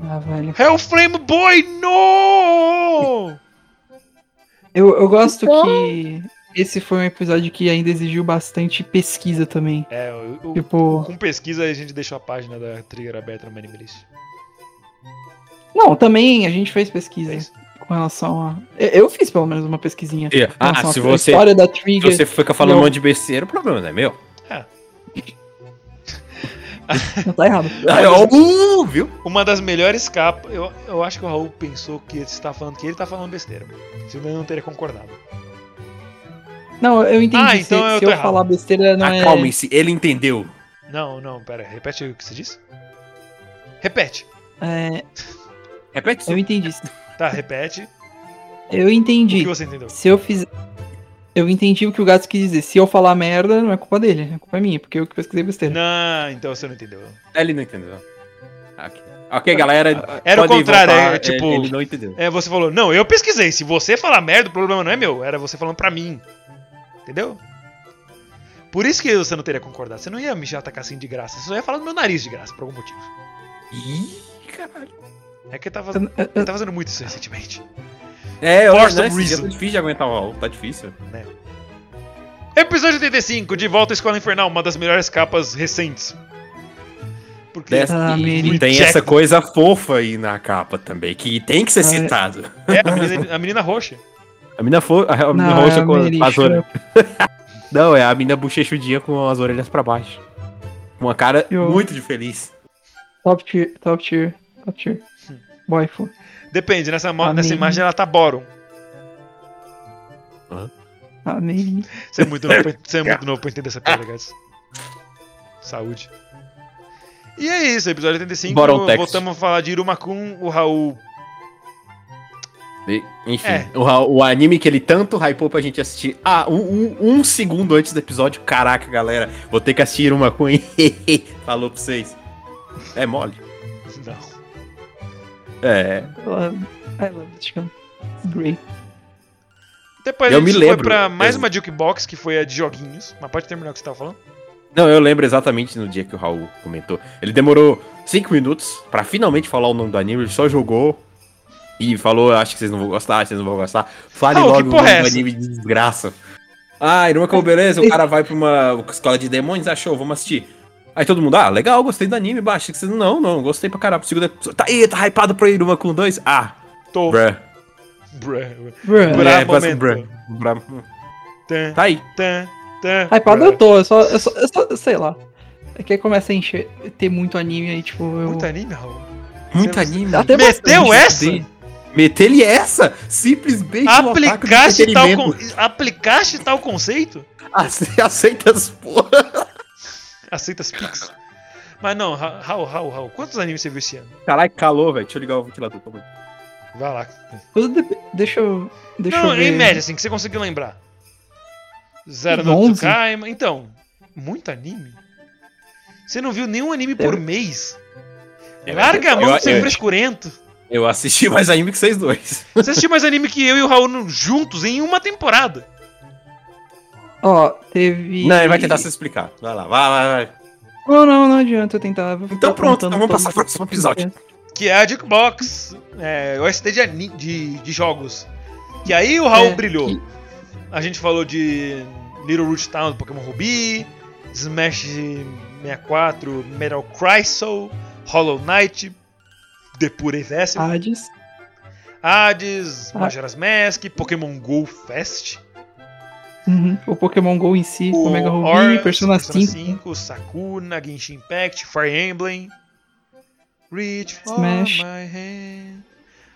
Ah, velho. Hellflame Boy, no! Eu, eu gosto que esse foi um episódio que ainda exigiu bastante pesquisa também. É, o- o- Tipo. com pesquisa a gente deixou a página da Trigger aberta no Manimalist. Não, também a gente fez É pesquisa isso. Com relação a. Eu fiz pelo menos uma pesquisinha. Ah, se você, história da se Trigger. você fica falando Não. um monte de besteira, o problema não é meu. Não tá errado. Ah, uh, viu? Uma das melhores capas. Eu, eu acho que o Raul pensou que você tá falando que ele tá falando besteira. Senão eu não teria concordado. Não, eu entendi. Ah, se então eu se eu errado. falar besteira, não é. Acalmem-se, ele entendeu. Não, não, pera, repete o que você disse. Repete. é. Repete Eu entendi. Tá, repete. Eu O que entendi. você entendeu? Se eu fizer. Eu entendi o que o gato quis dizer. Se eu falar merda, não é culpa dele, é culpa minha, porque eu que pesquisei besteira. Não, então você não entendeu. Ele não entendeu. Ok, ok, galera. Era o contrário, voltar, é, tipo- Ele não entendeu. É, você falou, não, eu pesquisei. Se você falar merda, o problema não é meu. Era você falando pra mim. Entendeu? Por isso que você não teria concordado. Você não ia me atacar assim de graça. Você só ia falar do meu nariz de graça, por algum motivo. Ih, caralho. É que ele tá fazendo, ele tá fazendo muito isso recentemente. É, eu For acho some que reason. tá difícil de aguentar o Raul, tá difícil. Episódio 85, De Volta à Escola Infernal, uma das melhores capas recentes. Porque Dessa- Ah, e, menino. e tem Jack- essa coisa fofa aí na capa também, que tem que ser Ah, é. citado. é a menina, a menina roxa. A mina, fo a mina Não, roxa é com Mary as orelhas. Não, é a mina bochechudinha com as orelhas pra baixo. Com uma cara Eu- muito de feliz. Top tier, top tier, top tier. Waifu. Depende, nessa, nessa imagem ela tá Boron. Amém. Você é muito novo pra, você é muito novo pra entender essa piada, guys. Saúde. E é isso, episódio 85. Boron Text. Voltamos a falar de Irumakun, o Raul. E- Enfim, É. o, o anime que ele tanto hypou pra gente assistir. Ah, um, um- um segundo antes do episódio. Caraca, galera, vou ter que assistir uma com Falou pra vocês. É mole. É. I love, I love this show. It's great. Depois Eu a gente me foi lembro. pra mais Eu- uma Jukebox, que foi a de joguinhos. Mas pode terminar o que você tava falando? Não, eu lembro exatamente no dia que o Raul comentou. Ele demorou 5 minutos pra finalmente falar o nome do anime, ele só jogou e falou, acho que vocês não vão gostar, vocês não vão gostar. Fale logo o nome é do anime de desgraça. Ah, Iruma Como Beleza, o cara vai pra uma escola de demônios, achou, vamos assistir. Aí todo mundo, ah, legal, gostei do anime, baixa. Você, Não, não, gostei pra caralho. Segunda, tá aí, tá hypado pra Iruma com dois? Ah, Tô. bruh. Bruh. Bruh. É, quase momento. bruh. Bruh. Tã, Tá aí. tã, tã, Hypado bruh. eu tô, eu só, eu só, eu só- sei lá. É que aí começa a encher, ter muito anime aí, tipo, eu. Muito anime, Raul. Muito Você- anime. Até Meteu bastante. essa? Meter-lhe essa? Simplesmente um Aplicaste tal, con... Aplicaste tal conceito? Ace- Aceita as porra. Aceita as Pix. Mas não, Ra- Raul, Raul, Raul, quantos animes você viu esse ano? Caralho, calor, velho. Deixa eu ligar o ventilador. calma aí. Vai lá. Deixa eu. Deixa não, eu ver. em média, assim, que você conseguiu lembrar. Zero no 11. Tsukaima. Então, muito anime? Você não viu nenhum anime por Eu- mês? Eu- Larga a mão eu- de ser frescurento. Eu assisti mais anime que vocês dois. Você assistiu mais anime que eu e o Raul juntos em uma temporada. Ó, teve. Não, ele vai tentar se explicar. Vai lá, vai, vai, vai. Não, não, não adianta eu tentar. eu Então pronto, então vamos passar pro as próximo episódio. Que é a Jukebox, é, OST de, ani- de, de jogos. Que aí o Raul É, brilhou. que- A gente falou de Little Root Town do Pokémon Ruby, Smash 64, Metal Crystal, Hollow Knight, The Pure Vessel, Hades. Hades, Ah. Majora's Mask, Pokémon Go Fest, Uhum. O Pokémon GO em si, o Omega Ruby, Aura, Persona 5. 5, Sakuna, Genshin Impact, Fire Emblem, Reach for Smash. my hand,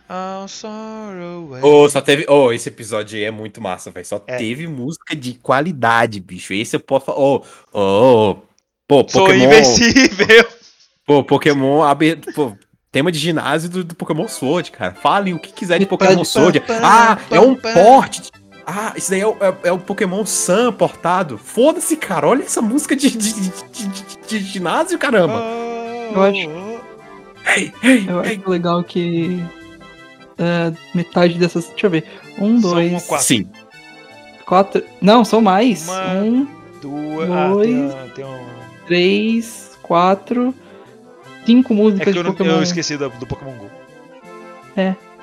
all sorrow away. Ô, só teve. Ô, esse episódio aí é muito massa, velho. Só É. teve música de qualidade, bicho. Esse eu posso falar. Ô, ô, ô. Pô, Sou Pokémon. invencível! Pô, Pokémon. Pô, tema de ginásio do, do Pokémon Sword, cara. Falem o que quiser de Pokémon Sword. Ah, é um porte. Ah, isso daí é o, é- é o Pokémon Sun portado. Foda-se, cara. Olha essa música de, de, de- de- de- de ginásio, caramba. Eu acho- Ei, ei, Eu ei. acho legal que. é, metade dessas. Deixa eu ver. Um, São dois, uma quatro. Sim. quatro. Não, são mais. Uma- Um, Duas. Ah, Dois. tem, uma- tem um. três, quatro. Cinco É músicas que de eu, não- Pokémon. eu esqueci do, do Pokémon Go.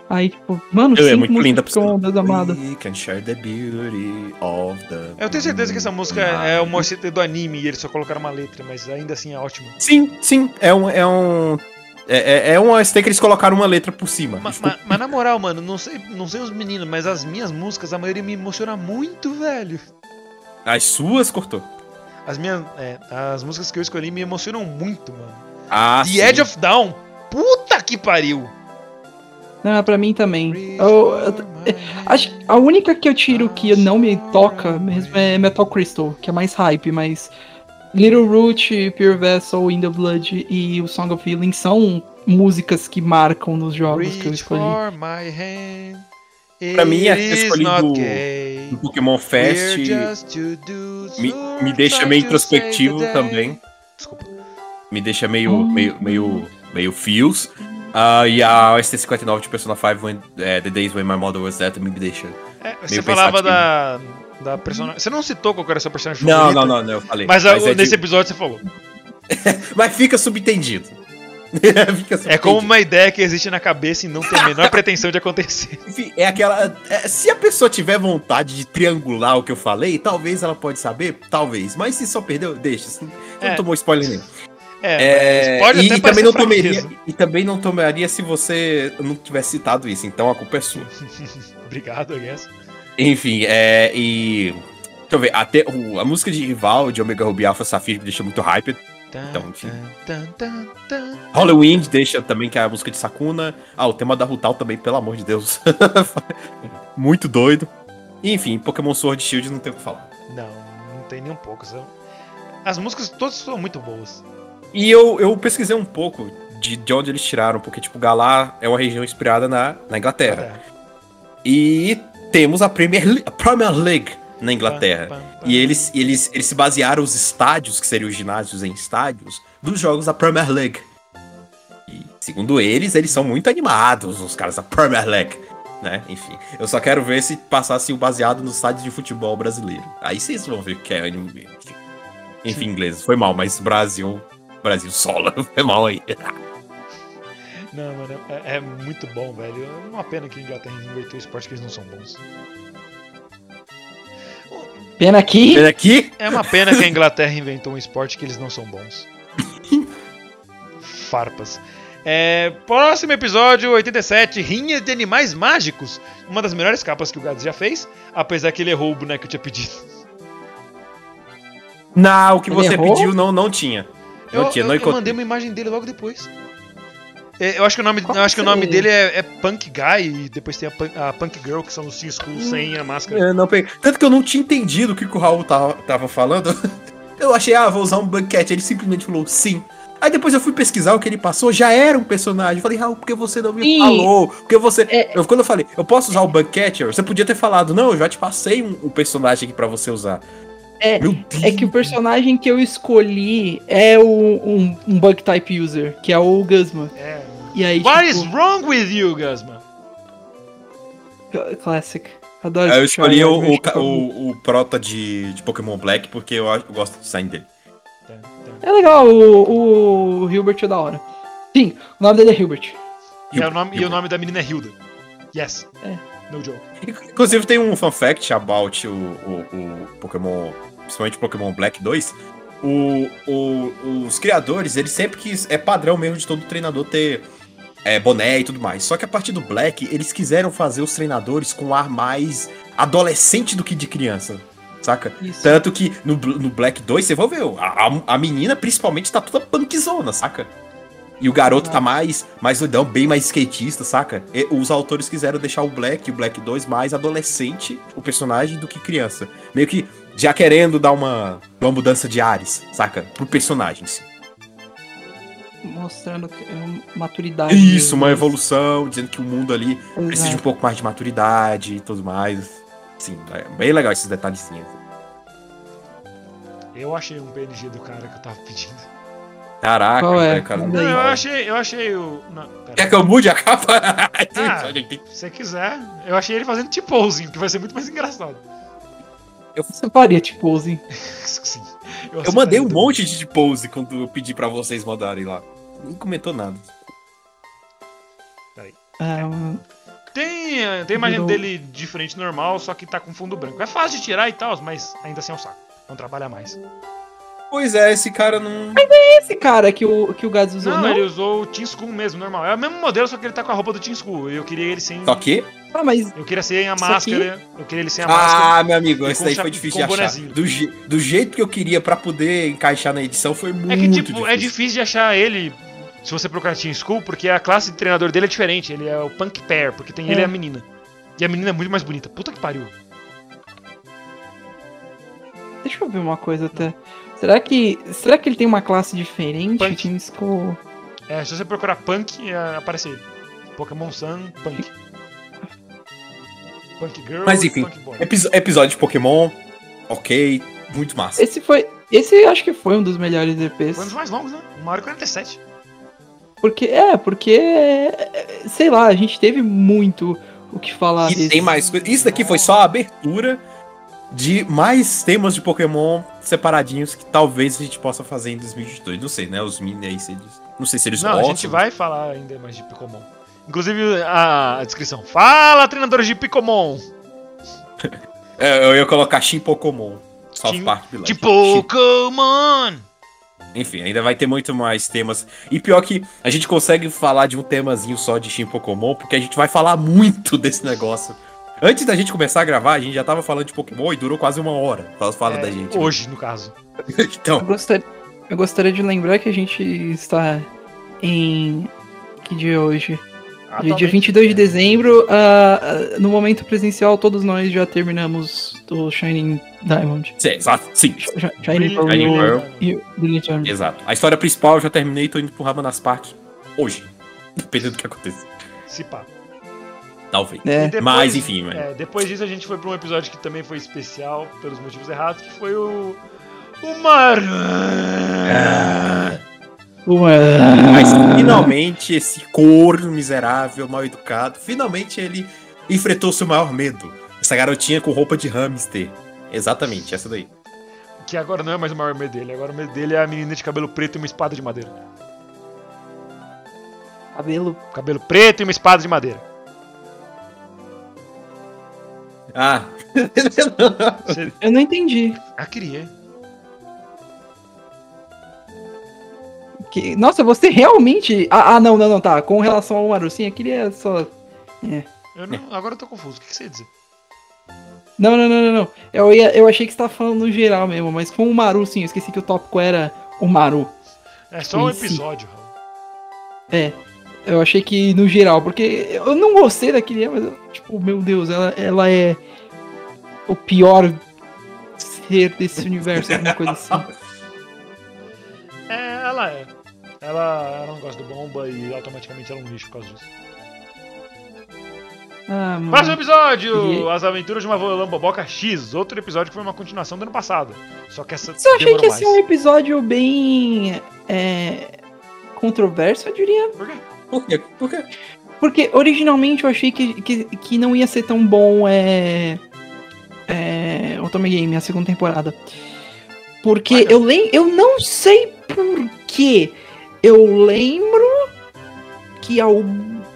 Aí, tipo, mano, Eu, é muito linda Deus amado. We can share the beauty of the Eu tenho certeza que essa música é uma OST do anime e eles só colocaram uma letra, mas ainda assim é ótimo. Sim, sim. É um. É um. É, é, é um OST que eles colocaram uma letra por cima. Ma- ma- Mas, na moral, mano, não sei, não sei os meninos, mas as minhas músicas, a maioria me emociona muito, velho. As suas cortou. As minhas. É, as músicas que eu escolhi me emocionam muito, mano. Ah, The Edge of Down. Puta que pariu! Não, pra mim também. Eu- eu- acho que a única que eu tiro que não me toca mesmo é Metal Crystal, que é mais hype, mas Little Root, Pure Vessel, In the Blood e o Song of Healing são músicas que marcam nos jogos que eu Reach escolhi. for my hand. Pra mim, é escolhido not gay. No Pokémon Fest me, me deixa meio introspectivo também. Desculpa. Me deixa meio, meio, meio, meio feels. Ah, e a ST59 de Persona 5, when, eh, The Days When My Mother Was Dead, me deixa. É, você falava da, da personagem. Você não citou qual era a sua personagem Não, favorita? não, não, não, eu falei. Mas, a- é nesse de- episódio você falou. mas fica subtendido. fica É como uma ideia que existe na cabeça e não tem a menor pretensão de acontecer. Enfim, é aquela. é, se a pessoa tiver vontade de triangular o que eu falei, talvez ela pode saber, talvez. Mas se só perdeu, deixa. Você É. não tomou spoiler nenhum. É, É, e, e também não tomaria, fraqueza. e também não tomaria se você não tivesse citado isso, então a culpa é sua. Obrigado, I guess. Enfim, é. E. Deixa eu ver, até o- a música de rival de Omega Ruby Alpha Sapphire me deixa muito hyped. Então, enfim. Halloween deixa também, que é a música de Sakuna. Ah, o tema da Rutal também, pelo amor de Deus. muito doido. E, enfim, Pokémon Sword Shield não tem o que falar. Não, não tem nem um pouco. São... As músicas todas são muito boas. E eu, eu pesquisei um pouco de, de onde eles tiraram, porque, tipo, Galar é uma região inspirada na, na Inglaterra. É. E temos a Premier, a Premier League na Inglaterra. E eles, eles, eles se basearam os estádios, que seriam os ginásios em estádios, dos jogos da Premier League. E, segundo eles, eles são muito animados, os caras da Premier League. Né? Enfim, eu só quero ver se passasse o baseado nos estádios de futebol brasileiro. Aí vocês vão ver o que é anime. Enfim, enfim inglês, foi mal, mas Brasil. Brasil sola, foi mal aí. Não, mano, é, é muito bom, velho. É uma pena que a Inglaterra inverteu o esporte que eles não são bons. Pena aqui. Pena aqui. É uma pena que a Inglaterra inventou um esporte que eles não são bons. Farpas. É, próximo episódio, 87, Rinhas de Animais Mágicos. Uma das melhores capas que o Gads já fez, apesar que ele errou o boneco que eu tinha pedido. Não, o que Ele você errou? pediu não, não tinha. Eu, eu- eu encontrei. mandei uma imagem dele logo depois. É, eu acho que o nome, Qual eu acho que o nome dele é, é Punk Guy e depois tem a, Punk- a Punk Girl, que são os Teen School sem a máscara. É, não peguei. Tanto que eu não tinha entendido o que, que o Raul tava, tava falando. Eu achei, ah, vou usar um banquete. Ele simplesmente falou sim. Aí depois eu fui pesquisar o que ele passou, já era um personagem. Eu falei, Raul, por que você não me Sim. falou? Porque você. É- Eu, quando eu falei, eu posso usar o Buckcatcher? Você podia ter falado, não, eu já te passei um, um personagem aqui pra você usar. É. É que o personagem que eu escolhi é o, um, um bug type user, que é o Guzma. É. E aí, What tipo, is wrong with you, Guzman? Classic. Adoro eu escolhi cara, o, o, o, o prota de, de Pokémon Black porque eu, eu gosto do design dele. É legal, o, o Hilbert é da hora. Sim, o nome dele é Hilbert. É, o nome, e o nome da menina é Hilda. Yes. É. No joke. Inclusive tem um fun fact about o, o, o Pokémon, principalmente Pokémon Black 2. O, o- os criadores, eles sempre quis. É padrão mesmo de todo treinador ter é, boné e tudo mais. Só que a partir do Black, eles quiseram fazer os treinadores com um ar mais adolescente do que de criança. Saca? Isso. Tanto que no, no Black 2, você vai ver, a, a- a menina principalmente tá toda punkzona, saca? E o garoto tá mais, mais doidão, bem mais skatista, saca? E os autores quiseram deixar o Black, o Black 2, mais adolescente, o personagem, do que criança. Meio que já querendo dar uma, uma mudança de ares, saca? Pro personagem. em si. Mostrando é maturidade. Isso, uma evolução, dizendo que o mundo ali precisa de um Exato. pouco mais de maturidade e tudo mais. Sim, é bem legal esses detalhezinhos. Eu achei um PNG do cara que eu tava pedindo. Caraca, Qual é? né, cara. Não, eu achei, eu achei o. Não. Quer que eu mude a capa? Ah, se você quiser. Eu achei ele fazendo tipo-posing, que vai ser muito mais engraçado. Você faria tipo assim. Sim. Eu mandei um monte de pose quando eu pedi pra vocês mandarem lá. Nem comentou nada. Ah, um- Tem, eh, tem imagem Virou- dele diferente normal, só que tá com fundo branco. É fácil de tirar e tal, mas ainda assim é um saco. Não trabalha mais. Pois é, esse cara não. esse cara que o, que o Gads usou, Não, não? ele usou o Team School mesmo, normal. É o mesmo modelo, só que ele tá com a roupa do Team School. Eu queria ele sem. Só que. Ah, mas Eu queria sem a máscara. Eu queria ele sem a máscara. Ah, meu amigo, esse daí foi difícil de achar. bonezinho. Do, je- do jeito que eu queria pra poder encaixar na edição foi muito É que, tipo, difícil. é difícil de achar ele se você procurar Team School, porque a classe de treinador dele é diferente. Ele é o Punk Pair, porque tem ele e É. a menina. E a menina é muito mais bonita. Puta que pariu. deixa eu ver uma coisa até. Será que. Será que ele tem uma classe diferente? Punk. Team School. É, se você procurar Punk, é, aparece ele. Pokémon Sun, Punk. Punk Girl Mas enfim, episódio de Pokémon, ok, muito massa. Esse foi. Esse acho que foi um dos melhores EPs. Foi um dos mais longos, né? 1 hora e 47. Porque, é, porque. Sei lá, a gente teve muito o que falar E desse. tem mais coisa. Isso daqui foi só a abertura de mais temas de Pokémon separadinhos que talvez a gente possa fazer em 2022. Não sei, né? Os mini aí, se eles. Não sei se eles Não, a gostam. gente vai falar ainda mais de Picomon. Inclusive, a a descrição. Fala, treinadores de Picomon! É, eu ia colocar Shin Pokémon. South Park Village. De Pokémon! Enfim, ainda vai ter muito mais temas. E pior que a gente consegue falar de um temazinho só de Shin Pokémon, porque a gente vai falar muito desse negócio. Antes da gente começar a gravar, a gente já tava falando de Pokémon e durou quase uma hora. Fala, fala É, da gente. Hoje, no caso. Eu então, gostaria, eu gostaria de lembrar que a gente está em. Que dia é hoje? Dia, dia Atualmente, 22 de dezembro, ah, ah, no momento presencial, todos nós já terminamos o Shining Diamond. sim, exato, sim. Sh- Shining Pearl e o- Pearl. e o Brilliant Diamond. Exato. A história principal eu já terminei e tô indo pro Ramanas Park hoje. Dependendo do que aconteça. Se pá. Talvez. É. Depois- Mas enfim, mano. É, depois disso a gente foi pra um episódio que também foi especial, pelos motivos errados, que foi o. O Mar. Uma... Mas finalmente esse corno miserável, mal educado, finalmente ele enfrentou seu maior medo. Essa garotinha com roupa de hamster. Exatamente, essa daí. Que agora não é mais o maior medo dele, agora o medo dele é a menina de cabelo preto e uma espada de madeira. Cabelo. Cabelo preto e uma espada de madeira. Ah. Eu não entendi. Ah, queria. Que- Nossa, você realmente. Ah, ah, não, não, não, tá. Com relação ao Maru, sim, eu queria só. Eu não... Agora eu tô confuso. O que que você ia dizer? Não, não, não, não, não. Eu, ia, eu achei que você tava falando no geral mesmo, mas com o Maru, sim, eu esqueci que o tópico era o Maru. É só um episódio, Raul. É. Eu achei que no geral, porque eu não gostei daquele, mas, eu, tipo, meu Deus, ela, ela é o pior ser desse universo, alguma coisa assim. É, ela é. Ela, ela não gosta do bomba e automaticamente ela é um lixo por causa disso. Ah. Próximo episódio! E- As Aventuras de uma Lamboboca X. Outro episódio que foi uma continuação do ano passado. Só que essa Eu achei que ia mais. ser um episódio bem. É, controverso, eu diria. Por quê? Por quê? Por quê? Porque originalmente eu achei que, que, que não ia ser tão bom é. É. Otome Game, a segunda temporada. Porque eu, lem eu não sei por quê. Eu lembro que,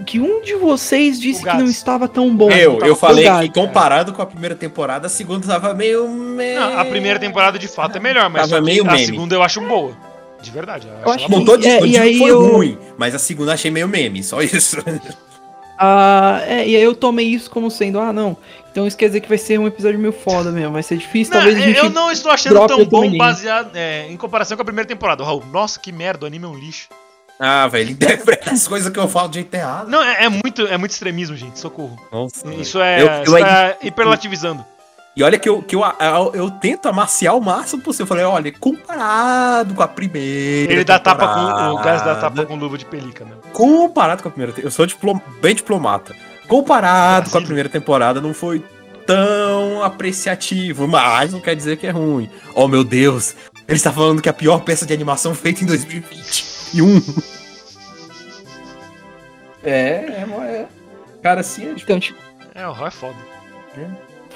que um de vocês disse que não estava tão bom. Eu, eu falei que comparado com a primeira temporada, a segunda tava meio. me- Não, a primeira temporada de fato é melhor, mas Tava que meio a meme. segunda eu acho boa. De verdade. Eu Eu acho tô dizendo É, e que aí foi eu- ruim, mas a segunda achei meio meme, só isso. Ah, é, e aí eu tomei isso como sendo, ah, não. Então isso quer dizer que vai ser um episódio meio foda mesmo. Vai ser difícil, Não, talvez a gente. eu não estou achando tão bom baseado é, em comparação com a primeira temporada. Raul, nossa, que merda, o anime é um lixo. Ah, velho, ele interpreta as coisas que eu falo de jeito errado. Não, é, é muito, é muito extremismo, gente. Socorro. Nossa, Isso é. Eu- eu isso é hiperlativizando. E olha que eu, que eu, eu, eu tento amaciar o máximo possível. Eu falei, olha, comparado com a primeira. Ele dá tapa com. O gás dá tapa com luva de pelica, né? Comparado com a primeira. Eu sou diplom- bem diplomata. Comparado com a primeira temporada, não foi tão apreciativo, mas não quer dizer que é ruim. Oh meu Deus, ele está falando que é a pior peça de animação feita em 2021. É, é, é. Cara, assim é Então, tipo, É, o Raul é foda.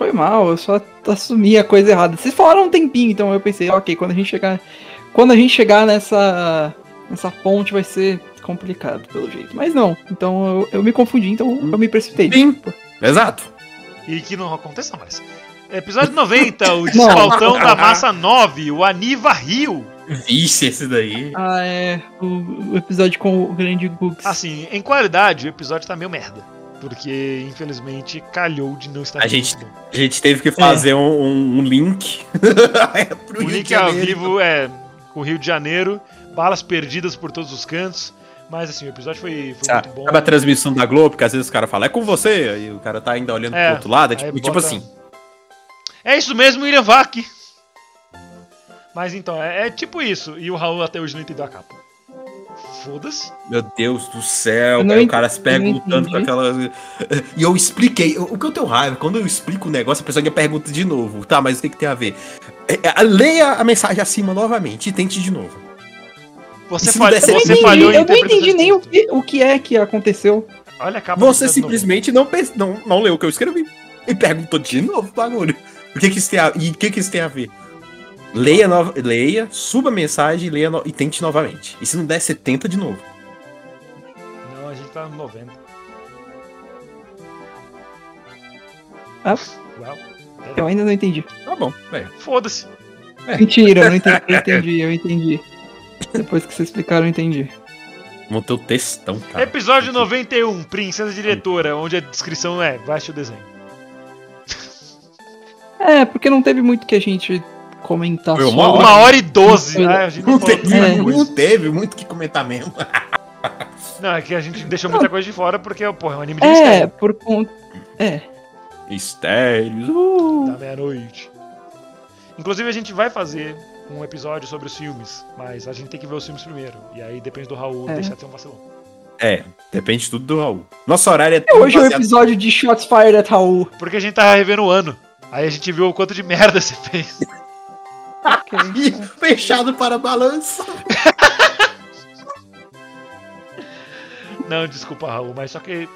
Foi mal, eu só assumi a coisa errada. Vocês falaram um tempinho, então eu pensei, ok, quando a gente chegar. Quando a gente chegar nessa. nessa ponte vai ser complicado, pelo jeito. Mas não, então eu, eu me confundi, então eu me precipitei. Sim. Exato. E que não aconteça mais. Episódio 90, o. Desfaltão da Massa 9, o Aniva Rio. Vixe, esse daí. Ah, é. O, o episódio com o grande Gugs. Assim, em qualidade, o episódio tá meio merda. Porque, infelizmente, calhou de não estar A gente- bom. A gente teve que fazer um, um- um link. pro O Rio link de ao vivo é o Rio de Janeiro, balas perdidas por todos os cantos. Mas assim, o episódio foi, foi Sabe, muito bom. sabe a transmissão da Globo, que às vezes o cara fala, é com você, aí o cara tá ainda olhando É, pro outro lado, é tipo, tipo bota- assim. É isso mesmo, William Vac. Mas então, é, é tipo isso. E o Raul até hoje não entendeu a capa. Foda-se. Meu Deus do céu, cara, o cara se perguntando com aquela. E eu expliquei. O que eu tenho raiva, quando eu explico o negócio, a pessoa me pergunta de novo. Tá, mas o que, que tem a ver? É, é, Leia a mensagem acima novamente e tente de novo. Você, falha- der eu não você entendi, falhou eu não entendi nem o que, o que é que aconteceu. Olha a capa Você simplesmente não, pens- não, não leu o que eu escrevi. E perguntou de novo o bagulho. O que, que isso tem a, e o que, que isso tem a ver? Leia, nova, leia, suba a mensagem e, leia no- e tente novamente. E se não der, você tenta de novo. 90. Não, a gente tá no 90. Ah. Uau. Eu ainda não entendi. Tá bom, velho. Foda-se. Mentira, eu não entendi. Eu entendi, eu entendi. Depois que vocês explicaram, eu entendi. Montei o textão, cara. Episódio 91, Princesa Diretora, onde a descrição é baixe o desenho. É, porque não teve muito que a gente comentar Foi sobre. uma Uma hora e doze, Foi- né? A gente Não teve, É. não teve muito o que comentar mesmo. Não, é que a gente deixou muita coisa de fora porque, porra, é um anime de É, mistério. por conta. É. Mistérios. Uh. Da meia-noite. Inclusive, a gente vai fazer um episódio sobre os filmes, mas a gente tem que ver os filmes primeiro. E aí depende do Raul É. deixar de ser um vacilão. É, depende tudo do Raul. Nosso horário é É, Hoje é o episódio de Shots Fired at Raul. Porque a gente tá revendo o ano. Aí a gente viu o quanto de merda você fez. Ok. Ih, fechado para balanço. Não, desculpa, Raul, mas só que.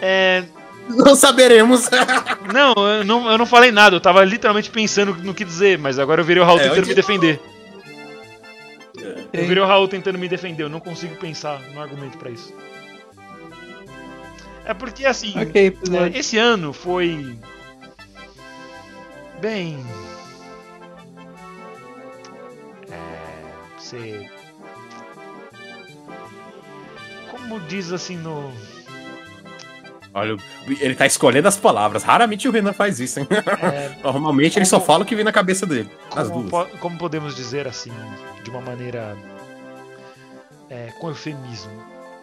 É. Não saberemos. Não eu, não, eu não falei nada, eu tava literalmente pensando no que dizer, mas agora eu virei o Raul É, tentando me defender. Eu virei o Raul tentando me defender, eu não consigo pensar no argumento pra isso. É porque assim, Ok, episódio. é, esse ano foi. Bem. É. Você. Como diz assim no. Olha, ele tá escolhendo as palavras. Raramente o Renan faz isso, hein? é, Normalmente ele só Como- fala o que vem na cabeça dele. As como, duas. po- como podemos dizer assim, de uma maneira. É, com eufemismo.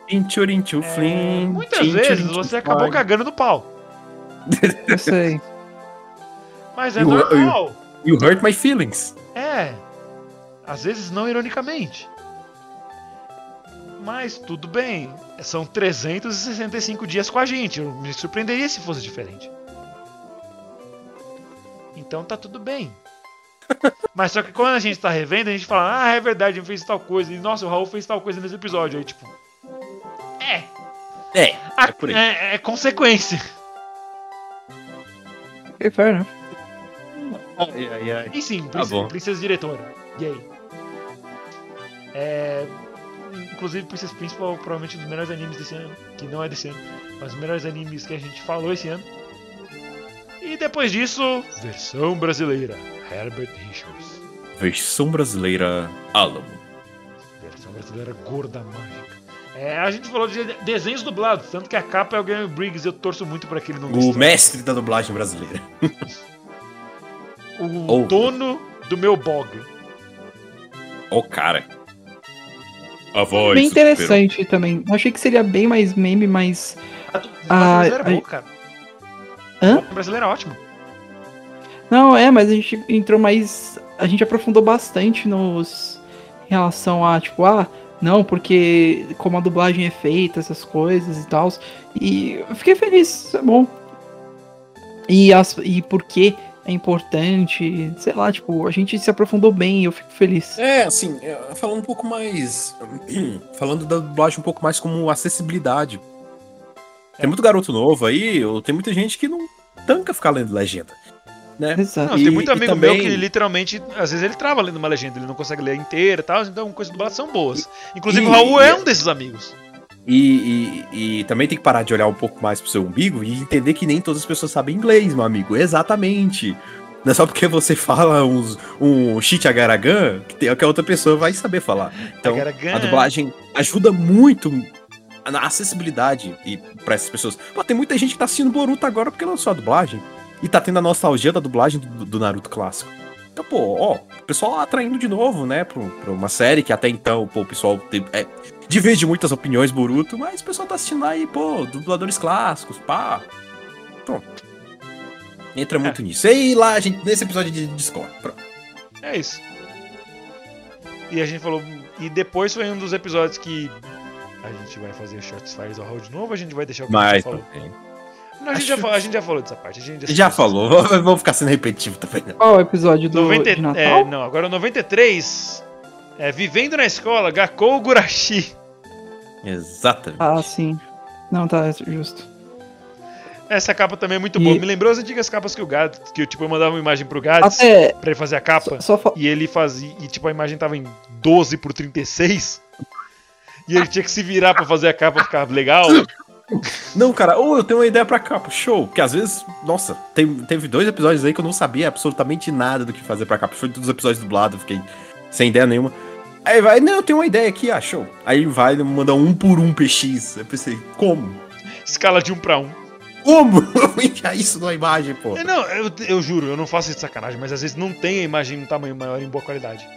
Inchurinchu, É, muitas vezes você acabou cagando no pau. Eu sei. Mas é o- normal. You hurt my feelings. É. Às vezes não ironicamente. Mas tudo bem. São 365 dias com a gente. Eu me surpreenderia se fosse diferente. Então tá tudo bem. Mas só que quando a gente tá revendo, a gente fala, ah, é verdade, ele fez tal coisa. E nossa, o Raul fez tal coisa nesse episódio. Aí tipo. É. É, a- é por aí. é, é consequência. Ok, fair enough. Ai, ai, ai. E sim, Tá princesa, princesa diretora. E aí? É. Inclusive, Princess Principal provavelmente um dos melhores animes desse ano. Que não é desse ano, mas os melhores animes que a gente falou esse ano. E depois disso, versão brasileira. Herbert Richards. Versão brasileira Alamo. Versão brasileira gorda mágica. É, a gente falou de desenhos dublados, tanto que a capa é o Guilherme Briggs eu torço muito pra que ele não O mestre da dublagem brasileira. O Oh. dono do meu bog. Ó, cara. A voz. Bem superou. interessante também. Eu achei que seria bem mais meme, mas. A dublagem Ah, brasileira é boa, cara. Hã? A dublagem brasileira é ótima. Não, é, mas a gente entrou mais. A gente aprofundou bastante nos. Em relação a, tipo, ah, não, porque como a dublagem é feita, essas coisas e tal. E eu fiquei feliz, isso é bom. E, as, e por que é importante, sei lá, tipo, a gente se aprofundou bem e eu fico feliz. É, assim, é, falando um pouco mais. Falando da dublagem um pouco mais como acessibilidade. Tem muito garoto novo aí, ou tem muita gente que não tanca ficar lendo legenda. Né? Exato. Não, E- tem muito e amigo também- meu que literalmente, às vezes ele trava lendo uma legenda, ele não consegue ler inteira e tal, então coisas dubladas são boas. Inclusive e- o Raul e- é um desses amigos. E, e- e também tem que parar de olhar um pouco mais pro seu umbigo e entender que nem todas as pessoas sabem inglês, meu amigo. Exatamente. Não é só porque você fala uns, um shit agaragan que, tem- que a outra pessoa vai saber falar. Então, Agaragan. a dublagem ajuda muito na acessibilidade e para essas pessoas. Pô, tem muita gente que tá assistindo Boruto agora porque lançou a dublagem. E tá tendo a nostalgia da dublagem do, do Naruto clássico. Então, pô, ó, o pessoal atraindo de novo, né, pra, pra uma série que até então, pô, o pessoal tem, é, divide muitas opiniões Boruto, mas o pessoal tá assistindo lá e, pô, dubladores clássicos, pá. Pronto. Entra muito nisso. E lá, a gente, nesse episódio de Discord. Pronto. É isso. E a gente falou. E depois foi um dos episódios que a gente vai fazer Shots Fires ao Raul de novo, a gente vai deixar o que a Mas, gente falou. Não, a, gente já, falou a gente já falou dessa parte. A gente já falou, vamos ficar sendo repetitivo também. né? Qual é o episódio do 90, de Natal? é, não, agora o 93. É, Vivendo na escola, Gakou Gurashi. Exatamente. Ah, sim. Não, tá, justo. Essa capa também é muito E- boa. Me lembrou as antigas capas que o Gads, que eu tipo, eu mandava uma imagem pro Gads Até. pra ele fazer a capa. Só, só fa- E ele fazia. E tipo, a imagem tava em 12 por 36. E ele tinha que se virar pra fazer a capa ficar legal. Não, cara, ou eu tenho uma ideia pra capa, show. Porque às vezes, nossa, tem- teve dois episódios aí que eu não sabia absolutamente nada do que fazer pra capa. Foi todos os episódios dublados, fiquei sem ideia nenhuma. Aí vai, não, eu tenho uma ideia aqui, ah, show. Aí vai, manda um por um PX. Eu pensei, como? Escala de 1 pra 1. Como? enfiar isso numa imagem, pô. É, Não, eu, eu juro, eu não faço isso de sacanagem, mas às vezes não tem a imagem em um tamanho maior em boa qualidade.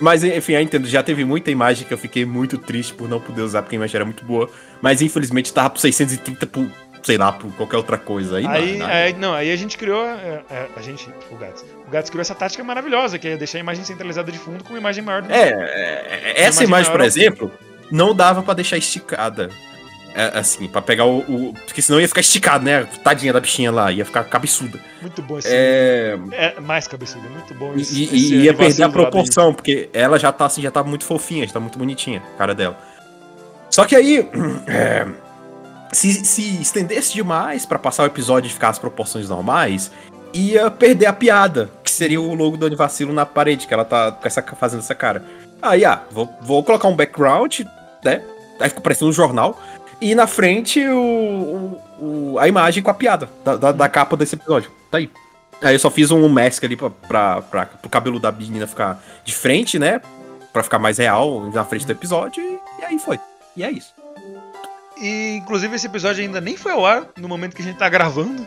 Mas enfim, eu entendo, já teve muita imagem que eu fiquei muito triste por não poder usar, porque a imagem era muito boa. Mas infelizmente tava por 630 por, sei lá, por qualquer outra coisa. Aí, Aí, não, não. aí- não, aí a gente criou. é, é, a gente, o Gats. O Gats criou essa tática maravilhosa, que é deixar a imagem centralizada de fundo com uma imagem maior do É, é, é, essa Imagem imagem, por exemplo, não dava pra deixar esticada. É, assim, pra pegar o, o- Porque senão ia ficar esticado, né? Tadinha da bichinha lá, ia ficar cabeçuda. Muito bom esse. É. É, mais cabeçudo, muito bom esse. e- esse ia perder a proporção, porque ela já tá assim, já tá muito fofinha, já tá muito bonitinha, a cara dela. Só que aí. é, se, se estendesse demais pra passar o episódio e ficar as proporções normais, ia perder a piada, que seria o logo do Anivacilo na parede, que ela tá essa, fazendo essa cara. Aí, ah, vou, vou colocar um background, né? Aí fica parecendo um jornal. E na frente o- o- a imagem com a piada da, da, da capa desse episódio. Tá aí. Aí eu só fiz um mask ali pra, pra, pra, pro cabelo da menina ficar de frente, né? Pra ficar mais real na frente do episódio. E, e aí foi. E é isso. E inclusive esse episódio ainda nem foi ao ar no momento que a gente tá gravando.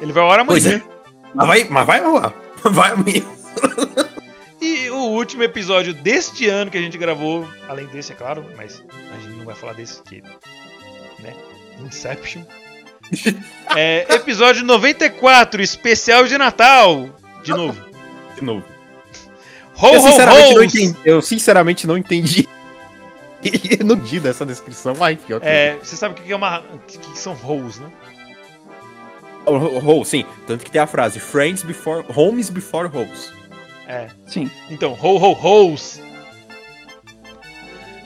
Ele vai ao ar amanhã. É. Mas vai, mas vai rolar. Vai amanhã. E o último episódio deste ano que a gente gravou, além desse, é claro, mas a gente não vai falar desse que, né? Inception. É, episódio 94, especial de Natal. De novo. De novo. Ho, eu, ho, sinceramente não ho's. entendi, eu sinceramente não entendi. Não entendi dessa descrição. Ai, que ótimo. É, você sabe o que é uma. O que são hoes, né? Ho, sim. Tanto que tem a frase Friends before. Homes before hoes. É. Sim. Então, ho, ho, hoes.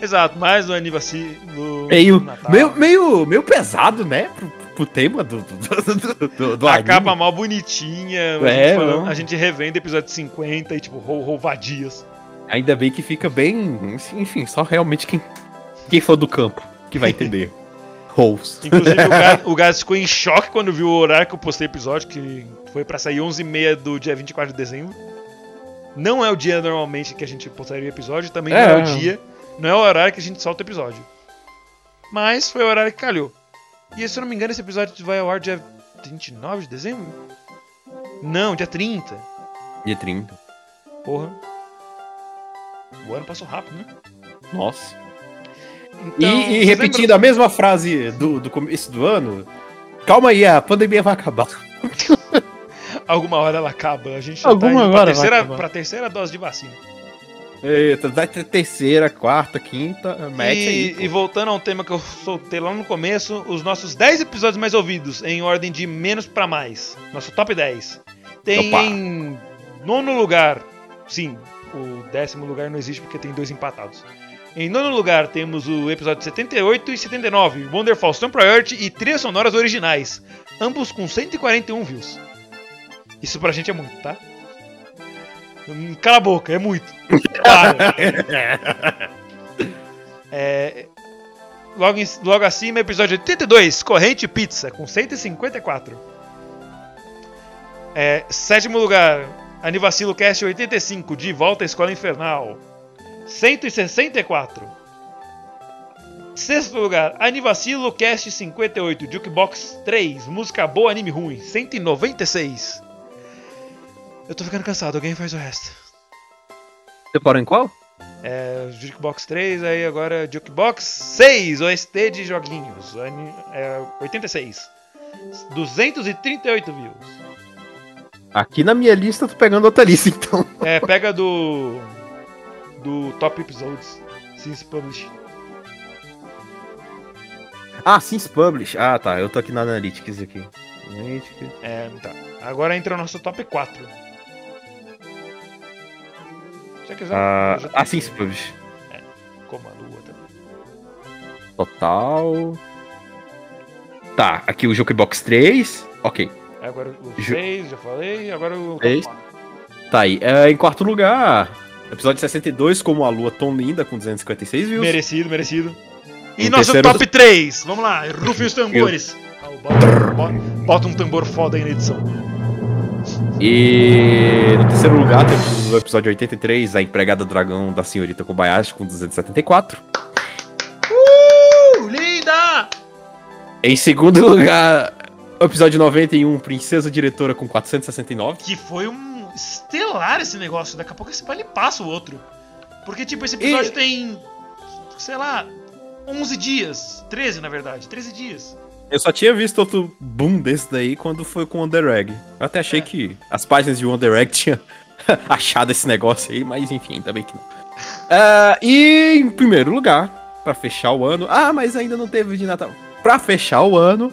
Exato, mais um aniversário do Meio, Natal. meio, meio, meio pesado, né? Pro, pro tema do, do, do, do, do a anime. capa mal bonitinha, a, É, gente falando- não. a gente revendo episódio 50 e tipo, ho, ho, vadias. Ainda bem que fica bem. Enfim, só realmente quem, quem for do campo que vai entender. Hoes. Inclusive, o Gás, o Gás ficou em choque quando viu o horário que eu postei o episódio, que foi pra sair 11h30 do dia 24 de dezembro. Não é o dia normalmente que a gente postaria o episódio, também não é É. o dia, não é o horário que a gente solta o episódio. Mas foi o horário que calhou. E se eu não me engano, esse episódio vai ao ar dia 29 de dezembro? Não, dia 30. Dia 30. Porra. O ano passou rápido, né? Nossa. Então, e, e repetindo a mesma frase do, do começo do ano. Calma aí, a pandemia vai acabar. Alguma hora ela acaba. A gente já Alguma tá indo hora pra vai terceira, pra terceira dose de vacina. Eita, vai ter terceira, quarta, quinta, mete e, aí. pô. e voltando ao tema que eu soltei lá no começo, os nossos 10 episódios mais ouvidos, em ordem de menos pra mais. Nosso top 10. Tem Opa. em nono lugar. Sim, o décimo lugar não existe porque tem dois empatados. Em nono lugar temos o episódio 78 e 79, Wonderful Stone Priority e trilhas sonoras originais. Ambos com 141 views. Isso pra gente é muito, tá? Cala a boca, é muito. Para. É, logo, em- logo acima, episódio 82, Corrente Pizza, com 154. É, sétimo lugar, Anivacilo Cast 85, De Volta à Escola Infernal, 164. Sexto lugar, Anivacilo Cast 58, Jukebox 3, Música Boa, Anime Ruim, 196. Eu tô ficando cansado, alguém faz o resto. Você parou em qual? É, Jukebox 3, aí agora Jukebox 6, OST de joguinhos. É, 86. 238 views. Aqui na minha lista, eu tô pegando outra lista, então. É, pega do. Do Top Episodes. Since Publish. Ah, Sims Publish. Ah, tá. Eu tô aqui na Analytics aqui. Analytics. É, tá. Agora entra o nosso top 4. Se você quiser. Ah, ah, tenho Sims Publish. Como a lua também. Total. Tá, aqui o Jukebox 3. Ok. Agora o Ju- 6, já falei. Agora o. 4. Tá aí. É, em quarto lugar, episódio 62, como a lua tão linda, com 256 views. Merecido, merecido. E Em nosso terceiro- top 3. Vamos lá, rufem os tambores. Ah, bota, bota- um tambor foda aí na edição. E no terceiro lugar temos o episódio 83, a empregada dragão da senhorita Kobayashi, com 274. Uh, linda! Em segundo lugar, episódio 91, Princesa Diretora, com 469. Que foi um estelar esse negócio. Daqui a pouco esse pai ele passa o outro. Porque, tipo, esse episódio E- tem. Sei lá. 11 dias. 13, na verdade. 13 dias. Eu só tinha visto outro boom desse daí quando foi com o Wonder Egg. Eu até achei É. que as páginas de Wonder Egg tinham achado esse negócio aí, mas enfim, ainda bem que não. Ah, e em primeiro lugar, pra fechar o ano. Ah, mas ainda não teve de Natal. Pra fechar o ano,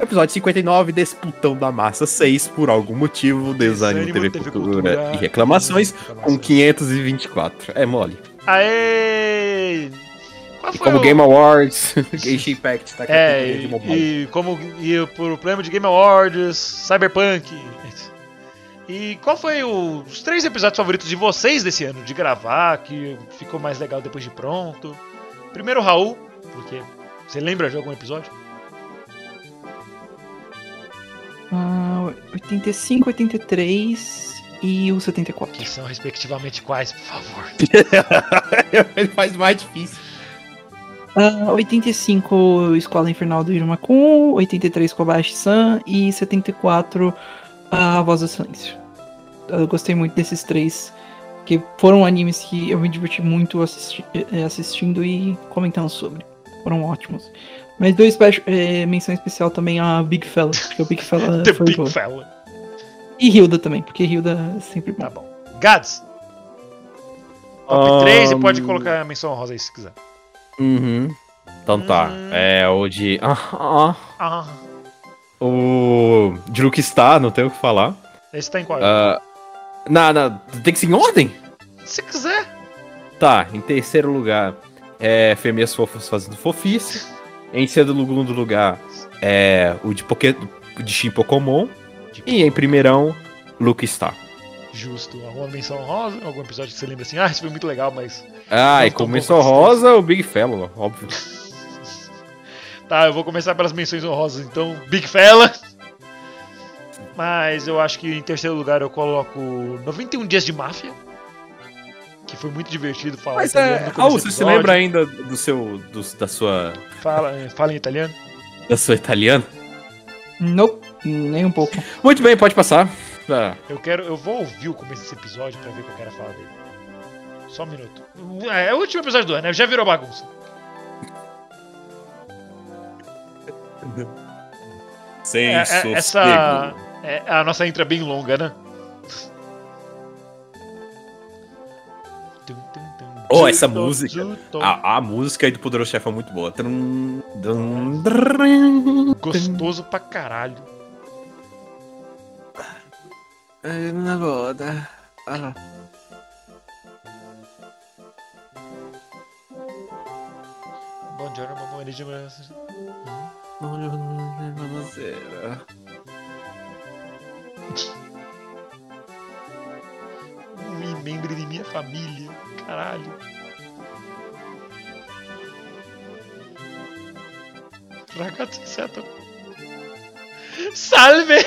episódio 59, Disputão da Massa 6, por algum motivo, Desânimo, TV, Cultura, e Reclamações, com 524. É mole. Aê! E como o- Game Awards, Genshin Impact tá aqui É, de e, mobile. e como e por prêmio de Game Awards, Cyberpunk. E qual foi o- os três episódios favoritos de vocês desse ano? De gravar, que ficou mais legal depois de pronto? Primeiro, Raul, porque Você lembra de algum episódio? Ah, 85, 83 e o 74. Que são respectivamente quais, por favor? Ele faz mais difícil. Ah, 85 Escola Infernal do Irumakun, 83 Kobayashi-san e 74 A Voz do Silêncio. Eu gostei muito desses três, que foram animes que eu me diverti muito assisti- eh, assistindo e comentando sobre. Foram ótimos. Mas dois espe- eh, menção especial também a Big Fella, porque o Big Fella The foi Big boa. Fella. E Hilda também, porque Hilda é sempre bom. Tá bom. Gads. Top 3 e pode colocar a menção rosa aí se quiser. Uhum. Então tá. Hum. É o de. Ah, ah, Ah, o. De Luke Star, não tenho o que falar. esse tá em qual? Ah, na, na, tem que ser em ordem? Se quiser. Tá, em terceiro lugar é Fêmeas Fofas fazendo fofice. Em segundo lugar é o de, Poké, de Shin Pokémon. E em primeirão, Luke Star. Justo. Alguma menção rosa? Algum episódio que você lembra assim? Ah, esse foi muito legal, mas. Ah, e começou bom, rosa, o Big Fellow, óbvio. Tá, eu vou começar pelas menções honrosas, então. Big Fella. Mas eu acho que em terceiro lugar eu coloco 91 Dias de Máfia. Que foi muito divertido falar Mas italiano é. do você se lembra ainda do seu. do- da sua. Fala, é, fala em italiano. da sua italiana? Nope, nem um pouco. Muito bem, pode passar. Ah, Eu quero. Eu vou ouvir o começo desse episódio pra ver o que eu quero falar dele. Só um minuto. É, é o último episódio do ano, né? Já virou bagunça. sem É, é, essa. É, a nossa intro é bem longa, né? Oh, essa música. A, a música aí do Poderoso Chefe é muito boa. Trum, drum, drrrrum. Gostoso pra caralho. É, na roda. Ah. Bom dia, uma boa noite. Um membro de minha família. Caralho. Ragazzi, certo? Salve!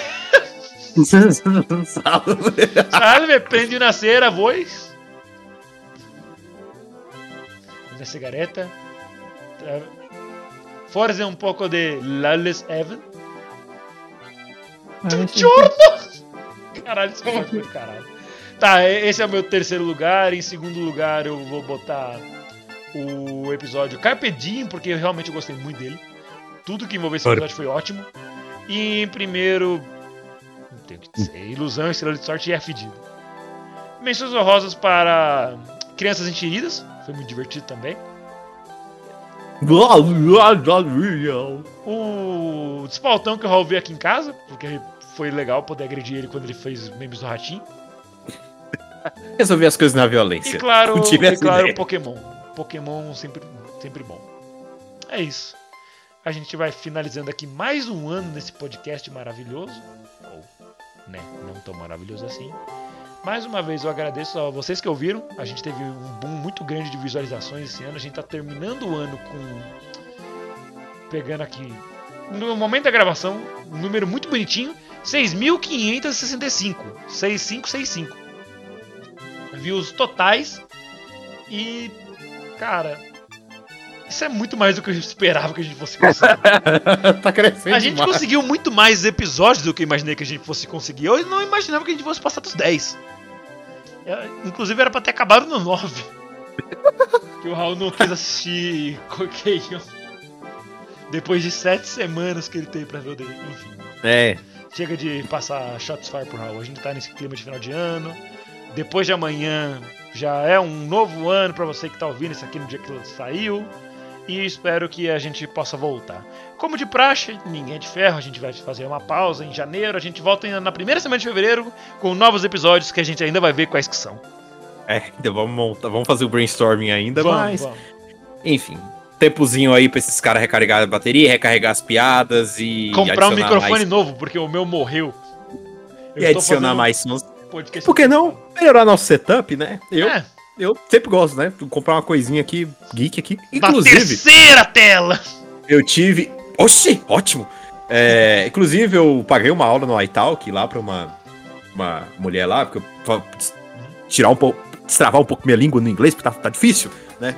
Salve, prendi una sera voi. Una sigaretta. Tra- Forse un poco de Lawless Evan. Giorno! Caralho, isso é uma coisa caralho. Tá, esse é o meu terceiro lugar. Em segundo lugar, eu vou botar o episódio Carpe Diem, porque eu realmente gostei muito dele. Tudo que envolveu esse episódio foi ótimo. E em primeiro, não tenho que dizer, Ilusão, Estrela de Sorte e é fedido. Menções honrosas para Crianças Encheridas, foi muito divertido também. O Despaltão que eu Raul veio aqui em casa, porque foi legal poder agredir ele quando ele fez memes do Ratinho. Resolver as coisas na E violência. claro, Não tive e claro ideia. Pokémon. Pokémon sempre, sempre bom. É isso. A gente vai finalizando aqui mais um ano nesse podcast maravilhoso. Ou, né, não tão maravilhoso assim. Mais uma vez eu agradeço a vocês que ouviram. A gente teve um boom muito grande de visualizações esse ano. A gente tá terminando o ano com. Pegando aqui. No momento da gravação, um número muito bonitinho: 6.565. 6565 views totais. E, cara, isso é muito mais do que eu esperava que a gente fosse conseguir. tá crescendo A gente demais. conseguiu muito mais episódios do que eu imaginei que a gente fosse conseguir. Eu não imaginava que a gente fosse passar dos 10. É, Inclusive era pra ter acabado no 9. que o Raul não quis assistir Coqueion. Depois de 7 semanas que ele teve pra ver o dele. Enfim. É. Chega de passar shots fire pro Raul. A gente tá nesse clima de final de ano. Depois de amanhã já é um novo ano pra você que tá ouvindo isso aqui no dia que saiu. E espero que a gente possa voltar. Como de praxe, ninguém é de ferro, a gente vai fazer uma pausa em janeiro. A gente volta ainda na primeira semana de fevereiro com novos episódios que a gente ainda vai ver quais que são. É, então vamos montar, vamos fazer o brainstorming ainda, Vamos, mas. vamos. Enfim. Tempozinho aí pra esses caras recarregar a bateria, recarregar as piadas e. Comprar um microfone mais, novo, porque o meu morreu. Eu E adicionar fazendo mais sons. Podcast Por que não melhorar nosso setup, né? Eu, É, eu sempre gosto, né? Comprar uma coisinha aqui, geek aqui. Inclusive, terceira tela! Eu tive. Oxi, ótimo! É, inclusive, eu paguei uma aula no iTalk lá pra uma, uma mulher lá, porque eu tirar um pouco, destravar um pouco minha língua no inglês, porque tá, tá difícil, né?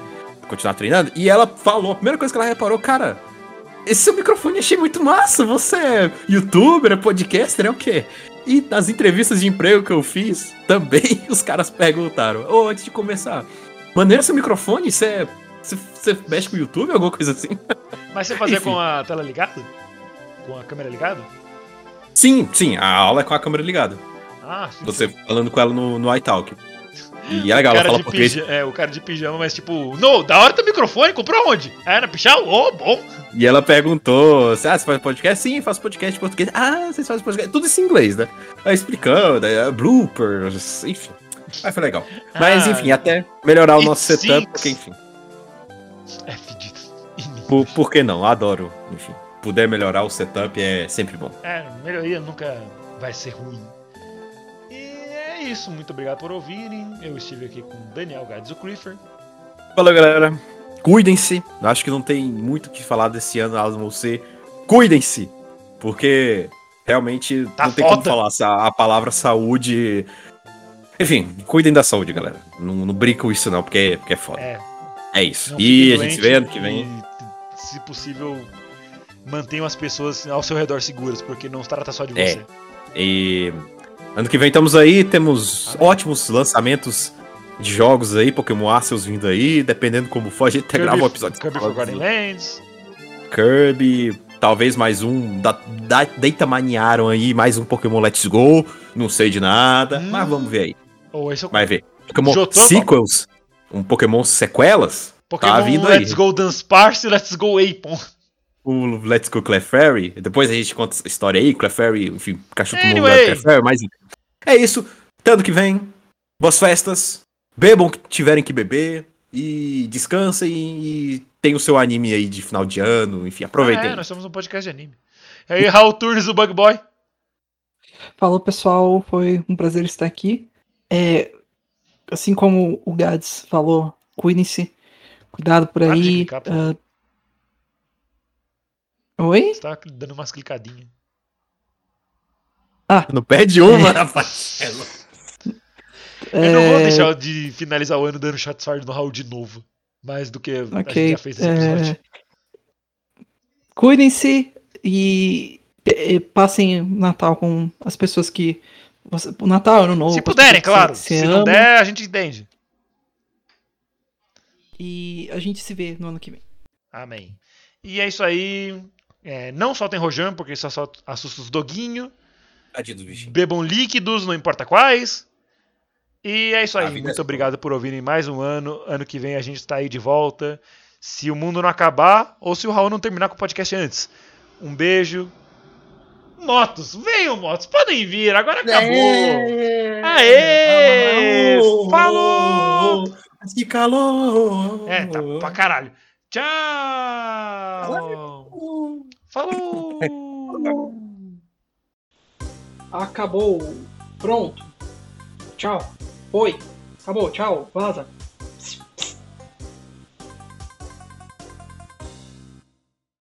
Continuar treinando. E ela falou, a primeira coisa que ela reparou, cara, esse seu microfone eu achei muito massa. Você é youtuber, é podcaster, é o quê? E nas entrevistas de emprego que eu fiz, também os caras perguntaram, ô, antes de começar, maneiro seu microfone? Você, você, você mexe com o YouTube, alguma coisa assim? Mas você fazia Enfim. com a tela ligada? Com a câmera ligada? Sim, sim, a aula é com a câmera ligada. Ah, sim. Você falando com ela no, no iTalk. E é legal, ela fala português. pijama, é, o cara de pijama, mas tipo, no, da hora teu microfone, comprou onde? É, na Pichal? Ô, bom. E ela perguntou: ah, você faz podcast? Sim, faço podcast em português. Ah, vocês fazem podcast. Tudo isso em inglês, né? Aí explicando, aí, bloopers, enfim. Aí foi legal. Mas Ah, enfim, até melhorar o nosso setup, porque enfim. É fedido. Por, por que não? Adoro. Enfim, puder melhorar o setup é sempre bom. É, melhoria nunca vai ser ruim. É isso, muito obrigado por ouvirem. Eu estive aqui com Daniel Gades o Clifford. Fala galera, cuidem-se. Acho que não tem muito o que falar desse ano, a não ser cuidem-se. Porque realmente Tá não tem como foda. falar essa- a palavra saúde. Enfim, cuidem da saúde, galera. Não, não brinca com isso não, porque, porque é foda. É, É, isso. E a gente se vê ano que vem. E, se possível, mantenham as pessoas ao seu redor seguras, porque não se trata só de É. você. E ano que vem estamos aí, temos ótimos lançamentos de jogos aí, Pokémon Arceus vindo aí, dependendo como for, a gente até grava um episódio. Kirby Forgotten Lands. Kirby, talvez mais um da, da Data Maniaram aí, mais um Pokémon Let's Go, não sei de nada, Hum. mas vamos ver aí, Ou esse é o vai ver. Pokémon. Sequels, um Pokémon sequelas, Pokémon tá vindo aí. Let's Go Dunsparce e Let's Go Apon. O Let's Go Clefairy, depois a gente conta essa história aí, Clefairy, enfim, cachorro lugar Anyway. Clefairy, mas é isso, até ano que vem, boas festas, bebam o que tiverem que beber, e descansem e tem o seu anime aí de final de ano, enfim, aproveitem. É, nós somos um podcast de anime. E aí, Raul Turnes, o Bug Boy. Falou, pessoal. Foi um prazer estar aqui. É, assim como o Gads falou, cuidem-se. Cuidado por aí. clicar. Ah. Oi? Você tá dando umas clicadinhas. Não perde uma, rapaz. Eu não vou É, deixar de finalizar o ano dando shots fired no Raul de novo. Mais do que a gente já fez nesse episódio. é, Cuidem-se e passem o Natal com as pessoas que. você- O Natal, Ano Novo. Se puderem, claro. você Se não ama, der, a gente entende. E a gente se vê no ano que vem. Amém. E é isso aí. É, não soltem rojão, porque isso só assusta os doguinhos. Bebam líquidos, não importa quais. E é isso aí. é Muito só. obrigado por ouvirem mais um ano. Ano que vem a gente está aí de volta. Se o mundo não acabar, ou se o Raul não terminar com o podcast antes. Um beijo. Motos, venham motos, podem vir, agora acabou. Aê! Falou! Que calor! É, tá pra caralho. Tchau! Falou! Acabou. Pronto. Tchau. Foi. Acabou. Tchau. Vaza.